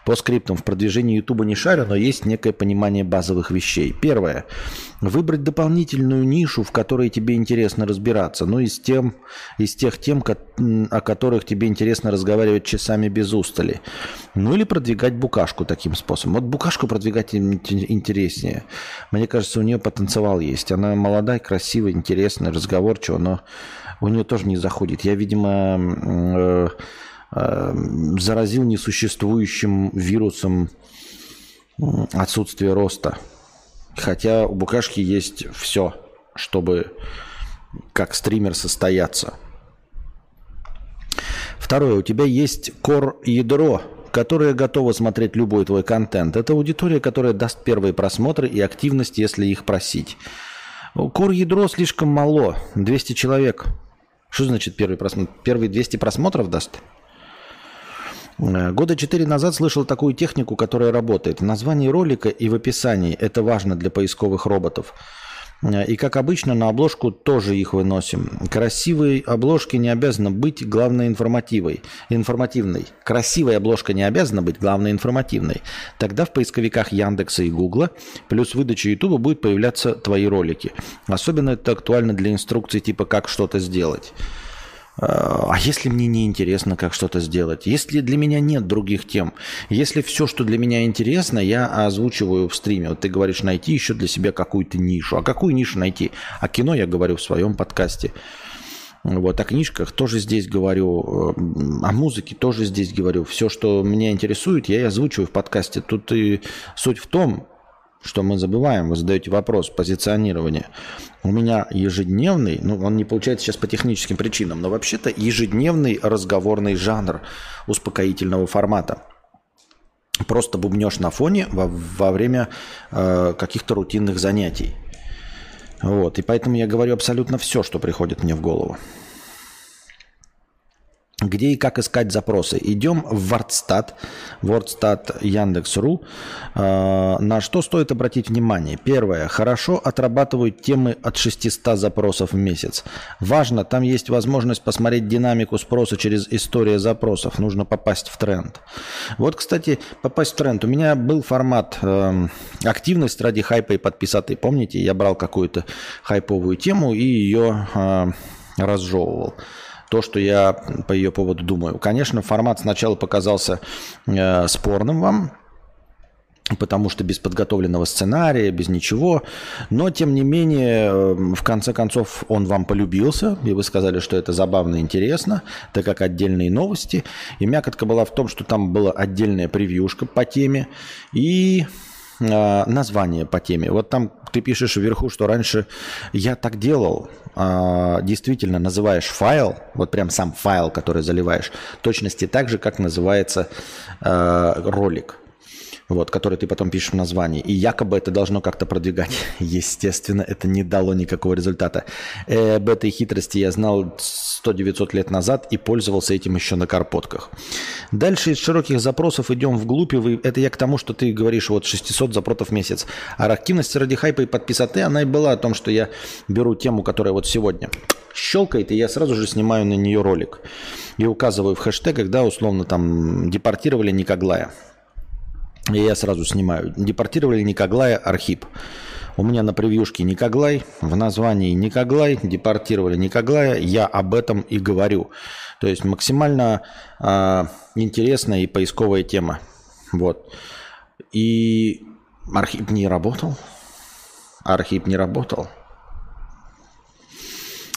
По скриптам в продвижении YouTube не шарю, но есть некое понимание базовых вещей. Первое. Выбрать дополнительную нишу, в которой тебе интересно разбираться. Ну, из, тем, из тех тем, о которых тебе интересно разговаривать часами без устали. Ну, или продвигать букашку таким способом. Вот букашку продвигать интереснее. Мне кажется, у нее потенциал есть. Она молодая, красивая, интересная, разговорчивая, но у нее тоже не заходит. Я, видимо, э, Эм, заразил несуществующим вирусом отсутствие роста. Хотя у букашки есть все, чтобы как стример состояться. Второе, у тебя есть кор-ядро, которое готово смотреть любой твой контент. Это аудитория, которая даст первые просмотры и активность, если их просить. Кор-ядро слишком мало, 200 человек. Что значит первый просмотр? Первые 200 просмотров даст? Э, года четыре назад слышал такую технику, которая работает. В названии ролика и в описании. Это важно для поисковых роботов. Э, и как обычно, на обложку тоже их выносим. Красивой обложки не обязана быть главной информативой, информативной. Красивая обложка не обязана быть главной информативной. Тогда в поисковиках Яндекса и Гугла плюс выдача Ютуба будет появляться твои ролики. Особенно это актуально для инструкций типа «Как что-то сделать». А, а если мне не интересно, как что-то сделать? Если для меня нет других тем? Если все, что для меня интересно, я озвучиваю в стриме. Вот ты говоришь найти еще для себя какую-то нишу. А какую нишу найти? А кино я говорю в своем подкасте. Вот, о книжках тоже здесь говорю, о музыке тоже здесь говорю. Все, что меня интересует, я и озвучиваю в подкасте. Тут и суть в том, что мы забываем, вы задаете вопрос позиционирования. У меня ежедневный, ну он не получается сейчас по техническим причинам, но вообще-то ежедневный разговорный жанр успокоительного формата. Просто бубнешь на фоне во, во время э, каких-то рутинных занятий. Вот, и поэтому я говорю абсолютно все, что приходит мне в голову. Где и как искать запросы? Идем в WordStat, WordStat Яндекс.ру. А, на что стоит обратить внимание? Первое. Хорошо отрабатывают темы от 600 запросов в месяц. Важно, там есть возможность посмотреть динамику спроса через историю запросов. Нужно попасть в тренд. Вот, кстати, попасть в тренд. У меня был формат э, активность ради хайпа и подписаты. Помните, я брал какую-то хайповую тему и ее э, разжевывал то, что я по ее поводу думаю. Конечно, формат сначала показался э, спорным вам, потому что без подготовленного сценария, без ничего. Но, тем не менее, э, в конце концов, он вам полюбился, и вы сказали, что это забавно и интересно, так как отдельные новости. И мякотка была в том, что там была отдельная превьюшка по теме, и э, название по теме. Вот там ты пишешь вверху, что раньше я так делал, э, действительно называешь файл, вот прям сам файл, который заливаешь, точности так же, как называется э, ролик вот, который ты потом пишешь в названии. И якобы это должно как-то продвигать. Естественно, это не дало никакого результата. Э, об этой хитрости я знал 100-900 лет назад и пользовался этим еще на карпотках. Дальше из широких запросов идем вглубь. И это я к тому, что ты говоришь, вот 600 запросов в месяц. А активность ради хайпа и подписоты, она и была о том, что я беру тему, которая вот сегодня щелкает, и я сразу же снимаю на нее ролик. И указываю в хэштегах, да, условно там депортировали Никоглая. И я сразу снимаю. Депортировали Никоглая Архип. У меня на превьюшке Никоглай, в названии Никоглай, депортировали Никоглая, я об этом и говорю. То есть максимально э, интересная и поисковая тема. Вот. И Архип не работал. Архип не работал.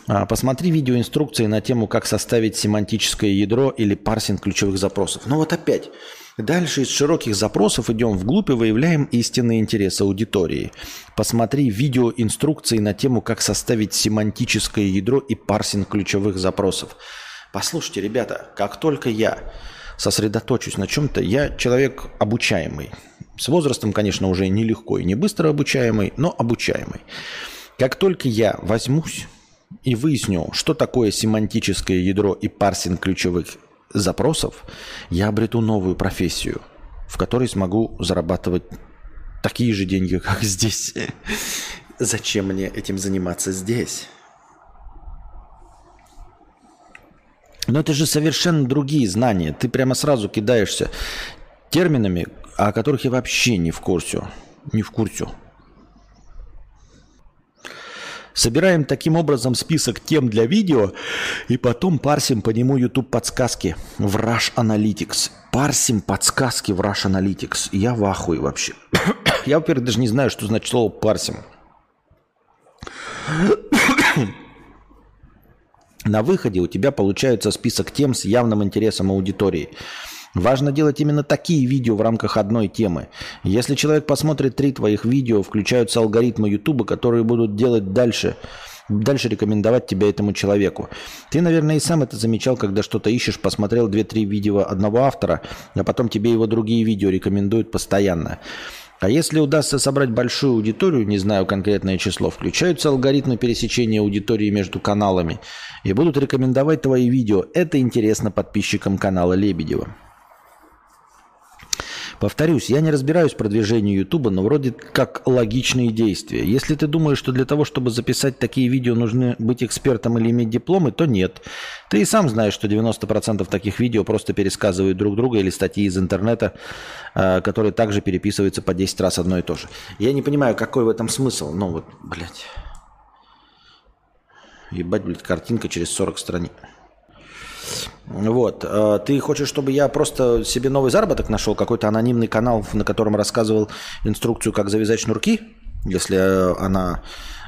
А, посмотри видеоинструкции на тему, как составить семантическое ядро или парсинг ключевых запросов. Ну вот опять, Дальше из широких запросов идем вглубь и выявляем истинные интересы аудитории. Посмотри видеоинструкции на тему, как составить семантическое ядро и парсинг ключевых запросов. Послушайте, ребята, как только я сосредоточусь на чем-то, я человек обучаемый. С возрастом, конечно, уже нелегко и не быстро обучаемый, но обучаемый. Как только я возьмусь и выясню, что такое семантическое ядро и парсинг ключевых запросов, я обрету новую профессию, в которой смогу зарабатывать такие же деньги, как здесь. Зачем мне этим заниматься здесь? Но это же совершенно другие знания. Ты прямо сразу кидаешься терминами, о которых я вообще не в курсе. Не в курсе. Собираем таким образом список тем для видео и потом парсим по нему YouTube подсказки в Rush Analytics. Парсим подсказки в Rush Analytics. Я в ахуе вообще. Я, во-первых, даже не знаю, что значит слово парсим. На выходе у тебя получается список тем с явным интересом аудитории. Важно делать именно такие видео в рамках одной темы. Если человек посмотрит три твоих видео, включаются алгоритмы YouTube, которые будут делать дальше, дальше рекомендовать тебя этому человеку. Ты, наверное, и сам это замечал, когда что-то ищешь, посмотрел 2-3 видео одного автора, а потом тебе его другие видео рекомендуют постоянно. А если удастся собрать большую аудиторию, не знаю конкретное число, включаются алгоритмы пересечения аудитории между каналами и будут рекомендовать твои видео. Это интересно подписчикам канала Лебедева. Повторюсь, я не разбираюсь в продвижении Ютуба, но вроде как логичные действия. Если ты думаешь, что для того, чтобы записать такие видео, нужно быть экспертом или иметь дипломы, то нет. Ты и сам знаешь, что 90% таких видео просто пересказывают друг друга или статьи из интернета, э, которые также переписываются по 10 раз одно и то же. Я не понимаю, какой в этом смысл. Ну вот, блядь. Ебать, блядь, картинка через 40 страниц. Вот. Э, ты хочешь, чтобы я просто себе новый заработок нашел, какой-то анонимный канал, на котором рассказывал инструкцию, как завязать шнурки, если э, она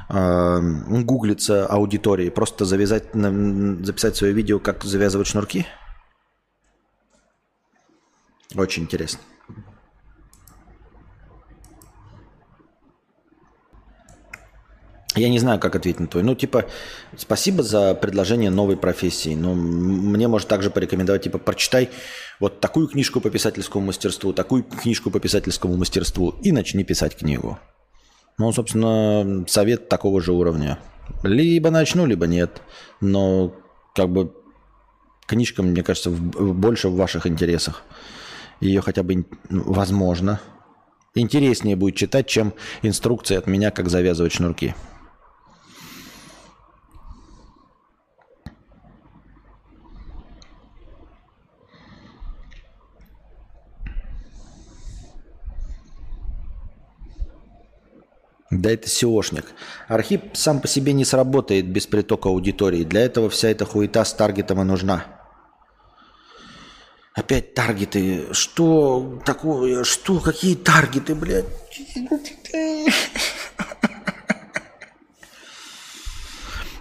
э, гуглится аудиторией, просто завязать, записать свое видео, как завязывать шнурки? Очень интересно. Я не знаю, как ответить на твой. Ну, типа, спасибо за предложение новой профессии. Но мне может также порекомендовать, типа, прочитай вот такую книжку по писательскому мастерству, такую книжку по писательскому мастерству и начни писать книгу. Ну, собственно, совет такого же уровня. Либо начну, либо нет. Но, как бы, книжка, мне кажется, больше в ваших интересах. Ее хотя бы, возможно, интереснее будет читать, чем инструкции от меня, как завязывать шнурки. Да это SEOшник. Архип сам по себе не сработает без притока аудитории. Для этого вся эта хуета с таргетом и нужна. Опять таргеты. Что такое? Что? Какие таргеты, блядь?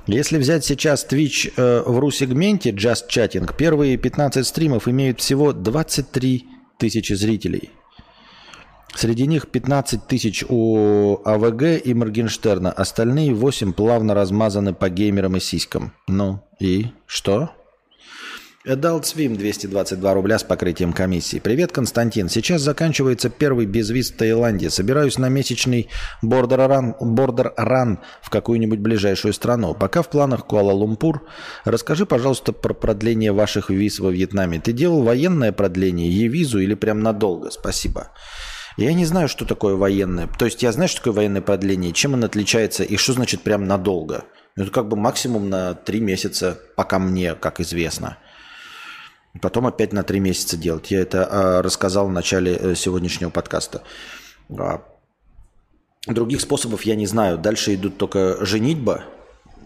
Если взять сейчас Twitch э, в ру-сегменте Just Chatting, первые 15 стримов имеют всего 23 тысячи зрителей. Среди них 15 тысяч у АВГ и Моргенштерна. Остальные 8 плавно размазаны по геймерам и сиськам. Ну и что? Adult Swim 222 рубля с покрытием комиссии. Привет, Константин. Сейчас заканчивается первый безвиз в Таиланде. Собираюсь на месячный run, border run в какую-нибудь ближайшую страну. Пока в планах Куала-Лумпур. Расскажи, пожалуйста, про продление ваших виз во Вьетнаме. Ты делал военное продление, Е-визу или прям надолго? Спасибо. Я не знаю, что такое военное. То есть я знаю, что такое военное продление, чем оно отличается и что значит прям надолго. Это как бы максимум на три месяца, пока мне, как известно. Потом опять на три месяца делать. Я это э, рассказал в начале э, сегодняшнего подкаста. А, других способов я не знаю. Дальше идут только женитьба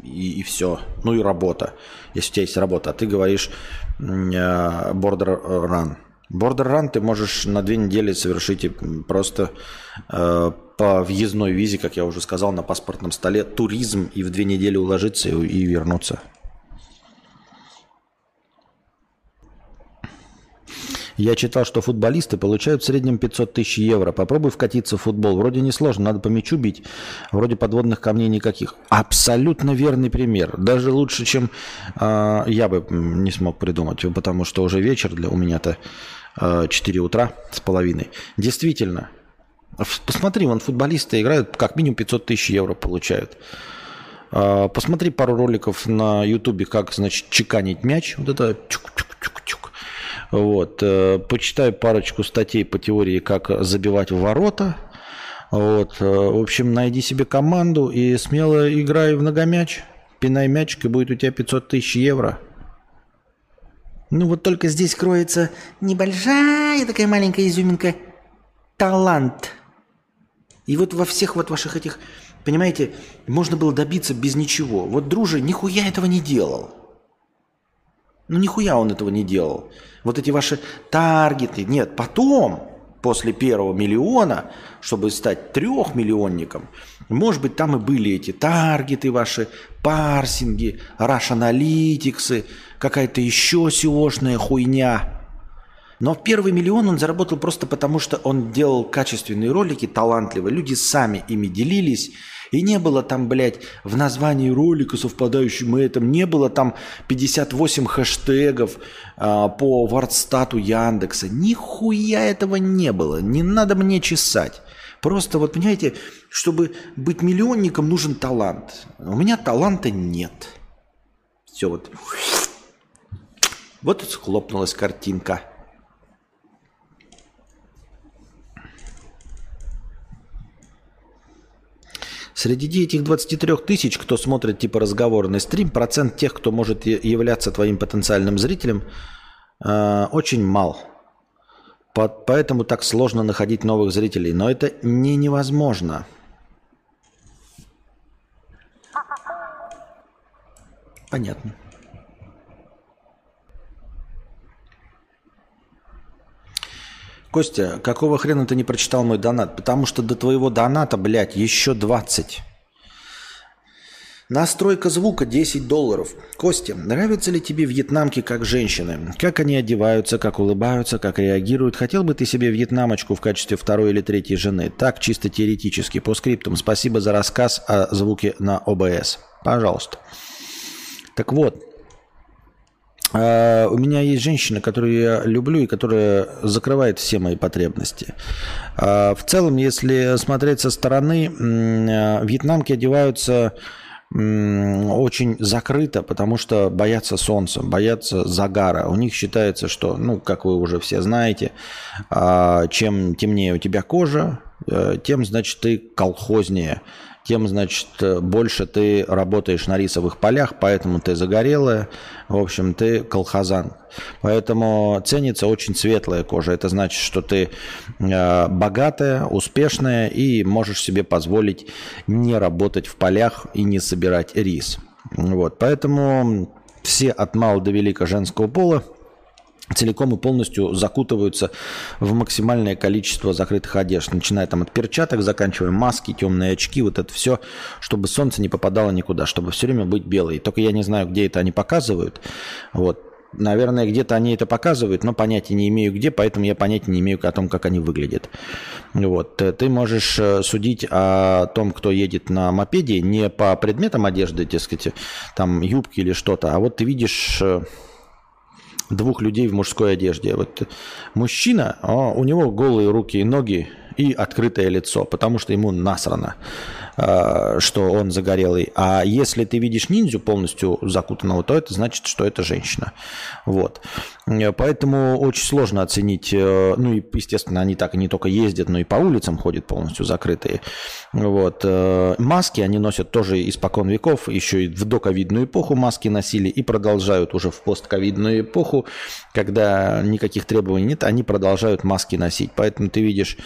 и, и все. Ну и работа. Если у тебя есть работа. А ты говоришь э, border run. Run ты можешь на две недели совершить просто э, по въездной визе, как я уже сказал, на паспортном столе туризм и в две недели уложиться и, и вернуться. Я читал, что футболисты получают в среднем 500 тысяч евро. Попробуй вкатиться в футбол. Вроде несложно, надо по мячу бить. Вроде подводных камней никаких. Абсолютно верный пример. Даже лучше, чем э, я бы не смог придумать. Потому что уже вечер для у меня-то э, 4 утра с половиной. Действительно. Посмотри, вон футболисты играют, как минимум 500 тысяч евро получают. Посмотри пару роликов на ютубе, как, значит, чеканить мяч. Вот это чук-чук-чук-чук вот. Э, почитаю парочку статей по теории, как забивать в ворота. Вот. Э, в общем, найди себе команду и смело играй в многомяч. Пинай мячик, и будет у тебя 500 тысяч евро. Ну вот только здесь кроется небольшая такая маленькая изюминка. Талант. И вот во всех вот ваших этих, понимаете, можно было добиться без ничего. Вот Дружи нихуя этого не делал. Ну нихуя он этого не делал. Вот эти ваши таргеты. Нет, потом, после первого миллиона, чтобы стать трехмиллионником, может быть, там и были эти таргеты ваши, парсинги, Rush какая-то еще seo хуйня. Но первый миллион он заработал просто потому, что он делал качественные ролики, талантливые. Люди сами ими делились, и не было там, блядь, в названии ролика, совпадающем этом, не было там 58 хэштегов а, по вардстату Яндекса. Нихуя этого не было. Не надо мне чесать. Просто вот, понимаете, чтобы быть миллионником, нужен талант. У меня таланта нет. Все вот. Вот схлопнулась картинка. Среди этих 23 тысяч, кто смотрит типа разговорный стрим, процент тех, кто может являться твоим потенциальным зрителем, э, очень мал. Поэтому так сложно находить новых зрителей. Но это не невозможно. Понятно. Костя, какого хрена ты не прочитал мой донат? Потому что до твоего доната, блядь, еще 20. Настройка звука 10 долларов. Костя, нравятся ли тебе вьетнамки как женщины? Как они одеваются, как улыбаются, как реагируют? Хотел бы ты себе вьетнамочку в качестве второй или третьей жены? Так, чисто теоретически. По скриптам. Спасибо за рассказ о звуке на ОБС. Пожалуйста. Так вот, у меня есть женщина, которую я люблю и которая закрывает все мои потребности. А, в целом, если смотреть со стороны, а, вьетнамки одеваются очень закрыто, потому что боятся солнца, боятся загара. У них считается, что, ну, как вы уже все знаете, чем темнее у тебя кожа, э, тем, значит, ты колхознее тем, значит, больше ты работаешь на рисовых полях, поэтому ты загорелая, в общем, ты колхозан. Поэтому ценится очень светлая кожа. Это значит, что ты э, богатая, успешная и можешь себе позволить не работать в полях и не собирать рис. Вот, поэтому все от мала до велика женского пола – целиком и полностью закутываются в максимальное количество закрытых одежд, начиная там от перчаток, заканчивая маски, темные очки, вот это все, чтобы солнце не попадало никуда, чтобы все время быть белой. Только я не знаю, где это они показывают. Вот. Наверное, где-то они это показывают, но понятия не имею где, поэтому я понятия не имею о том, как они выглядят. Вот. Ты можешь э, судить о том, кто едет на мопеде, не по предметам одежды, так сказать, там юбки или что-то, а вот ты видишь э, двух людей в мужской одежде. Вот мужчина, у него голые руки и ноги и открытое лицо, потому что ему насрано. Э, что он загорелый. А если ты видишь ниндзю полностью закутанного, то это значит, что это женщина. Вот. Э, поэтому очень сложно оценить. Э, ну и, естественно, они так и не только ездят, но и по улицам ходят полностью закрытые. Вот. Маски они носят тоже испокон веков. Еще и в доковидную эпоху маски носили и продолжают уже в постковидную эпоху, когда никаких требований нет, они продолжают маски носить. Поэтому ты видишь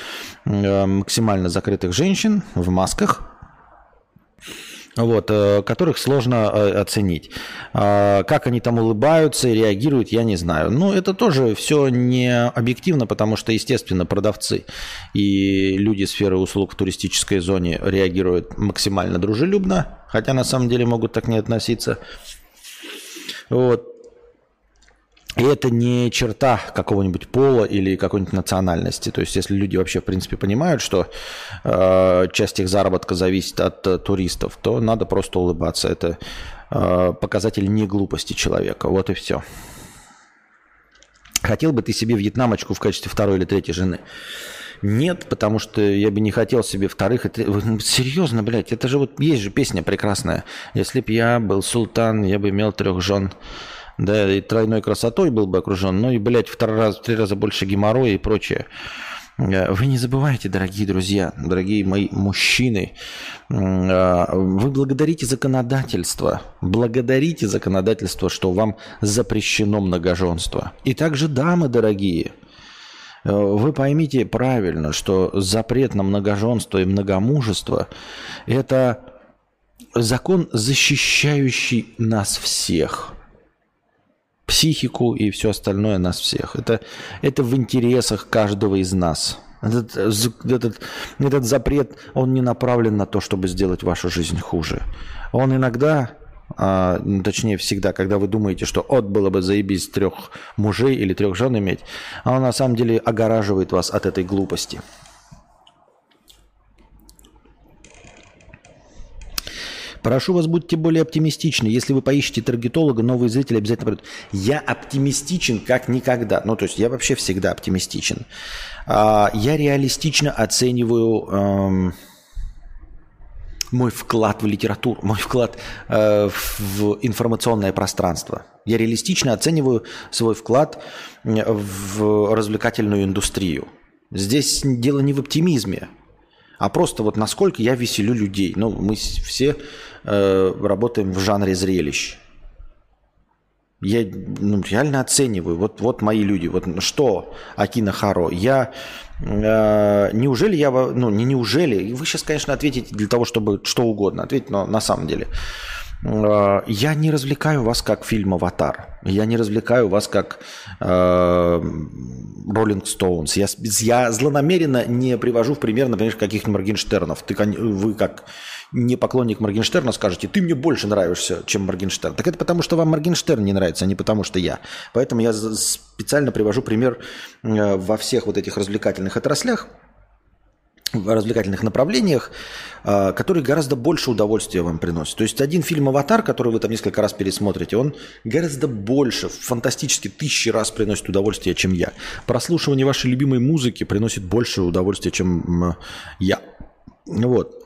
максимально закрытых женщин в масках, вот, э, которых сложно э, оценить. А, как они там улыбаются и реагируют, я не знаю. Но это тоже все не объективно, потому что, естественно, продавцы и люди сферы услуг в туристической зоне реагируют максимально дружелюбно, хотя на самом деле могут так не относиться. Вот. И это не черта какого-нибудь пола или какой-нибудь национальности. То есть, если люди вообще, в принципе, понимают, что э, часть их заработка зависит от э, туристов, то надо просто улыбаться. Это э, показатель не глупости человека. Вот и все. Хотел бы ты себе вьетнамочку в качестве второй или третьей жены? Нет, потому что я бы не хотел себе вторых. Это, серьезно, блядь, это же вот есть же песня прекрасная. Если б я был султан, я бы имел трех жен да, и тройной красотой был бы окружен, ну и, блядь, в раза, в три раза больше геморроя и прочее. Э, вы не забывайте, дорогие друзья, дорогие мои мужчины, э, вы благодарите законодательство, благодарите законодательство, что вам запрещено многоженство. И также дамы, дорогие, э, вы поймите правильно, что запрет на многоженство и многомужество – это закон, защищающий нас всех – психику и все остальное нас всех. Это, это в интересах каждого из нас. Этот, этот, этот запрет, он не направлен на то, чтобы сделать вашу жизнь хуже. Он иногда, а, ну, точнее всегда, когда вы думаете, что от было бы заебись трех мужей или трех жен иметь, а он на самом деле огораживает вас от этой глупости. Прошу вас, будьте более оптимистичны. Если вы поищете таргетолога, новые зрители обязательно придут. Я оптимистичен как никогда. Ну, то есть я вообще всегда оптимистичен. А, я реалистично оцениваю эм, мой вклад в литературу, мой вклад э, в информационное пространство. Я реалистично оцениваю свой вклад в развлекательную индустрию. Здесь дело не в оптимизме, а просто вот насколько я веселю людей. Ну, мы все э, работаем в жанре зрелищ. Я ну, реально оцениваю. Вот, вот мои люди. Вот что Акина Харо? Я э, неужели я ну не неужели? Вы сейчас, конечно, ответите для того, чтобы что угодно ответить, но на самом деле э, я не развлекаю вас как фильм «Аватар». Я не развлекаю вас как Роллинг э, Стоунс. Я, я злонамеренно не привожу в пример, например, каких-нибудь Моргенштернов. Ты, вы как не поклонник Моргенштерна скажете, ты мне больше нравишься, чем Моргенштерн. Так это потому, что вам Моргенштерн не нравится, а не потому, что я. Поэтому я специально привожу пример э, во всех вот этих развлекательных отраслях, в развлекательных направлениях, э, которые гораздо больше удовольствия вам приносят. То есть один фильм «Аватар», который вы там несколько раз пересмотрите, он гораздо больше, фантастически тысячи раз приносит удовольствие, чем я. Прослушивание вашей любимой музыки приносит больше удовольствия, чем я. Вот.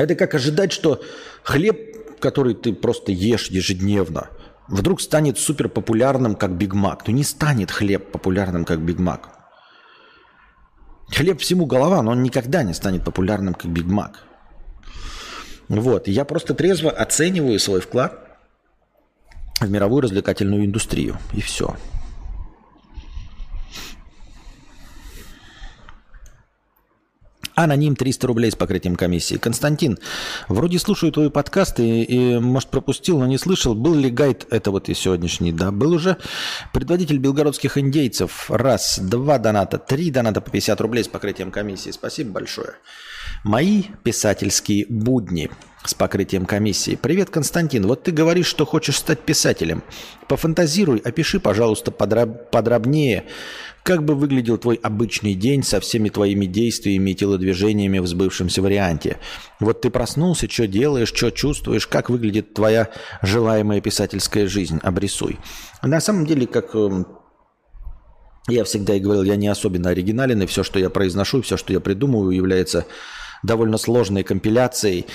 Это как ожидать, что хлеб, который ты просто ешь ежедневно, вдруг станет супер популярным, как Биг Мак. Ну не станет хлеб популярным, как Биг Мак. Хлеб всему голова, но он никогда не станет популярным, как Биг Мак. Вот. Я просто трезво оцениваю свой вклад в мировую развлекательную индустрию. И все. Аноним 300 рублей с покрытием комиссии. Константин, вроде слушаю твой подкаст и, и, может, пропустил, но не слышал. Был ли гайд, это вот и сегодняшний, да, был уже предводитель белгородских индейцев. Раз, два доната, три доната по 50 рублей с покрытием комиссии. Спасибо большое. Мои писательские будни с покрытием комиссии. Привет, Константин. Вот ты говоришь, что хочешь стать писателем. Пофантазируй, опиши, пожалуйста, подроб- подробнее, как бы выглядел твой обычный день со всеми твоими действиями и телодвижениями в сбывшемся варианте? Вот ты проснулся, что делаешь, что чувствуешь, как выглядит твоя желаемая писательская жизнь? Обрисуй. На самом деле, как эм, я всегда и говорил, я не особенно оригинален, и все, что я произношу, все, что я придумываю, является довольно сложной компиляцией,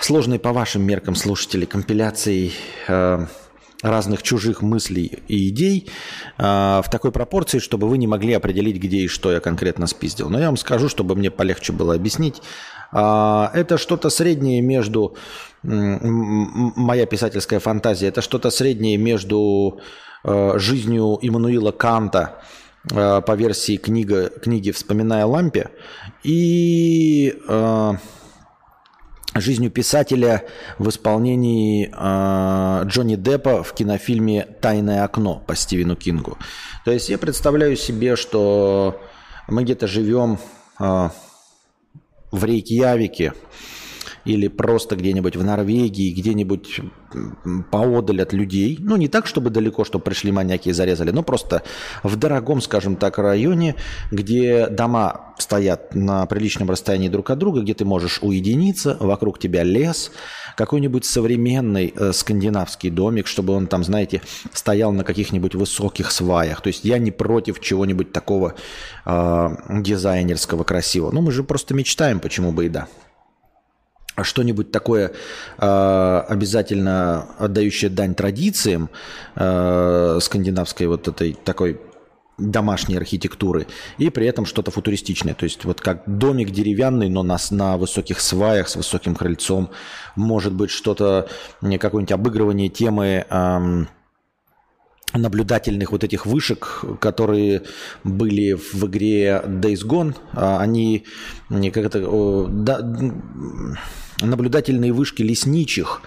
сложной по вашим меркам слушателей, компиляцией э, разных чужих мыслей и идей э, в такой пропорции, чтобы вы не могли определить, где и что я конкретно спиздил. Но я вам скажу, чтобы мне полегче было объяснить. Э, это что-то среднее между... Моя писательская фантазия, это что-то среднее между э, жизнью Иммануила Канта, э, по версии книга, книги «Вспоминая лампе» и э, жизнью писателя в исполнении э, Джонни Деппа в кинофильме «Тайное окно» по Стивену Кингу. То есть я представляю себе, что мы где-то живем э, в Рейкьявике, или просто где-нибудь в Норвегии, где-нибудь поодаль от людей. Ну, не так, чтобы далеко, чтобы пришли маньяки и зарезали, но просто в дорогом, скажем так, районе, где дома стоят на приличном расстоянии друг от друга, где ты можешь уединиться, вокруг тебя лес, какой-нибудь современный э, скандинавский домик, чтобы он там, знаете, стоял на каких-нибудь высоких сваях. То есть я не против чего-нибудь такого э, дизайнерского красивого. Ну, мы же просто мечтаем, почему бы и да что-нибудь такое э, обязательно отдающее дань традициям э, скандинавской вот этой такой домашней архитектуры и при этом что-то футуристичное. То есть вот как домик деревянный, но нас на высоких сваях с высоким крыльцом. Может быть что-то, какое-нибудь обыгрывание темы эм, наблюдательных вот этих вышек, которые были в игре Days Gone. А они как это... Да, наблюдательные вышки лесничих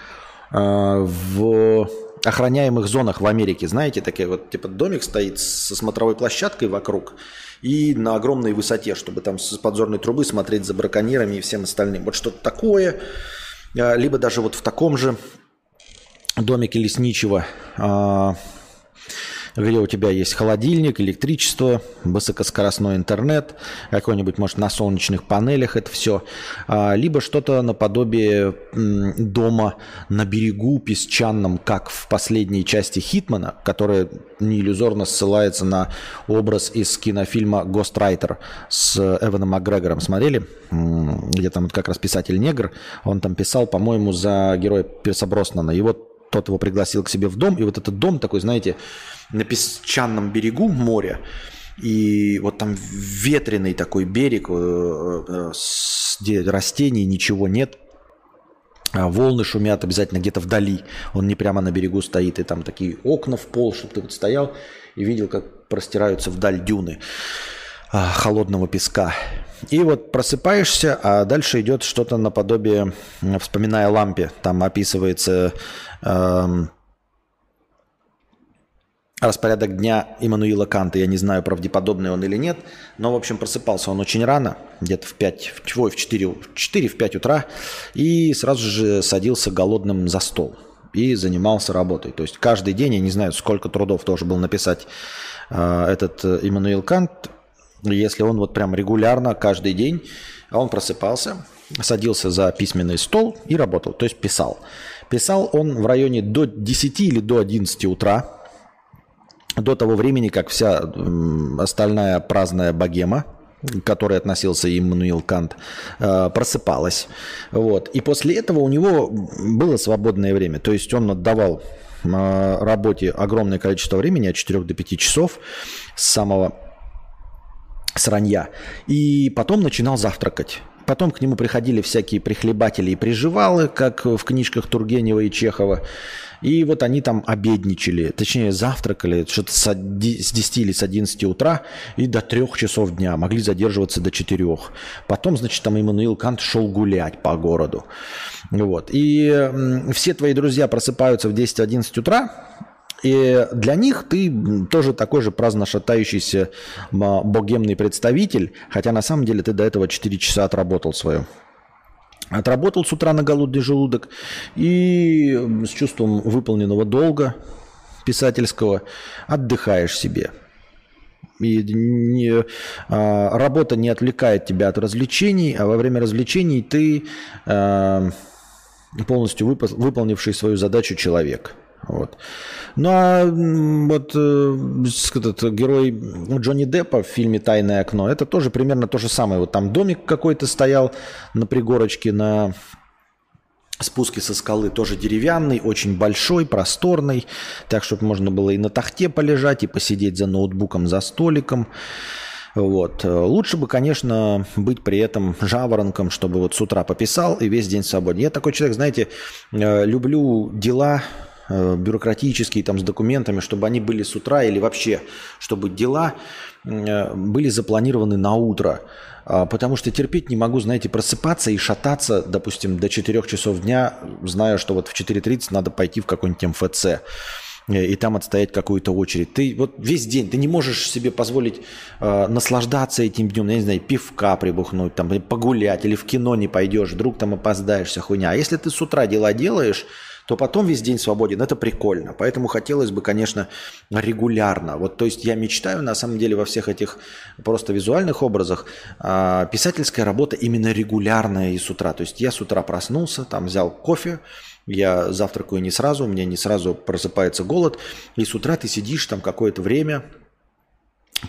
э, в охраняемых зонах в Америке. Знаете, такие вот типа домик стоит со смотровой площадкой вокруг и на огромной высоте, чтобы там с подзорной трубы смотреть за браконьерами и всем остальным. Вот что-то такое. Э, либо даже вот в таком же домике лесничего э, где у тебя есть холодильник, электричество, высокоскоростной интернет, какой-нибудь, может, на солнечных панелях это все, а, либо что-то наподобие дома на берегу песчаном, как в последней части Хитмана, которая не иллюзорно ссылается на образ из кинофильма «Гострайтер» с Эваном Макгрегором. Смотрели? Где там как раз писатель-негр, он там писал, по-моему, за героя Пирса Броснана. И вот тот его пригласил к себе в дом, и вот этот дом такой, знаете, на песчаном берегу моря, и вот там ветреный такой берег, э, э, где растений ничего нет, а волны шумят обязательно где-то вдали. Он не прямо на берегу стоит, и там такие окна в пол, чтобы ты вот стоял и видел, как простираются вдаль дюны а, холодного песка. И вот просыпаешься, а дальше идет что-то наподобие, вспоминая лампе, там описывается эм, распорядок дня Иммануила Канта. Я не знаю, правдеподобный он или нет, но, в общем, просыпался он очень рано, где-то в 5, в, в 4, в 4, в 5 утра, и сразу же садился голодным за стол и занимался работой. То есть каждый день, я не знаю, сколько трудов тоже был написать э, этот э, Иммануил Кант, если он вот прям регулярно, каждый день, он просыпался, садился за письменный стол и работал, то есть писал. Писал он в районе до 10 или до 11 утра, до того времени, как вся остальная праздная богема, к которой относился Иммануил Кант, э, просыпалась. Вот. И после этого у него было свободное время. То есть он отдавал э, работе огромное количество времени, от 4 до 5 часов с самого сранья. И потом начинал завтракать. Потом к нему приходили всякие прихлебатели и приживалы, как в книжках Тургенева и Чехова. И вот они там обедничали, точнее завтракали что-то с 10 или с 11 утра и до 3 часов дня. Могли задерживаться до 4. Потом, значит, там Иммануил Кант шел гулять по городу. Вот. И все твои друзья просыпаются в 10-11 утра, и для них ты тоже такой же праздно шатающийся богемный представитель, хотя на самом деле ты до этого 4 часа отработал свое. Отработал с утра на голодный желудок и с чувством выполненного долга писательского отдыхаешь себе. И не, а, работа не отвлекает тебя от развлечений, а во время развлечений ты а, полностью выпол- выполнивший свою задачу человек. Вот. Ну а вот э, этот герой Джонни Деппа в фильме «Тайное окно» это тоже примерно то же самое. Вот там домик какой-то стоял на пригорочке на спуске со скалы, тоже деревянный, очень большой, просторный, так, чтобы можно было и на тахте полежать, и посидеть за ноутбуком, за столиком. Вот. Лучше бы, конечно, быть при этом жаворонком, чтобы вот с утра пописал и весь день свободен. Я такой человек, знаете, э, люблю дела Э, бюрократические, там, с документами, чтобы они были с утра или вообще, чтобы дела э, были запланированы на утро. А, потому что терпеть не могу, знаете, просыпаться и шататься, допустим, до 4 часов дня, зная, что вот в 4.30 надо пойти в какой-нибудь МФЦ э, и там отстоять какую-то очередь. Ты вот весь день, ты не можешь себе позволить э, наслаждаться этим днем, я не знаю, пивка прибухнуть, там, погулять или в кино не пойдешь, вдруг там опоздаешься, хуйня. А если ты с утра дела делаешь, то потом весь день свободен. Это прикольно. Поэтому хотелось бы, конечно, регулярно. Вот, то есть я мечтаю, на самом деле, во всех этих просто визуальных образах, э, писательская работа именно регулярная и с утра. То есть я с утра проснулся, там взял кофе, я завтракаю не сразу, у меня не сразу просыпается голод, и с утра ты сидишь там какое-то время,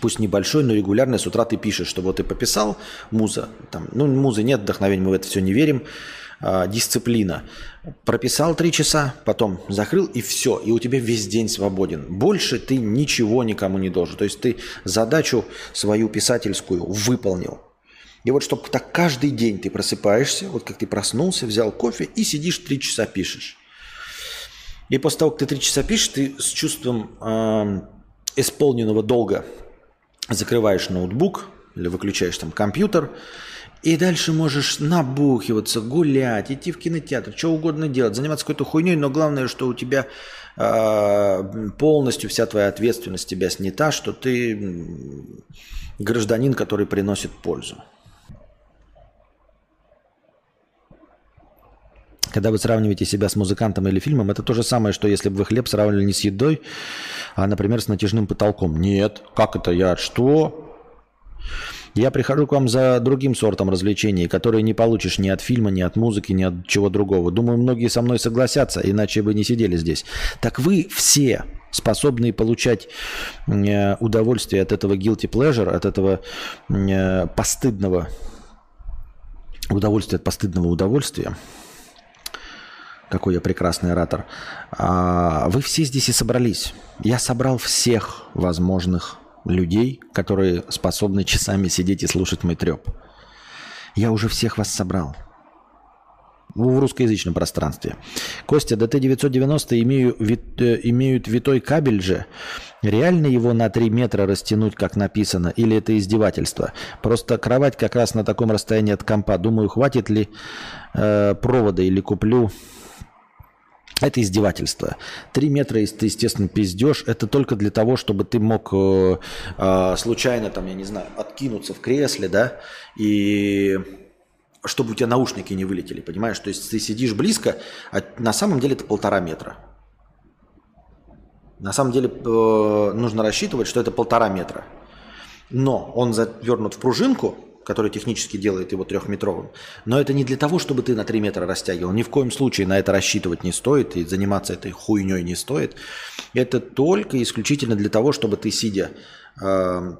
пусть небольшой, но регулярно с утра ты пишешь, что вот ты пописал, муза, там, ну музы нет, вдохновения, мы в это все не верим, а, дисциплина. Прописал три часа, потом закрыл и все. И у тебя весь день свободен. Больше ты ничего никому не должен. То есть ты задачу свою писательскую выполнил. И вот чтобы так каждый день ты просыпаешься, вот как ты проснулся, взял кофе и сидишь три часа пишешь. И после того, как ты три часа пишешь, ты с чувством э, исполненного долга закрываешь ноутбук или выключаешь там компьютер, и дальше можешь набухиваться, гулять, идти в кинотеатр, что угодно делать, заниматься какой-то хуйней, но главное, что у тебя э, полностью вся твоя ответственность тебя снята, что ты гражданин, который приносит пользу. Когда вы сравниваете себя с музыкантом или фильмом, это то же самое, что если бы вы хлеб сравнивали не с едой, а, например, с натяжным потолком. Нет, как это я? Что? Я прихожу к вам за другим сортом развлечений, которые не получишь ни от фильма, ни от музыки, ни от чего другого. Думаю, многие со мной согласятся, иначе бы не сидели здесь. Так вы все способные получать э, удовольствие от этого guilty pleasure, от этого э, постыдного удовольствия от постыдного удовольствия. Какой я прекрасный оратор. А, вы все здесь и собрались. Я собрал всех возможных людей, которые способны часами сидеть и слушать мой треп. Я уже всех вас собрал. В русскоязычном пространстве. Костя, ДТ-990 имею, вит, э, имеют витой кабель же. Реально его на 3 метра растянуть, как написано, или это издевательство? Просто кровать как раз на таком расстоянии от компа. Думаю, хватит ли э, провода или куплю это издевательство. Три метра, ты, естественно, пиздешь, это только для того, чтобы ты мог э, э, случайно, там, я не знаю, откинуться в кресле, да, и чтобы у тебя наушники не вылетели, понимаешь? То есть ты сидишь близко, а на самом деле это полтора метра. На самом деле э, нужно рассчитывать, что это полтора метра. Но он завернут в пружинку, который технически делает его трехметровым. Но это не для того, чтобы ты на 3 метра растягивал. Ни в коем случае на это рассчитывать не стоит и заниматься этой хуйней не стоит. Это только исключительно для того, чтобы ты, сидя э,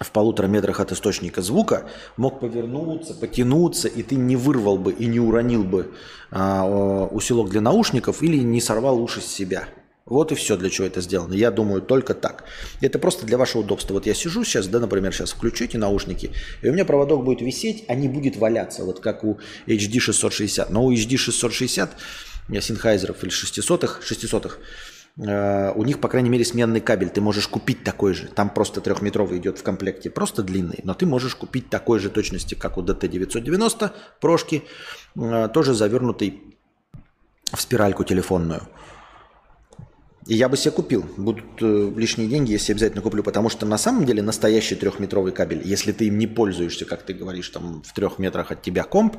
в полутора метрах от источника звука, мог повернуться, потянуться, и ты не вырвал бы и не уронил бы э, усилок для наушников или не сорвал уши с себя. Вот и все, для чего это сделано. Я думаю только так. Это просто для вашего удобства. Вот я сижу сейчас, да, например, сейчас включу эти наушники, и у меня проводок будет висеть, а не будет валяться, вот как у HD 660. Но у HD 660 Синхайзеров или 600-х, 600 э, у них, по крайней мере, сменный кабель. Ты можешь купить такой же. Там просто трехметровый идет в комплекте, просто длинный. Но ты можешь купить такой же точности, как у DT990 прошки, э, тоже завернутый в спиральку телефонную. И я бы себе купил. Будут э, лишние деньги, если обязательно куплю, потому что на самом деле настоящий трехметровый кабель, если ты им не пользуешься, как ты говоришь, там в трех метрах от тебя комп,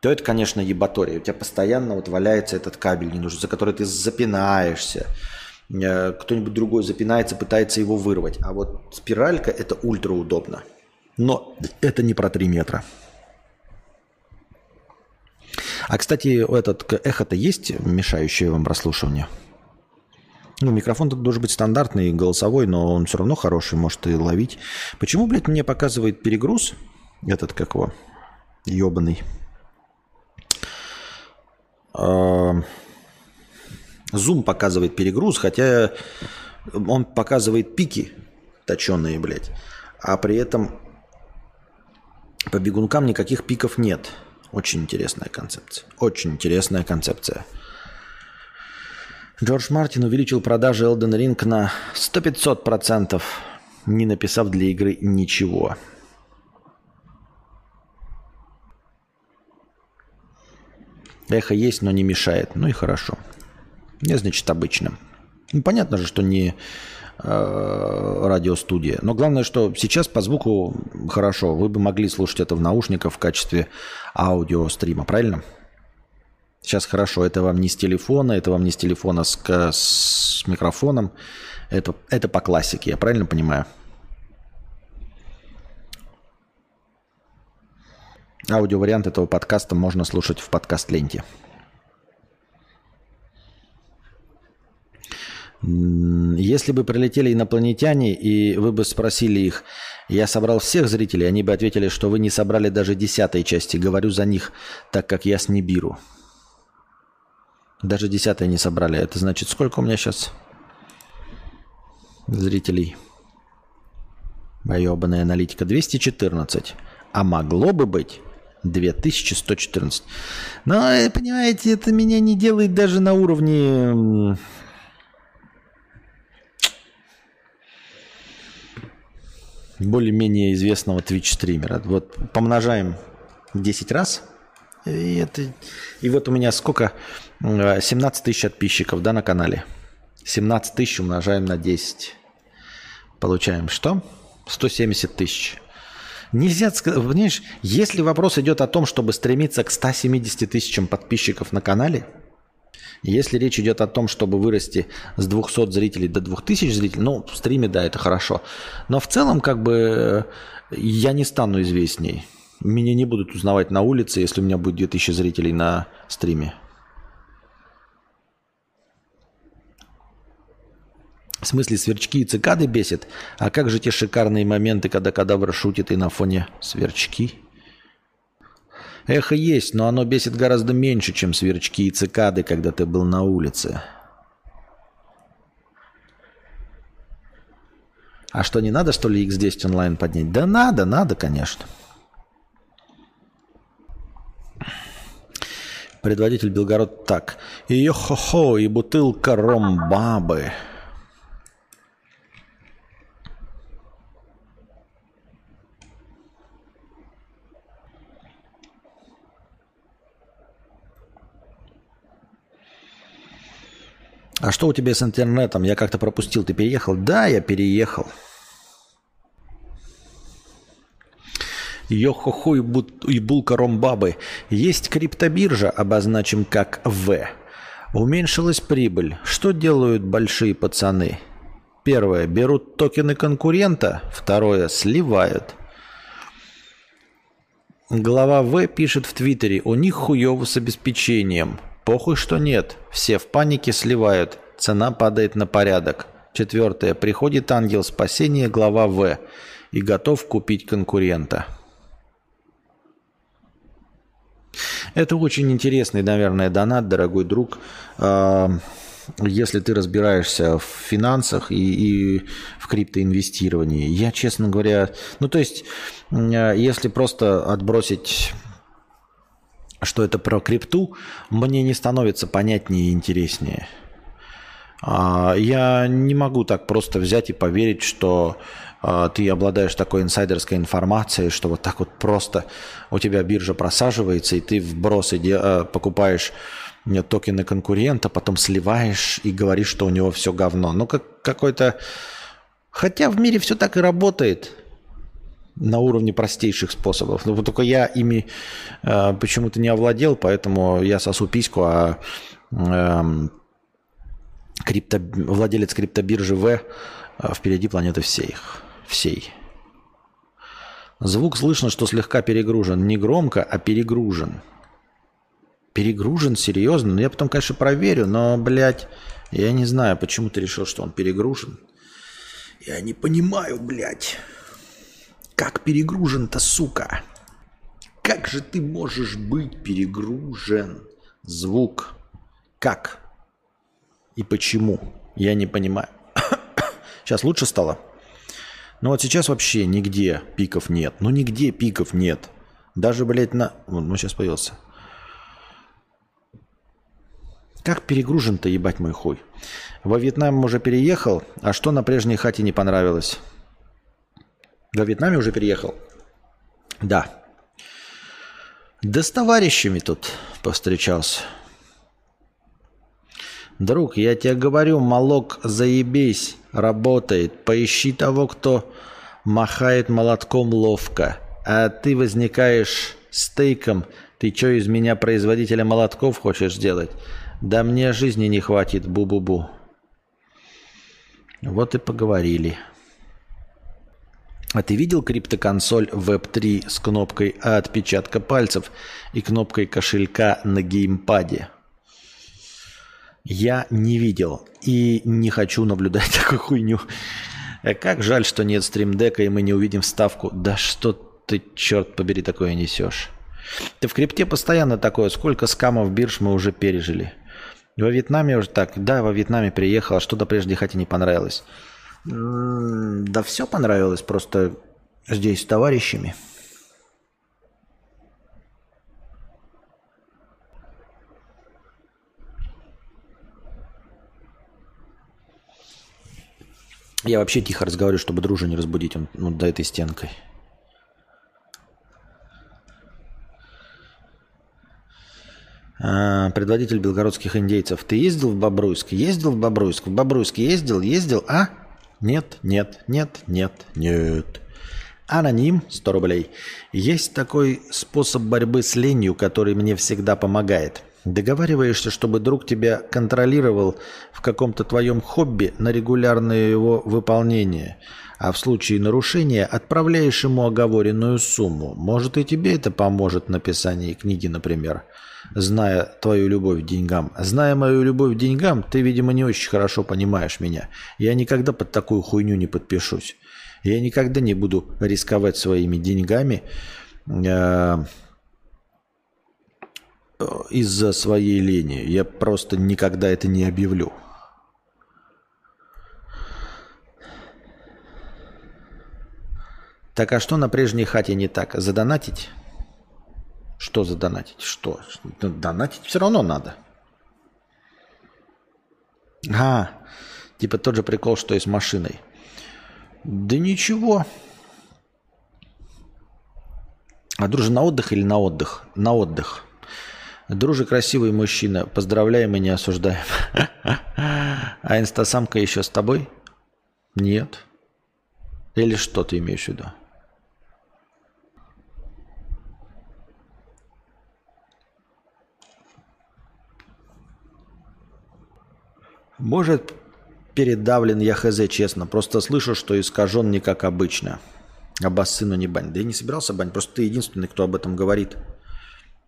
то это, конечно, ебатория. У тебя постоянно вот валяется этот кабель не нужен, за который ты запинаешься. Э, кто-нибудь другой запинается, пытается его вырвать. А вот спиралька – это ультра удобно. Но это не про 3 метра. А, кстати, этот эхо-то есть, мешающее вам прослушивание? Ну, микрофон должен быть стандартный, голосовой, но он все равно хороший, может и ловить. Почему, блядь, мне показывает перегруз? Этот как его? Ебаный. Зум показывает перегруз, хотя он показывает пики точеные, блядь. А при этом по бегункам никаких пиков нет. Очень интересная концепция. Очень интересная концепция. Джордж Мартин увеличил продажи Elden Ring на 100-500%, не написав для игры ничего. Эхо есть, но не мешает. Ну и хорошо. Не значит обычно. Ну, понятно же, что не э, радиостудия. Но главное, что сейчас по звуку хорошо. Вы бы могли слушать это в наушниках в качестве аудиострима, правильно? Сейчас хорошо, это вам не с телефона, это вам не с телефона с, с микрофоном. Это, это по классике, я правильно понимаю? Аудиовариант этого подкаста можно слушать в подкаст-ленте. Если бы прилетели инопланетяне, и вы бы спросили их, я собрал всех зрителей, они бы ответили, что вы не собрали даже десятой части. Говорю за них, так как я с Нибиру. Даже десятое не собрали. Это значит, сколько у меня сейчас зрителей? Боебаная аналитика. 214. А могло бы быть 2114. Но, э, понимаете, это меня не делает даже на уровне... более-менее известного Twitch-стримера. Вот помножаем 10 раз – и, это, и вот у меня сколько? 17 тысяч подписчиков да, на канале. 17 тысяч умножаем на 10. Получаем что? 170 тысяч. Нельзя сказать, понимаешь, если вопрос идет о том, чтобы стремиться к 170 тысячам подписчиков на канале, если речь идет о том, чтобы вырасти с 200 зрителей до 2000 зрителей, ну, в стриме, да, это хорошо. Но в целом, как бы, я не стану известней. Меня не будут узнавать на улице, если у меня будет 2000 зрителей на стриме. В смысле, сверчки и цикады бесит? А как же те шикарные моменты, когда кадавр шутит и на фоне сверчки? Эхо есть, но оно бесит гораздо меньше, чем сверчки и цикады, когда ты был на улице. А что, не надо, что ли, X10 онлайн поднять? Да надо, надо, конечно. Предводитель Белгород так. И хо-хо, и бутылка ромбабы. А что у тебя с интернетом? Я как-то пропустил. Ты переехал? Да, я переехал. Йохохо и булка ромбабы. Есть криптобиржа, обозначим как В. Уменьшилась прибыль. Что делают большие пацаны? Первое. Берут токены конкурента. Второе. Сливают. Глава В пишет в Твиттере. У них хуево с обеспечением. Похуй, что нет. Все в панике сливают. Цена падает на порядок. Четвертое. Приходит ангел спасения, глава В. И готов купить конкурента. Это очень интересный, наверное, донат, дорогой друг. А, если ты разбираешься в финансах и, и в криптоинвестировании. Я, честно говоря, ну то есть, если просто отбросить что это про крипту, мне не становится понятнее и интереснее. А, я не могу так просто взять и поверить, что а, ты обладаешь такой инсайдерской информацией, что вот так вот просто у тебя биржа просаживается, и ты вброс а, покупаешь токены конкурента, потом сливаешь и говоришь, что у него все говно. Ну, как какой-то... Хотя в мире все так и работает на уровне простейших способов. Но вот только я ими э, почему-то не овладел, поэтому я сосу письку, а э, крипто, владелец криптобиржи В э, впереди планеты всех. Всей. Звук слышно, что слегка перегружен. Не громко, а перегружен. Перегружен? Серьезно? Ну, я потом, конечно, проверю, но, блядь, я не знаю, почему ты решил, что он перегружен. Я не понимаю, блядь. Как перегружен-то, сука? Как же ты можешь быть перегружен? Звук. Как? И почему? Я не понимаю. Сейчас лучше стало? Ну вот сейчас вообще нигде пиков нет. Ну нигде пиков нет. Даже, блядь, на... Вот, ну сейчас появился. Как перегружен-то, ебать мой хуй? Во Вьетнам уже переехал, а что на прежней хате не понравилось? Во Вьетнаме уже переехал? Да. Да с товарищами тут повстречался. Друг, я тебе говорю, молок заебись, работает. Поищи того, кто махает молотком ловко. А ты возникаешь стейком. Ты что, из меня производителя молотков хочешь сделать? Да мне жизни не хватит, бу-бу-бу. Вот и поговорили. А ты видел криптоконсоль Web3 с кнопкой отпечатка пальцев и кнопкой кошелька на геймпаде? Я не видел и не хочу наблюдать такую хуйню. Э, как жаль, что нет стримдека и мы не увидим вставку. Да что ты, черт побери, такое несешь? Ты в крипте постоянно такое. Сколько скамов бирж мы уже пережили? Во Вьетнаме уже так. Да, во Вьетнаме приехал. А что-то прежде хотя не понравилось. Да все понравилось, просто здесь с товарищами. Я вообще тихо разговариваю, чтобы дружи не разбудить он ну, до этой стенкой. А, предводитель белгородских индейцев. Ты ездил в Бобруйск? Ездил в Бобруйск? В Бобруйск ездил? Ездил? А? Нет, нет, нет, нет, нет. Аноним 100 рублей. Есть такой способ борьбы с ленью, который мне всегда помогает. Договариваешься, чтобы друг тебя контролировал в каком-то твоем хобби на регулярное его выполнение, а в случае нарушения отправляешь ему оговоренную сумму. Может и тебе это поможет в написании книги, например зная твою любовь к деньгам. Зная мою любовь к деньгам, ты, видимо, не очень хорошо понимаешь меня. Я никогда под такую хуйню не подпишусь. Я никогда не буду рисковать своими деньгами э, из-за своей лени. Я просто никогда это не объявлю. Так а что на прежней хате не так? Задонатить? Что за донатить? Что? Донатить все равно надо. А, типа тот же прикол, что и с машиной. Да ничего. А друже на отдых или на отдых? На отдых. Друже красивый мужчина. Поздравляем и не осуждаем. А инстасамка еще с тобой? Нет. Или что ты имеешь в виду? Может, передавлен я хз, честно. Просто слышу, что искажен не как обычно. А бассыну не бань. Да я не собирался бань, просто ты единственный, кто об этом говорит.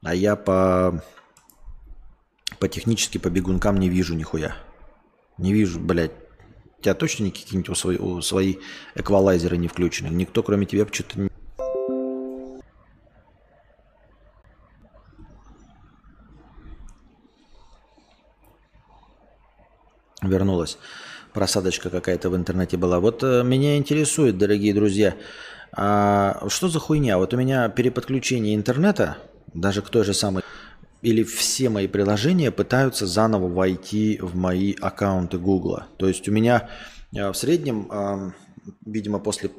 А я по, по технически, по бегункам не вижу нихуя. Не вижу, блядь. У тебя точно какие-нибудь свои, свои эквалайзеры не включены? Никто, кроме тебя, что-то Вернулась. Просадочка какая-то в интернете была. Вот э, меня интересует, дорогие друзья, а что за хуйня? Вот у меня переподключение интернета, даже к той же самой, или все мои приложения пытаются заново войти в мои аккаунты Гугла. То есть у меня э, в среднем, э, видимо, после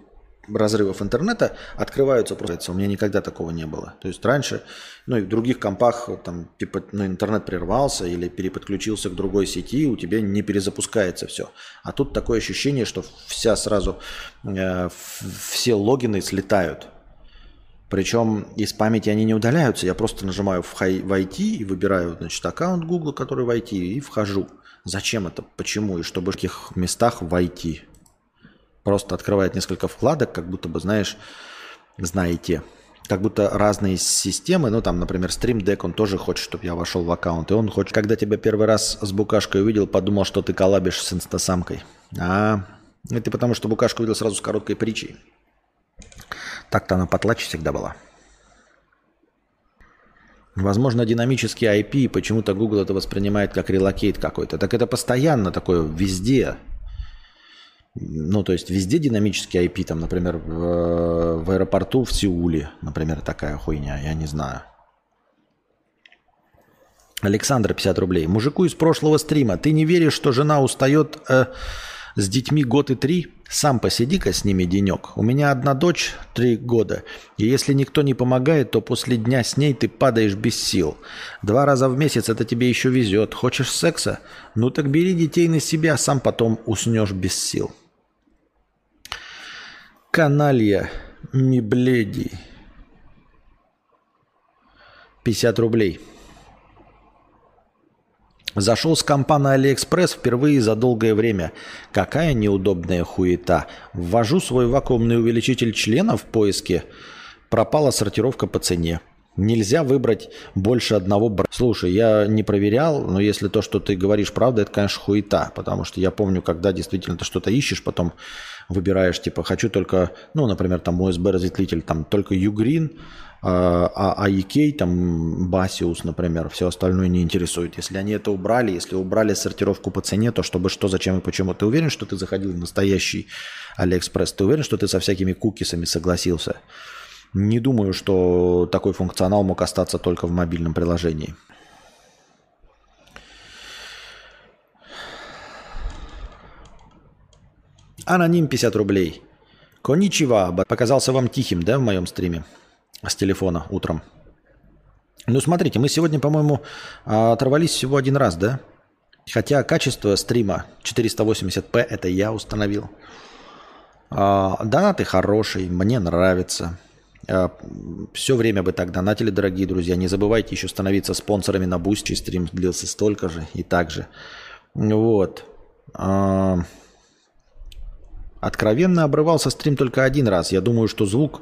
разрывов интернета открываются просто. У меня никогда такого не было. То есть раньше, ну и в других компах, там, типа, ну, интернет прервался или переподключился к другой сети, у тебя не перезапускается все. А тут такое ощущение, что вся сразу, э, все логины слетают. Причем из памяти они не удаляются. Я просто нажимаю в IT и выбираю, значит, аккаунт Google, который в IT, и вхожу. Зачем это? Почему? И чтобы в каких местах войти? Просто открывает несколько вкладок, как будто бы, знаешь, знаете, как будто разные системы, ну там, например, Stream Deck, он тоже хочет, чтобы я вошел в аккаунт, и он хочет, когда тебя первый раз с букашкой увидел, подумал, что ты коллабишь с инстасамкой. А, это потому, что букашку увидел сразу с короткой притчей. Так-то она потлаче всегда была. Возможно, динамический IP, почему-то Google это воспринимает как релокейт какой-то. Так это постоянно такое везде. Ну, то есть везде динамический IP, там, например, в, в аэропорту в Сеуле, например, такая хуйня, я не знаю. Александр, 50 рублей. Мужику из прошлого стрима, ты не веришь, что жена устает э, с детьми год и три? Сам посиди-ка с ними денек. У меня одна дочь три года, и если никто не помогает, то после дня с ней ты падаешь без сил. Два раза в месяц это тебе еще везет. Хочешь секса? Ну так бери детей на себя, сам потом уснешь без сил. Каналья Мибледи. 50 рублей. Зашел с компа на Алиэкспресс впервые за долгое время. Какая неудобная хуета. Ввожу свой вакуумный увеличитель члена в поиске. Пропала сортировка по цене. Нельзя выбрать больше одного бренда. Слушай, я не проверял, но если то, что ты говоришь, правда, это, конечно, хуета. Потому что я помню, когда действительно ты что-то ищешь, потом выбираешь, типа, хочу только, ну, например, там USB-разветвитель, там только Ugreen, а, а EK, там Baseus, например, все остальное не интересует. Если они это убрали, если убрали сортировку по цене, то чтобы что, зачем и почему. Ты уверен, что ты заходил в настоящий Алиэкспресс? Ты уверен, что ты со всякими кукисами согласился? Не думаю, что такой функционал мог остаться только в мобильном приложении. Аноним 50 рублей. Коничева показался вам тихим, да, в моем стриме? С телефона утром. Ну, смотрите, мы сегодня, по-моему, оторвались всего один раз, да? Хотя качество стрима 480p это я установил. А, донаты хорошие, мне нравится. А, все время бы так донатили, дорогие друзья. Не забывайте еще становиться спонсорами на Бусти. Стрим длился столько же и так же. Вот. А, Откровенно обрывался стрим только один раз. Я думаю, что звук,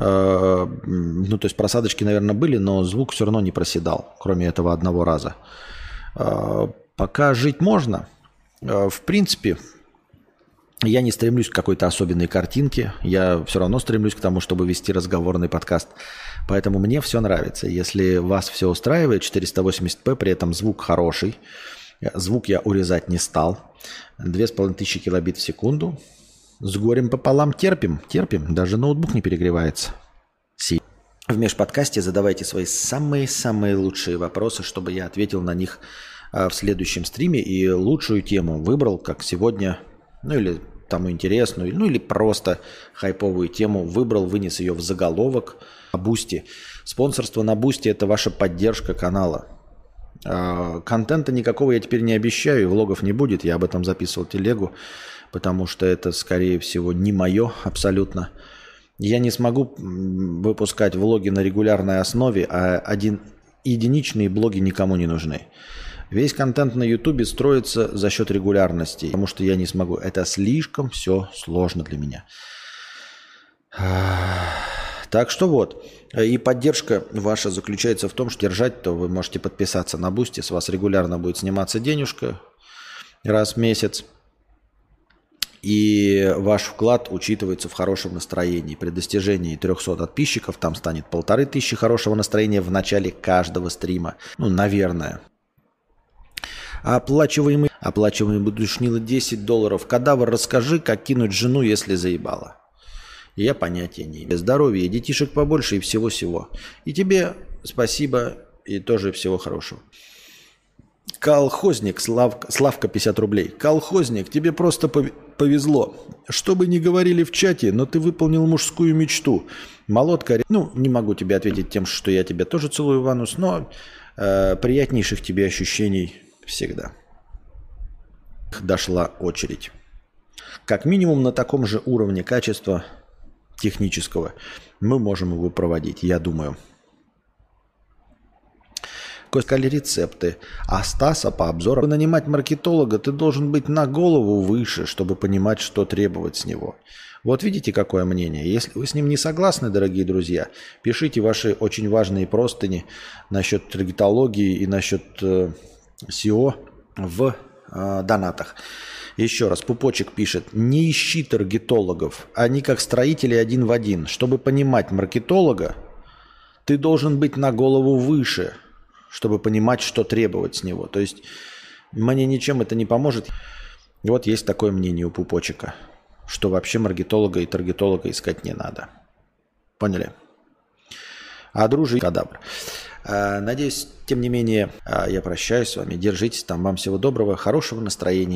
э, ну то есть просадочки, наверное, были, но звук все равно не проседал, кроме этого одного раза. Э, пока жить можно. Э, в принципе, я не стремлюсь к какой-то особенной картинке. Я все равно стремлюсь к тому, чтобы вести разговорный подкаст. Поэтому мне все нравится. Если вас все устраивает, 480p, при этом звук хороший. Звук я урезать не стал. 2500 килобит в секунду. С горем пополам терпим, терпим, даже ноутбук не перегревается. Си. В межподкасте задавайте свои самые-самые лучшие вопросы, чтобы я ответил на них а, в следующем стриме и лучшую тему выбрал, как сегодня, ну или тому интересную, ну или просто хайповую тему выбрал, вынес ее в заголовок на Бусти. Спонсорство на Бусти – это ваша поддержка канала. А, контента никакого я теперь не обещаю, влогов не будет, я об этом записывал телегу потому что это, скорее всего, не мое абсолютно. Я не смогу выпускать влоги на регулярной основе, а один, единичные блоги никому не нужны. Весь контент на Ютубе строится за счет регулярности, потому что я не смогу. Это слишком все сложно для меня. Так что вот. И поддержка ваша заключается в том, что держать, то вы можете подписаться на Бусти, с вас регулярно будет сниматься денежка раз в месяц и ваш вклад учитывается в хорошем настроении. При достижении 300 подписчиков там станет полторы тысячи хорошего настроения в начале каждого стрима. Ну, наверное. Оплачиваемый, оплачиваемый душнило 10 долларов. Кадавр, расскажи, как кинуть жену, если заебала. Я понятия не имею. Здоровья, детишек побольше и всего-всего. И тебе спасибо и тоже всего хорошего. Колхозник, Славка, Славка 50 рублей. Колхозник, тебе просто повезло. Что бы ни говорили в чате, но ты выполнил мужскую мечту. Молотка, ну, не могу тебе ответить тем, что я тебя тоже целую, Ванус, но э, приятнейших тебе ощущений всегда. Дошла очередь. Как минимум на таком же уровне качества технического мы можем его проводить, я думаю. Костали рецепты. А Стаса по обзору. Нанимать маркетолога ты должен быть на голову выше, чтобы понимать, что требовать с него. Вот видите, какое мнение. Если вы с ним не согласны, дорогие друзья, пишите ваши очень важные простыни насчет таргетологии и насчет э, SEO в э, донатах. Еще раз, Пупочек пишет, не ищи таргетологов, они как строители один в один. Чтобы понимать маркетолога, ты должен быть на голову выше – чтобы понимать, что требовать с него. То есть мне ничем это не поможет. И вот есть такое мнение у Пупочека, что вообще маркетолога и таргетолога искать не надо. Поняли? А дружи кадабр. А, надеюсь, тем не менее, а, я прощаюсь с вами. Держитесь там. Вам всего доброго, хорошего настроения.